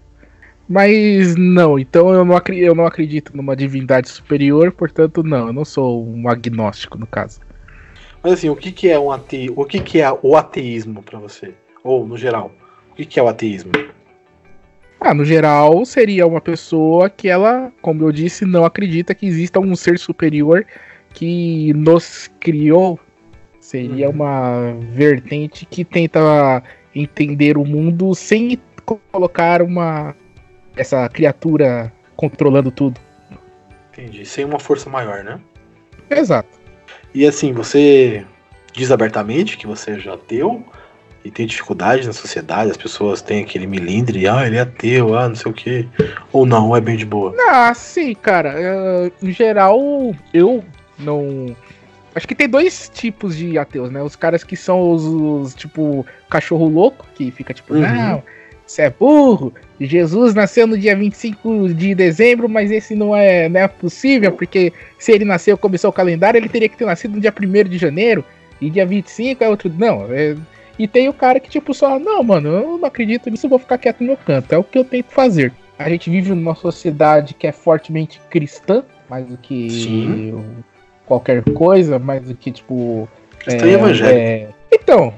Speaker 6: Mas não, então eu não, acredito, eu não acredito numa divindade superior, portanto, não, eu não sou um agnóstico no caso.
Speaker 1: Mas assim, o que, que é um ate... o que, que é o ateísmo para você? Ou no geral, o que, que é o ateísmo?
Speaker 6: Ah, no geral, seria uma pessoa que ela, como eu disse, não acredita que exista um ser superior que nos criou. Seria uhum. uma vertente que tenta entender o mundo sem colocar uma essa criatura controlando tudo.
Speaker 1: Entendi. Sem uma força maior, né?
Speaker 6: Exato.
Speaker 1: E assim, você diz abertamente que você já deu e tem dificuldade na sociedade, as pessoas têm aquele milindre, ah, ele é ateu, ah, não sei o que. Ou não, é bem de boa.
Speaker 6: Ah, sim, cara. Uh, em geral, eu não. Acho que tem dois tipos de ateus, né? Os caras que são os, os tipo, cachorro louco, que fica tipo, uhum. não, você é burro. Jesus nasceu no dia 25 de dezembro, mas esse não é, não é possível, porque se ele nasceu, começou o calendário, ele teria que ter nascido no dia 1 de janeiro, e dia 25 é outro. Não, é... E tem o cara que, tipo, só, não, mano, eu não acredito nisso, vou ficar quieto no meu canto. É o que eu tento fazer. A gente vive numa sociedade que é fortemente cristã, mais do que Sim. qualquer coisa, mais do que, tipo.
Speaker 1: Cristã é, e evangélico. É...
Speaker 6: Então,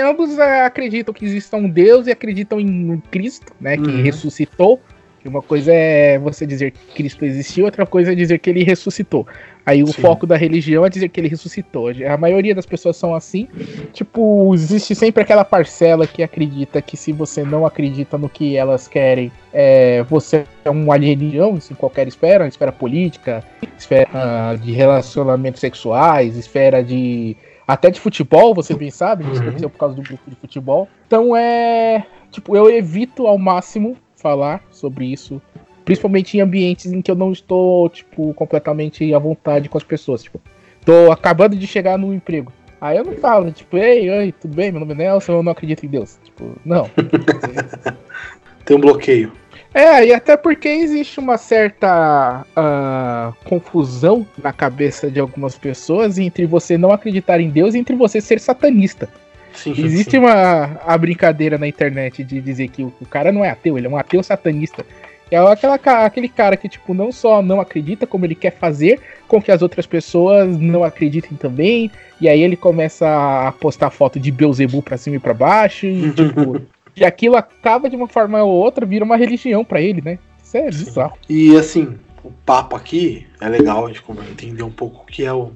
Speaker 6: ambos acreditam que existe um Deus e acreditam em Cristo, né? Que uhum. ressuscitou. Uma coisa é você dizer que Cristo existiu, outra coisa é dizer que ele ressuscitou. Aí o Sim. foco da religião é dizer que ele ressuscitou. A maioria das pessoas são assim. Tipo, existe sempre aquela parcela que acredita que se você não acredita no que elas querem, é, você é um alienígena, em qualquer esfera, esfera política, esfera de relacionamentos sexuais, esfera de até de futebol, você bem sabe, isso uhum. aconteceu por causa do grupo de futebol. Então é. Tipo, eu evito ao máximo falar sobre isso. Principalmente em ambientes em que eu não estou, tipo, completamente à vontade com as pessoas. Tipo, tô acabando de chegar no emprego. Aí eu não falo, tipo, ei, oi, tudo bem? Meu nome é Nelson, eu não acredito em Deus. Tipo, não.
Speaker 1: Tem um bloqueio.
Speaker 6: É, e até porque existe uma certa uh, confusão na cabeça de algumas pessoas entre você não acreditar em Deus e entre você ser satanista. Sim, existe sim. uma a brincadeira na internet de dizer que o, o, cara não é ateu, ele é um ateu satanista. É aquela, aquele cara que, tipo, não só não acredita, como ele quer fazer com que as outras pessoas não acreditem também. E aí ele começa a postar foto de Beuzebu pra cima e pra baixo. E, tipo, E aquilo acaba de uma forma ou outra, vira uma religião para ele, né? Isso é bizarro.
Speaker 1: E assim, o papo aqui é legal a gente entender um pouco o que é o,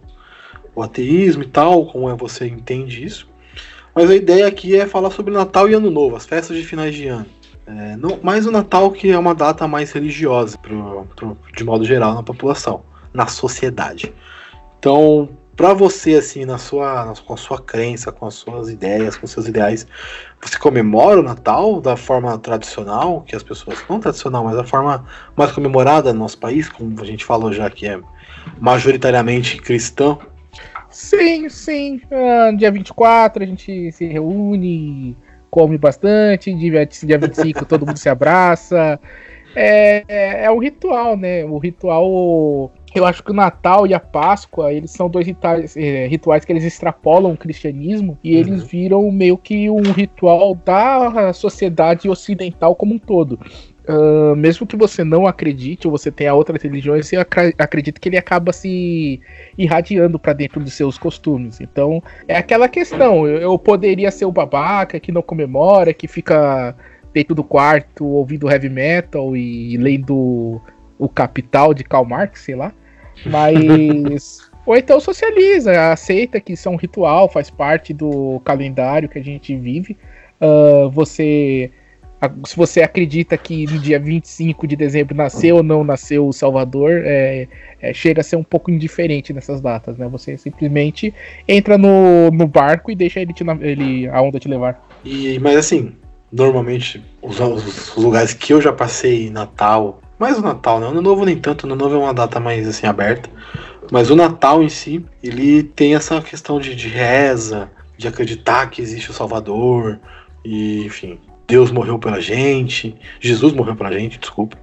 Speaker 1: o ateísmo e tal, como é você entende isso. Mas a ideia aqui é falar sobre Natal e Ano Novo, as festas de finais de ano. É, não, mais o Natal que é uma data mais religiosa, pro, pro, de modo geral, na população, na sociedade. Então, para você, assim, na sua, com a sua crença, com as suas ideias, com seus ideais, você comemora o Natal da forma tradicional, que as pessoas. Não tradicional, mas da forma mais comemorada no nosso país, como a gente falou já que é majoritariamente cristão?
Speaker 6: Sim, sim. Uh, dia 24 a gente se reúne, come bastante, dia, dia 25 todo mundo se abraça. É, é, é um ritual, né? O ritual eu acho que o Natal e a Páscoa, eles são dois rituais, é, rituais que eles extrapolam o cristianismo e uhum. eles viram meio que um ritual da sociedade ocidental como um todo. Uh, mesmo que você não acredite ou você tenha outras religiões, eu acredito que ele acaba se irradiando para dentro dos seus costumes. Então, é aquela questão. Eu, eu poderia ser o babaca que não comemora, que fica dentro do quarto ouvindo heavy metal e lendo o Capital de Karl Marx, sei lá. Mas. Ou então socializa, aceita que isso é um ritual, faz parte do calendário que a gente vive. Uh, você. Se você acredita que no dia 25 de dezembro nasceu ou não nasceu o Salvador, é, é, chega a ser um pouco indiferente nessas datas, né? Você simplesmente entra no, no barco e deixa ele, te, ele a onda te levar.
Speaker 1: E, mas assim, normalmente os, os, lugares que eu já passei Natal mais o Natal, né? O Ano Novo nem tanto, o Ano Novo é uma data mais assim aberta. Mas o Natal em si, ele tem essa questão de, de reza, de acreditar que existe o Salvador, e enfim, Deus morreu pela gente, Jesus morreu pela gente, desculpa.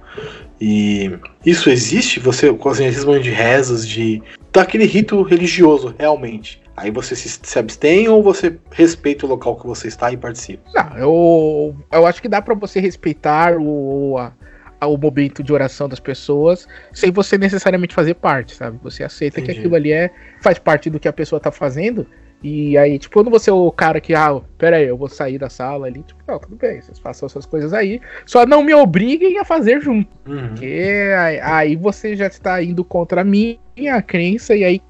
Speaker 1: E isso existe? Você, com as de rezas, de daquele rito religioso, realmente. Aí você se, se, abstém ou você respeita o local que você está e participa?
Speaker 6: Não, eu, eu acho que dá para você respeitar o, a, ao momento de oração das pessoas, sem você necessariamente fazer parte, sabe? Você aceita Entendi. que aquilo ali é faz parte do que a pessoa tá fazendo. E aí, tipo, quando você é o cara que, ah, pera aí, eu vou sair da sala ali, tipo, não, tudo bem, vocês façam essas coisas aí, só não me obriguem a fazer junto. Uhum. Porque aí, você já está indo contra a minha crença e aí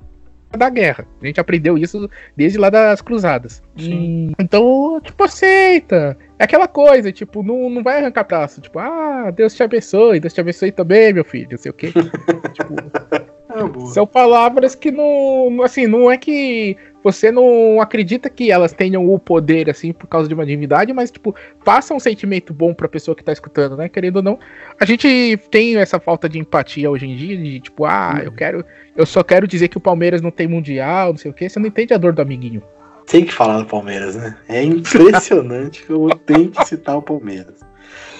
Speaker 6: da guerra. A gente aprendeu isso desde lá das cruzadas. Então, tipo, aceita. É aquela coisa, tipo, não, não vai arrancar braço. Tipo, ah, Deus te abençoe, Deus te abençoe também, meu filho, não sei o quê. tipo, é são palavras que não. Assim, não é que você não acredita que elas tenham o poder, assim, por causa de uma divindade, mas, tipo, passa um sentimento bom pra pessoa que tá escutando, né? Querendo ou não. A gente tem essa falta de empatia hoje em dia, de tipo, ah, eu quero. Eu só quero dizer que o Palmeiras não tem mundial, não sei o quê. Você não entende a dor do amiguinho.
Speaker 1: Tem que falar do Palmeiras, né? É impressionante que eu tenho que citar o Palmeiras.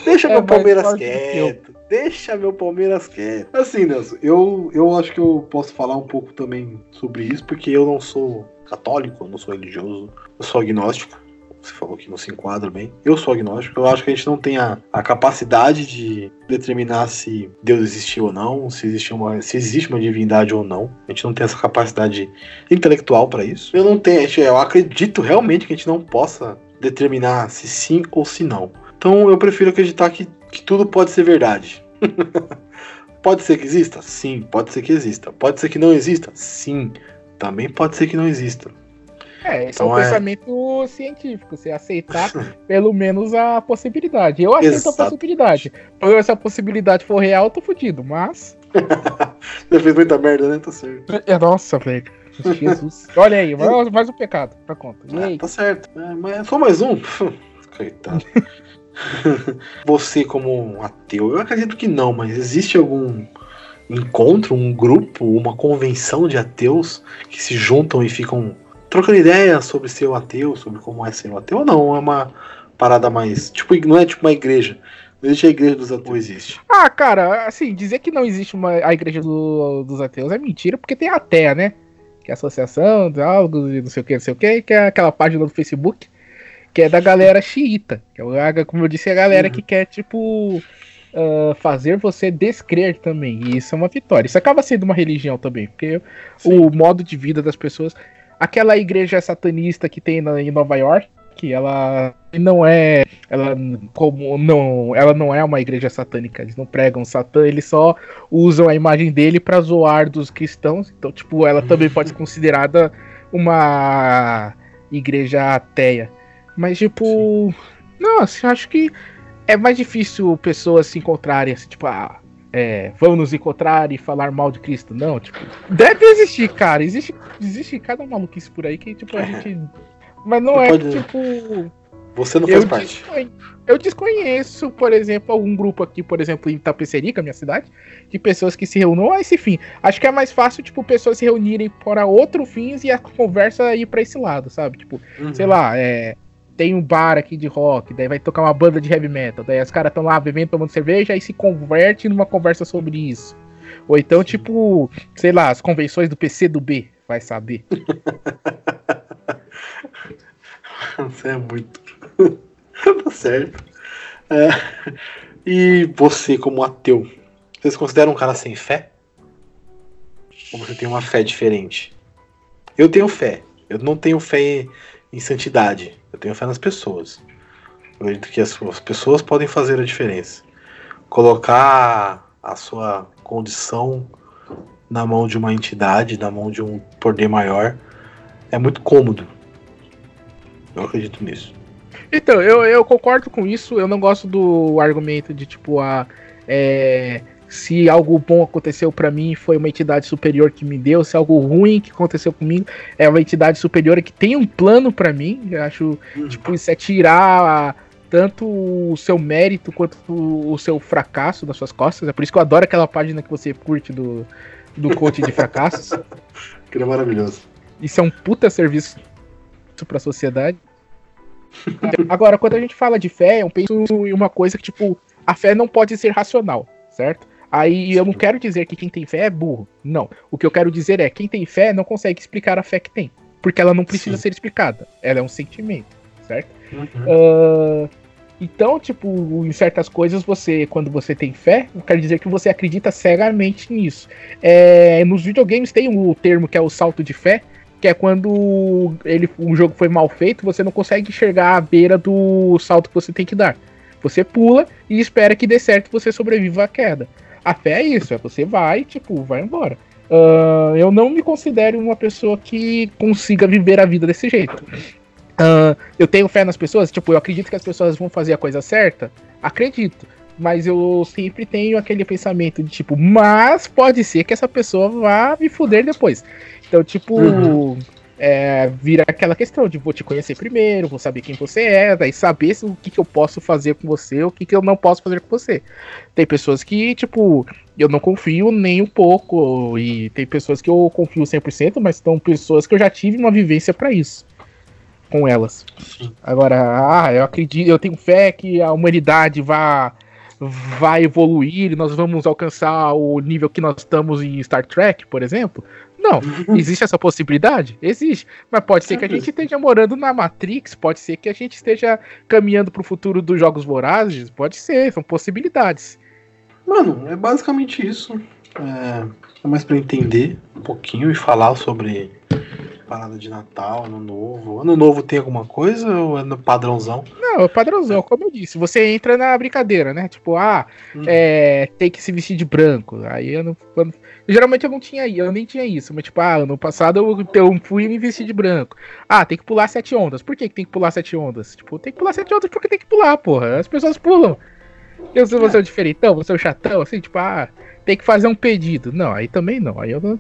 Speaker 1: Deixa é, meu Palmeiras quieto. Deixa meu Palmeiras quieto. Assim, Nelson, eu, eu acho que eu posso falar um pouco também sobre isso, porque eu não sou católico, eu não sou religioso, eu sou agnóstico. Você falou que não se enquadra bem. Eu sou agnóstico. Eu acho que a gente não tem a, a capacidade de determinar se Deus existiu ou não, se existe, uma, se existe uma divindade ou não. A gente não tem essa capacidade intelectual para isso. Eu não tenho, eu acredito realmente que a gente não possa determinar se sim ou se não. Então eu prefiro acreditar que, que tudo pode ser verdade. pode ser que exista? Sim, pode ser que exista. Pode ser que não exista? Sim, também pode ser que não exista.
Speaker 6: É, esse então é um é... pensamento científico, você aceitar pelo menos a possibilidade. Eu aceito Exato. a possibilidade. Se essa possibilidade for real, eu tô fudido, mas.
Speaker 1: Você fez muita merda, né? Tá certo.
Speaker 6: É, nossa, velho. Jesus. Olha aí, mais, mais um pecado pra conta.
Speaker 1: É, tá certo. É, mas só mais um. Coitado. Você, como ateu, eu acredito que não, mas existe algum encontro, um grupo, uma convenção de ateus que se juntam e ficam trocando ideias sobre ser um ateu, sobre como é ser um ateu, ou não? É uma parada mais. Tipo, não é tipo uma igreja. Não existe a igreja dos ateus, existe.
Speaker 6: Ah, cara, assim, dizer que não existe uma, a igreja do, dos ateus é mentira, porque tem a TEA, né? Que é a Associação de Algo, não sei o que, não sei o que, que é aquela página do Facebook que é da galera xiita. Que é, como eu disse, é a galera uhum. que quer, tipo, uh, fazer você descrer também. E isso é uma vitória. Isso acaba sendo uma religião também, porque Sim. o modo de vida das pessoas. Aquela igreja satanista que tem na, em Nova York, que ela não é ela como não ela não é uma igreja satânica eles não pregam satã eles só usam a imagem dele para zoar dos cristãos então tipo ela também pode ser considerada uma igreja ateia mas, tipo. Sim. Não, assim, acho que é mais difícil pessoas se encontrarem, assim, tipo, ah, é, vamos nos encontrar e falar mal de Cristo. Não, tipo, deve existir, cara. Existe, existe cada maluquice por aí que, tipo, a gente. Mas não Você é pode... tipo.
Speaker 1: Você não faz eu parte.
Speaker 6: Desconheço, eu desconheço, por exemplo, algum grupo aqui, por exemplo, em Tapecerica, minha cidade, de pessoas que se reúnem a esse fim. Acho que é mais fácil, tipo, pessoas se reunirem para outro fins e a conversa ir para esse lado, sabe? Tipo, uhum. sei lá, é tem um bar aqui de rock, daí vai tocar uma banda de heavy metal, daí os caras estão lá bebendo, tomando cerveja e se converte numa conversa sobre isso. Ou então, tipo, sei lá, as convenções do PC do B, vai saber.
Speaker 1: Você é muito. tá certo. É... E você, como ateu, você se considera um cara sem fé? Ou você tem uma fé diferente? Eu tenho fé. Eu não tenho fé em santidade. Eu tenho fé nas pessoas. Eu acredito que as, as pessoas podem fazer a diferença. Colocar a sua condição na mão de uma entidade, na mão de um poder maior, é muito cômodo. Eu acredito nisso.
Speaker 6: Então, eu, eu concordo com isso. Eu não gosto do argumento de tipo, a. É, se algo bom aconteceu para mim foi uma entidade superior que me deu, se algo ruim que aconteceu comigo é uma entidade superior que tem um plano para mim. Eu acho, uhum. tipo, isso é tirar tanto o seu mérito quanto o seu fracasso das suas costas. É por isso que eu adoro aquela página que você curte do, do coach de fracassos.
Speaker 1: Que é maravilhoso.
Speaker 6: Isso é um puta serviço para a sociedade. Agora, quando a gente fala de fé, eu penso em uma coisa que, tipo, a fé não pode ser racional, certo? Aí eu não quero dizer que quem tem fé é burro. Não. O que eu quero dizer é quem tem fé não consegue explicar a fé que tem. Porque ela não precisa Sim. ser explicada. Ela é um sentimento, certo? Uhum. Uh, então, tipo, em certas coisas você, quando você tem fé, quer dizer que você acredita cegamente nisso. É, nos videogames tem o um termo que é o salto de fé, que é quando ele, um jogo foi mal feito, você não consegue enxergar a beira do salto que você tem que dar. Você pula e espera que dê certo e você sobreviva à queda. A fé é isso, é você vai, tipo, vai embora. Uh, eu não me considero uma pessoa que consiga viver a vida desse jeito. Uh, eu tenho fé nas pessoas, tipo, eu acredito que as pessoas vão fazer a coisa certa. Acredito. Mas eu sempre tenho aquele pensamento de tipo, mas pode ser que essa pessoa vá me fuder depois. Então, tipo, uhum. É, vira aquela questão de vou te conhecer primeiro, vou saber quem você é, daí saber o que, que eu posso fazer com você, o que, que eu não posso fazer com você. Tem pessoas que, tipo, eu não confio nem um pouco, e tem pessoas que eu confio 100%, mas são pessoas que eu já tive uma vivência para isso com elas. Agora, ah, eu acredito, eu tenho fé que a humanidade vai vai evoluir e nós vamos alcançar o nível que nós estamos em Star Trek, por exemplo. Não, existe essa possibilidade? Existe. Mas pode ser que a gente esteja morando na Matrix, pode ser que a gente esteja caminhando para o futuro dos Jogos Vorazes, pode ser, são possibilidades.
Speaker 1: Mano, é basicamente isso. É, é mais para entender um pouquinho e falar sobre parada de Natal, Ano Novo. Ano Novo tem alguma coisa ou é no padrãozão?
Speaker 6: Não, é padrãozão, como eu disse. Você entra na brincadeira, né? Tipo, ah, hum. é, tem que se vestir de branco. Aí eu não. Geralmente eu não tinha eu nem tinha isso. Mas, tipo, ah, ano passado eu, eu fui e me vesti de branco. Ah, tem que pular sete ondas. Por que, que tem que pular sete ondas? Tipo, tem que pular sete ondas porque tem que pular, porra. As pessoas pulam. Eu sou você é o diferentão, você é o chatão, assim, tipo, ah, tem que fazer um pedido. Não, aí também não. Aí eu não.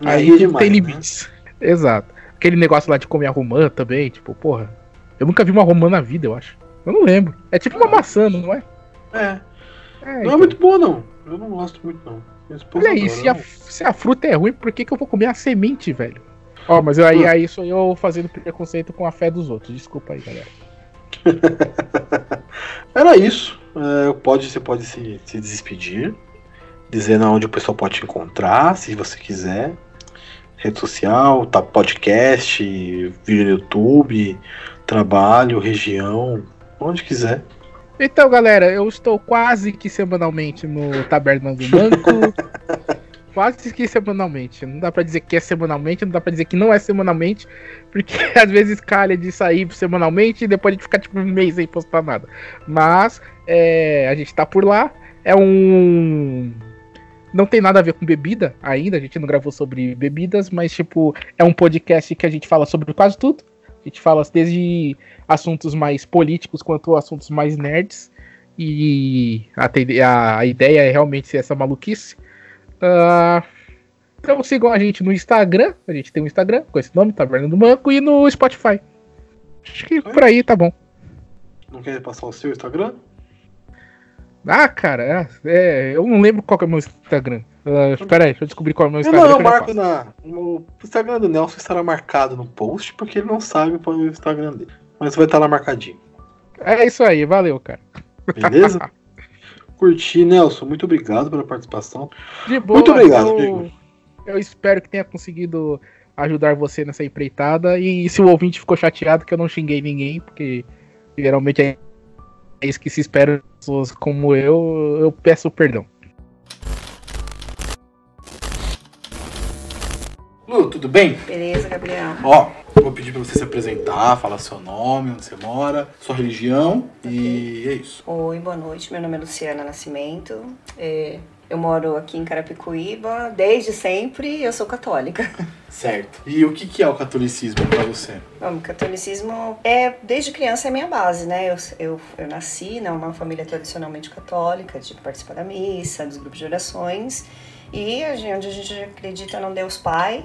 Speaker 6: Aí, aí é demais, tem né? limites. Né? Exato. Aquele negócio lá de comer a romã também, tipo, porra. Eu nunca vi uma romã na vida, eu acho. Eu não lembro. É tipo uma maçã, não é?
Speaker 1: É. é não é então. é muito boa, não. Eu não gosto muito, não.
Speaker 6: Olha aí, se a, se a, fruta é ruim, por que, que eu vou comer a semente, velho? Ó, oh, mas aí, hum. aí sou eu fazendo preconceito com a fé dos outros. Desculpa aí, galera.
Speaker 1: Era isso. É, pode, você pode se, se despedir, dizendo onde o pessoal pode te encontrar, se você quiser rede social, tá podcast, vídeo no YouTube, trabalho, região, onde quiser.
Speaker 6: Então, galera, eu estou quase que semanalmente no Taberna do Banco. quase que semanalmente. Não dá para dizer que é semanalmente, não dá para dizer que não é semanalmente, porque às vezes calha de sair semanalmente e depois a gente fica tipo um mês sem postar nada. Mas é, a gente tá por lá. É um não tem nada a ver com bebida ainda, a gente não gravou sobre bebidas, mas tipo, é um podcast que a gente fala sobre quase tudo. A gente fala desde assuntos mais políticos quanto assuntos mais nerds. E a, a, ideia é realmente ser essa maluquice. Uh, então sigam a gente no Instagram. A gente tem um Instagram com esse nome, Taverna do Manco, e no Spotify. Acho que por aí tá bom.
Speaker 1: Não quer passar o seu Instagram?
Speaker 6: Ah, cara, é, é, eu não lembro qual é o meu Instagram. Uh, espera aí, deixa eu descobrir qual é o meu Instagram.
Speaker 1: Não, eu marco na. O Instagram do Nelson estará marcado no post, porque ele não sabe qual é o Instagram dele. Mas vai estar lá marcadinho.
Speaker 6: É isso aí, valeu, cara.
Speaker 1: Beleza? Curti, Nelson. Muito obrigado pela participação.
Speaker 6: De boa, muito obrigado, eu, eu espero que tenha conseguido ajudar você nessa empreitada. E se o ouvinte ficou chateado que eu não xinguei ninguém, porque geralmente é é isso que se espera de pessoas como eu, eu peço perdão.
Speaker 1: Lu, tudo bem?
Speaker 7: Beleza, Gabriel.
Speaker 1: Ó, vou pedir pra você se apresentar, falar seu nome, onde você mora, sua religião okay. e é isso.
Speaker 7: Oi, boa noite. Meu nome é Luciana Nascimento. É, eu moro aqui em Carapicuíba desde sempre eu sou católica.
Speaker 1: Certo. E o que, que é o catolicismo para você?
Speaker 7: Bom, o catolicismo é, desde criança, é minha base, né? Eu, eu, eu nasci numa família tradicionalmente católica, de participar da missa, dos grupos de orações. E onde a gente acredita no Deus Pai,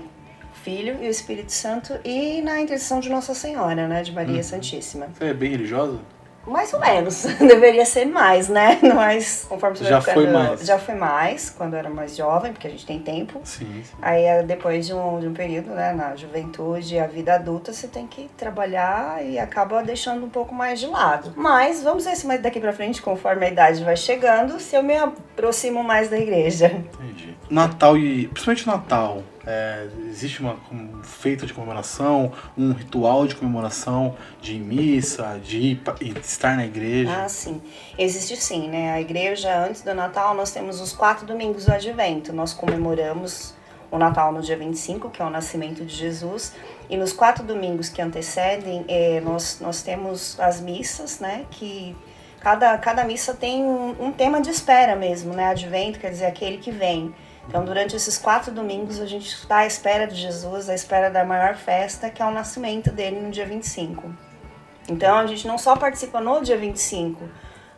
Speaker 7: Filho e o Espírito Santo e na intercessão de Nossa Senhora, né? De Maria hum. Santíssima.
Speaker 1: Você é bem religiosa?
Speaker 7: Mais ou menos. Deveria ser mais, né? Mas conforme você
Speaker 1: já foi mais.
Speaker 7: Já foi mais, quando eu era mais jovem, porque a gente tem tempo.
Speaker 1: Sim, sim.
Speaker 7: Aí eh, depois de um, de um período, né, na juventude, a vida adulta, você tem que trabalhar e acaba deixando um pouco mais de lado. Mas vamos ver se mais daqui pra frente, conforme a idade vai chegando, se eu me aproximo mais da igreja.
Speaker 1: Entendi. Natal e. Principalmente Natal é, existe uma, um feito de comemoração, um ritual de comemoração de missa, de ir, de estar na igreja?
Speaker 7: Ah, sim. Existe sim, né? A igreja, antes do Natal, nós temos os quatro domingos do advento. Nós comemoramos o Natal no dia 25, que é o nascimento de Jesus, e nos quatro domingos que antecedem, é, nós, nós temos as missas, né? Que cada, cada missa tem um, um tema de espera mesmo, né? Advento quer dizer aquele que vem. Então, durante esses quatro domingos, a gente está à espera de Jesus, à espera da maior festa, que é o nascimento dele no dia 25. Então, a gente não só participa no dia 25,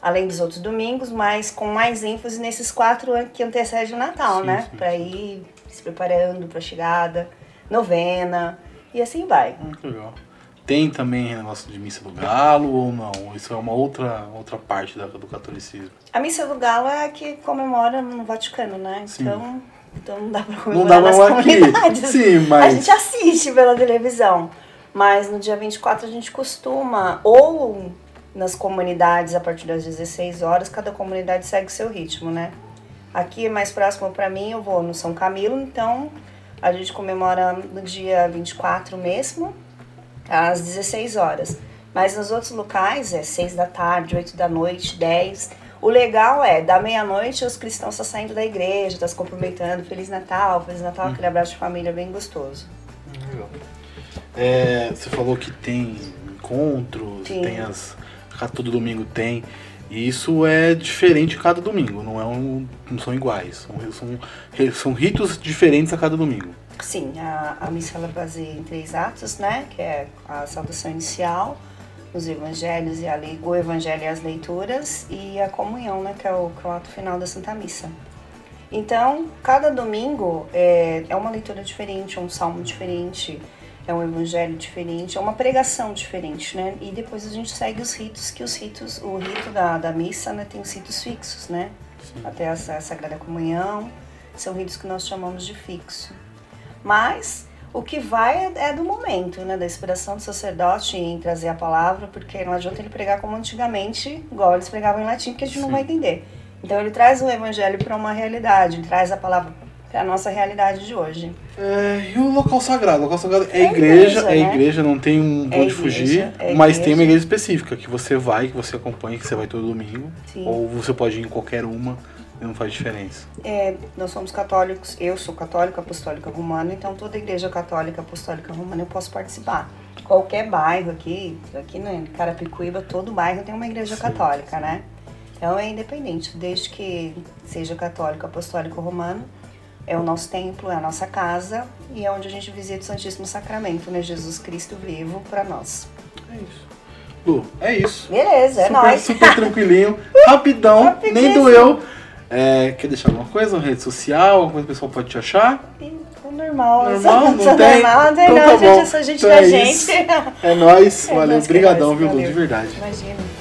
Speaker 7: além dos outros domingos, mas com mais ênfase nesses quatro que antecedem o Natal, sim, né? Para ir se preparando para a chegada, novena. E assim vai.
Speaker 1: Muito legal. Tem também negócio de missa do galo ou não? Isso é uma outra, outra parte da, do catolicismo.
Speaker 7: A missa do galo é a que comemora no Vaticano, né?
Speaker 1: Sim.
Speaker 7: Então, então não dá pra
Speaker 1: Não
Speaker 7: comemorar
Speaker 1: dá
Speaker 7: nas
Speaker 1: pra aqui.
Speaker 7: comunidades.
Speaker 1: Sim,
Speaker 7: A
Speaker 1: mas.
Speaker 7: gente assiste pela televisão. Mas no dia 24 a gente costuma, ou nas comunidades a partir das 16 horas, cada comunidade segue seu ritmo, né? Aqui é mais próximo para mim, eu vou no São Camilo, então a gente comemora no dia 24 mesmo, às 16 horas. Mas nos outros locais é 6 da tarde, 8 da noite, 10. O legal é, da meia-noite os cristãos estão saindo da igreja, estão se cumprimentando, Feliz Natal, Feliz Natal, aquele abraço de família bem gostoso.
Speaker 1: Legal. É, você falou que tem encontros,
Speaker 7: Sim.
Speaker 1: tem as. Todo domingo tem. E isso é diferente cada domingo, não, é um, não são iguais. São, são, são ritos diferentes a cada domingo.
Speaker 7: Sim, a, a missa ela baseia em três atos, né? Que é a saudação inicial, os evangelhos e a lei, o evangelho e as leituras e a comunhão, né? Que é o, que é o ato final da Santa Missa. Então, cada domingo é, é uma leitura diferente, é um salmo diferente, é um evangelho diferente, é uma pregação diferente, né? E depois a gente segue os ritos, que os ritos, o rito da, da missa, né? Tem os ritos fixos, né? Até a, a Sagrada Comunhão, são ritos que nós chamamos de fixo. Mas o que vai é, é do momento, né? Da inspiração do sacerdote em trazer a palavra, porque não adianta ele pregar como antigamente, igual eles pregavam em latim, que a gente não
Speaker 1: Sim.
Speaker 7: vai entender. Então ele traz o evangelho para uma realidade, ele traz a palavra para a nossa realidade de hoje.
Speaker 1: É, e o local sagrado? O local sagrado é,
Speaker 7: É
Speaker 1: igreja,
Speaker 7: igreja,
Speaker 1: é
Speaker 7: né?
Speaker 1: igreja, não tem um
Speaker 7: É
Speaker 1: onde
Speaker 7: igreja,
Speaker 1: fugir,
Speaker 7: é
Speaker 1: mas tem uma
Speaker 7: igreja.
Speaker 1: específica que você vai, que você acompanha, que você vai todo domingo.
Speaker 7: Sim.
Speaker 1: Ou você pode ir em qualquer uma não faz diferença.
Speaker 7: É, nós somos católicos, eu sou católica apostólica romana, então toda igreja católica apostólica romana eu posso participar. Qualquer bairro aqui, aqui no Carapicuíba, todo bairro tem uma igreja
Speaker 1: Sim,
Speaker 7: católica, né? Então é independente, desde que seja católico, apostólico romano, é o nosso templo, é a nossa casa e é onde a gente visita o Santíssimo Sacramento, né? Jesus Cristo vivo para nós.
Speaker 1: É isso. Lu, é isso.
Speaker 7: Beleza, é
Speaker 1: super,
Speaker 7: nóis.
Speaker 1: super tranquilinho, rapidão, nem doeu. É, quer deixar alguma coisa na rede social? Alguma coisa que o pessoal pode te achar?
Speaker 7: É normal,
Speaker 1: Normal? Não
Speaker 7: sou
Speaker 1: tem?
Speaker 7: normal, não tem
Speaker 1: Então
Speaker 7: não,
Speaker 1: tá
Speaker 7: gente,
Speaker 1: bom.
Speaker 7: eu sou gente
Speaker 1: Então
Speaker 7: da
Speaker 1: é
Speaker 7: gente.
Speaker 1: isso. É nóis,
Speaker 7: É
Speaker 1: valeu,
Speaker 7: que é
Speaker 1: viu, Lu,
Speaker 7: valeu.
Speaker 1: de verdade.
Speaker 7: Imagina.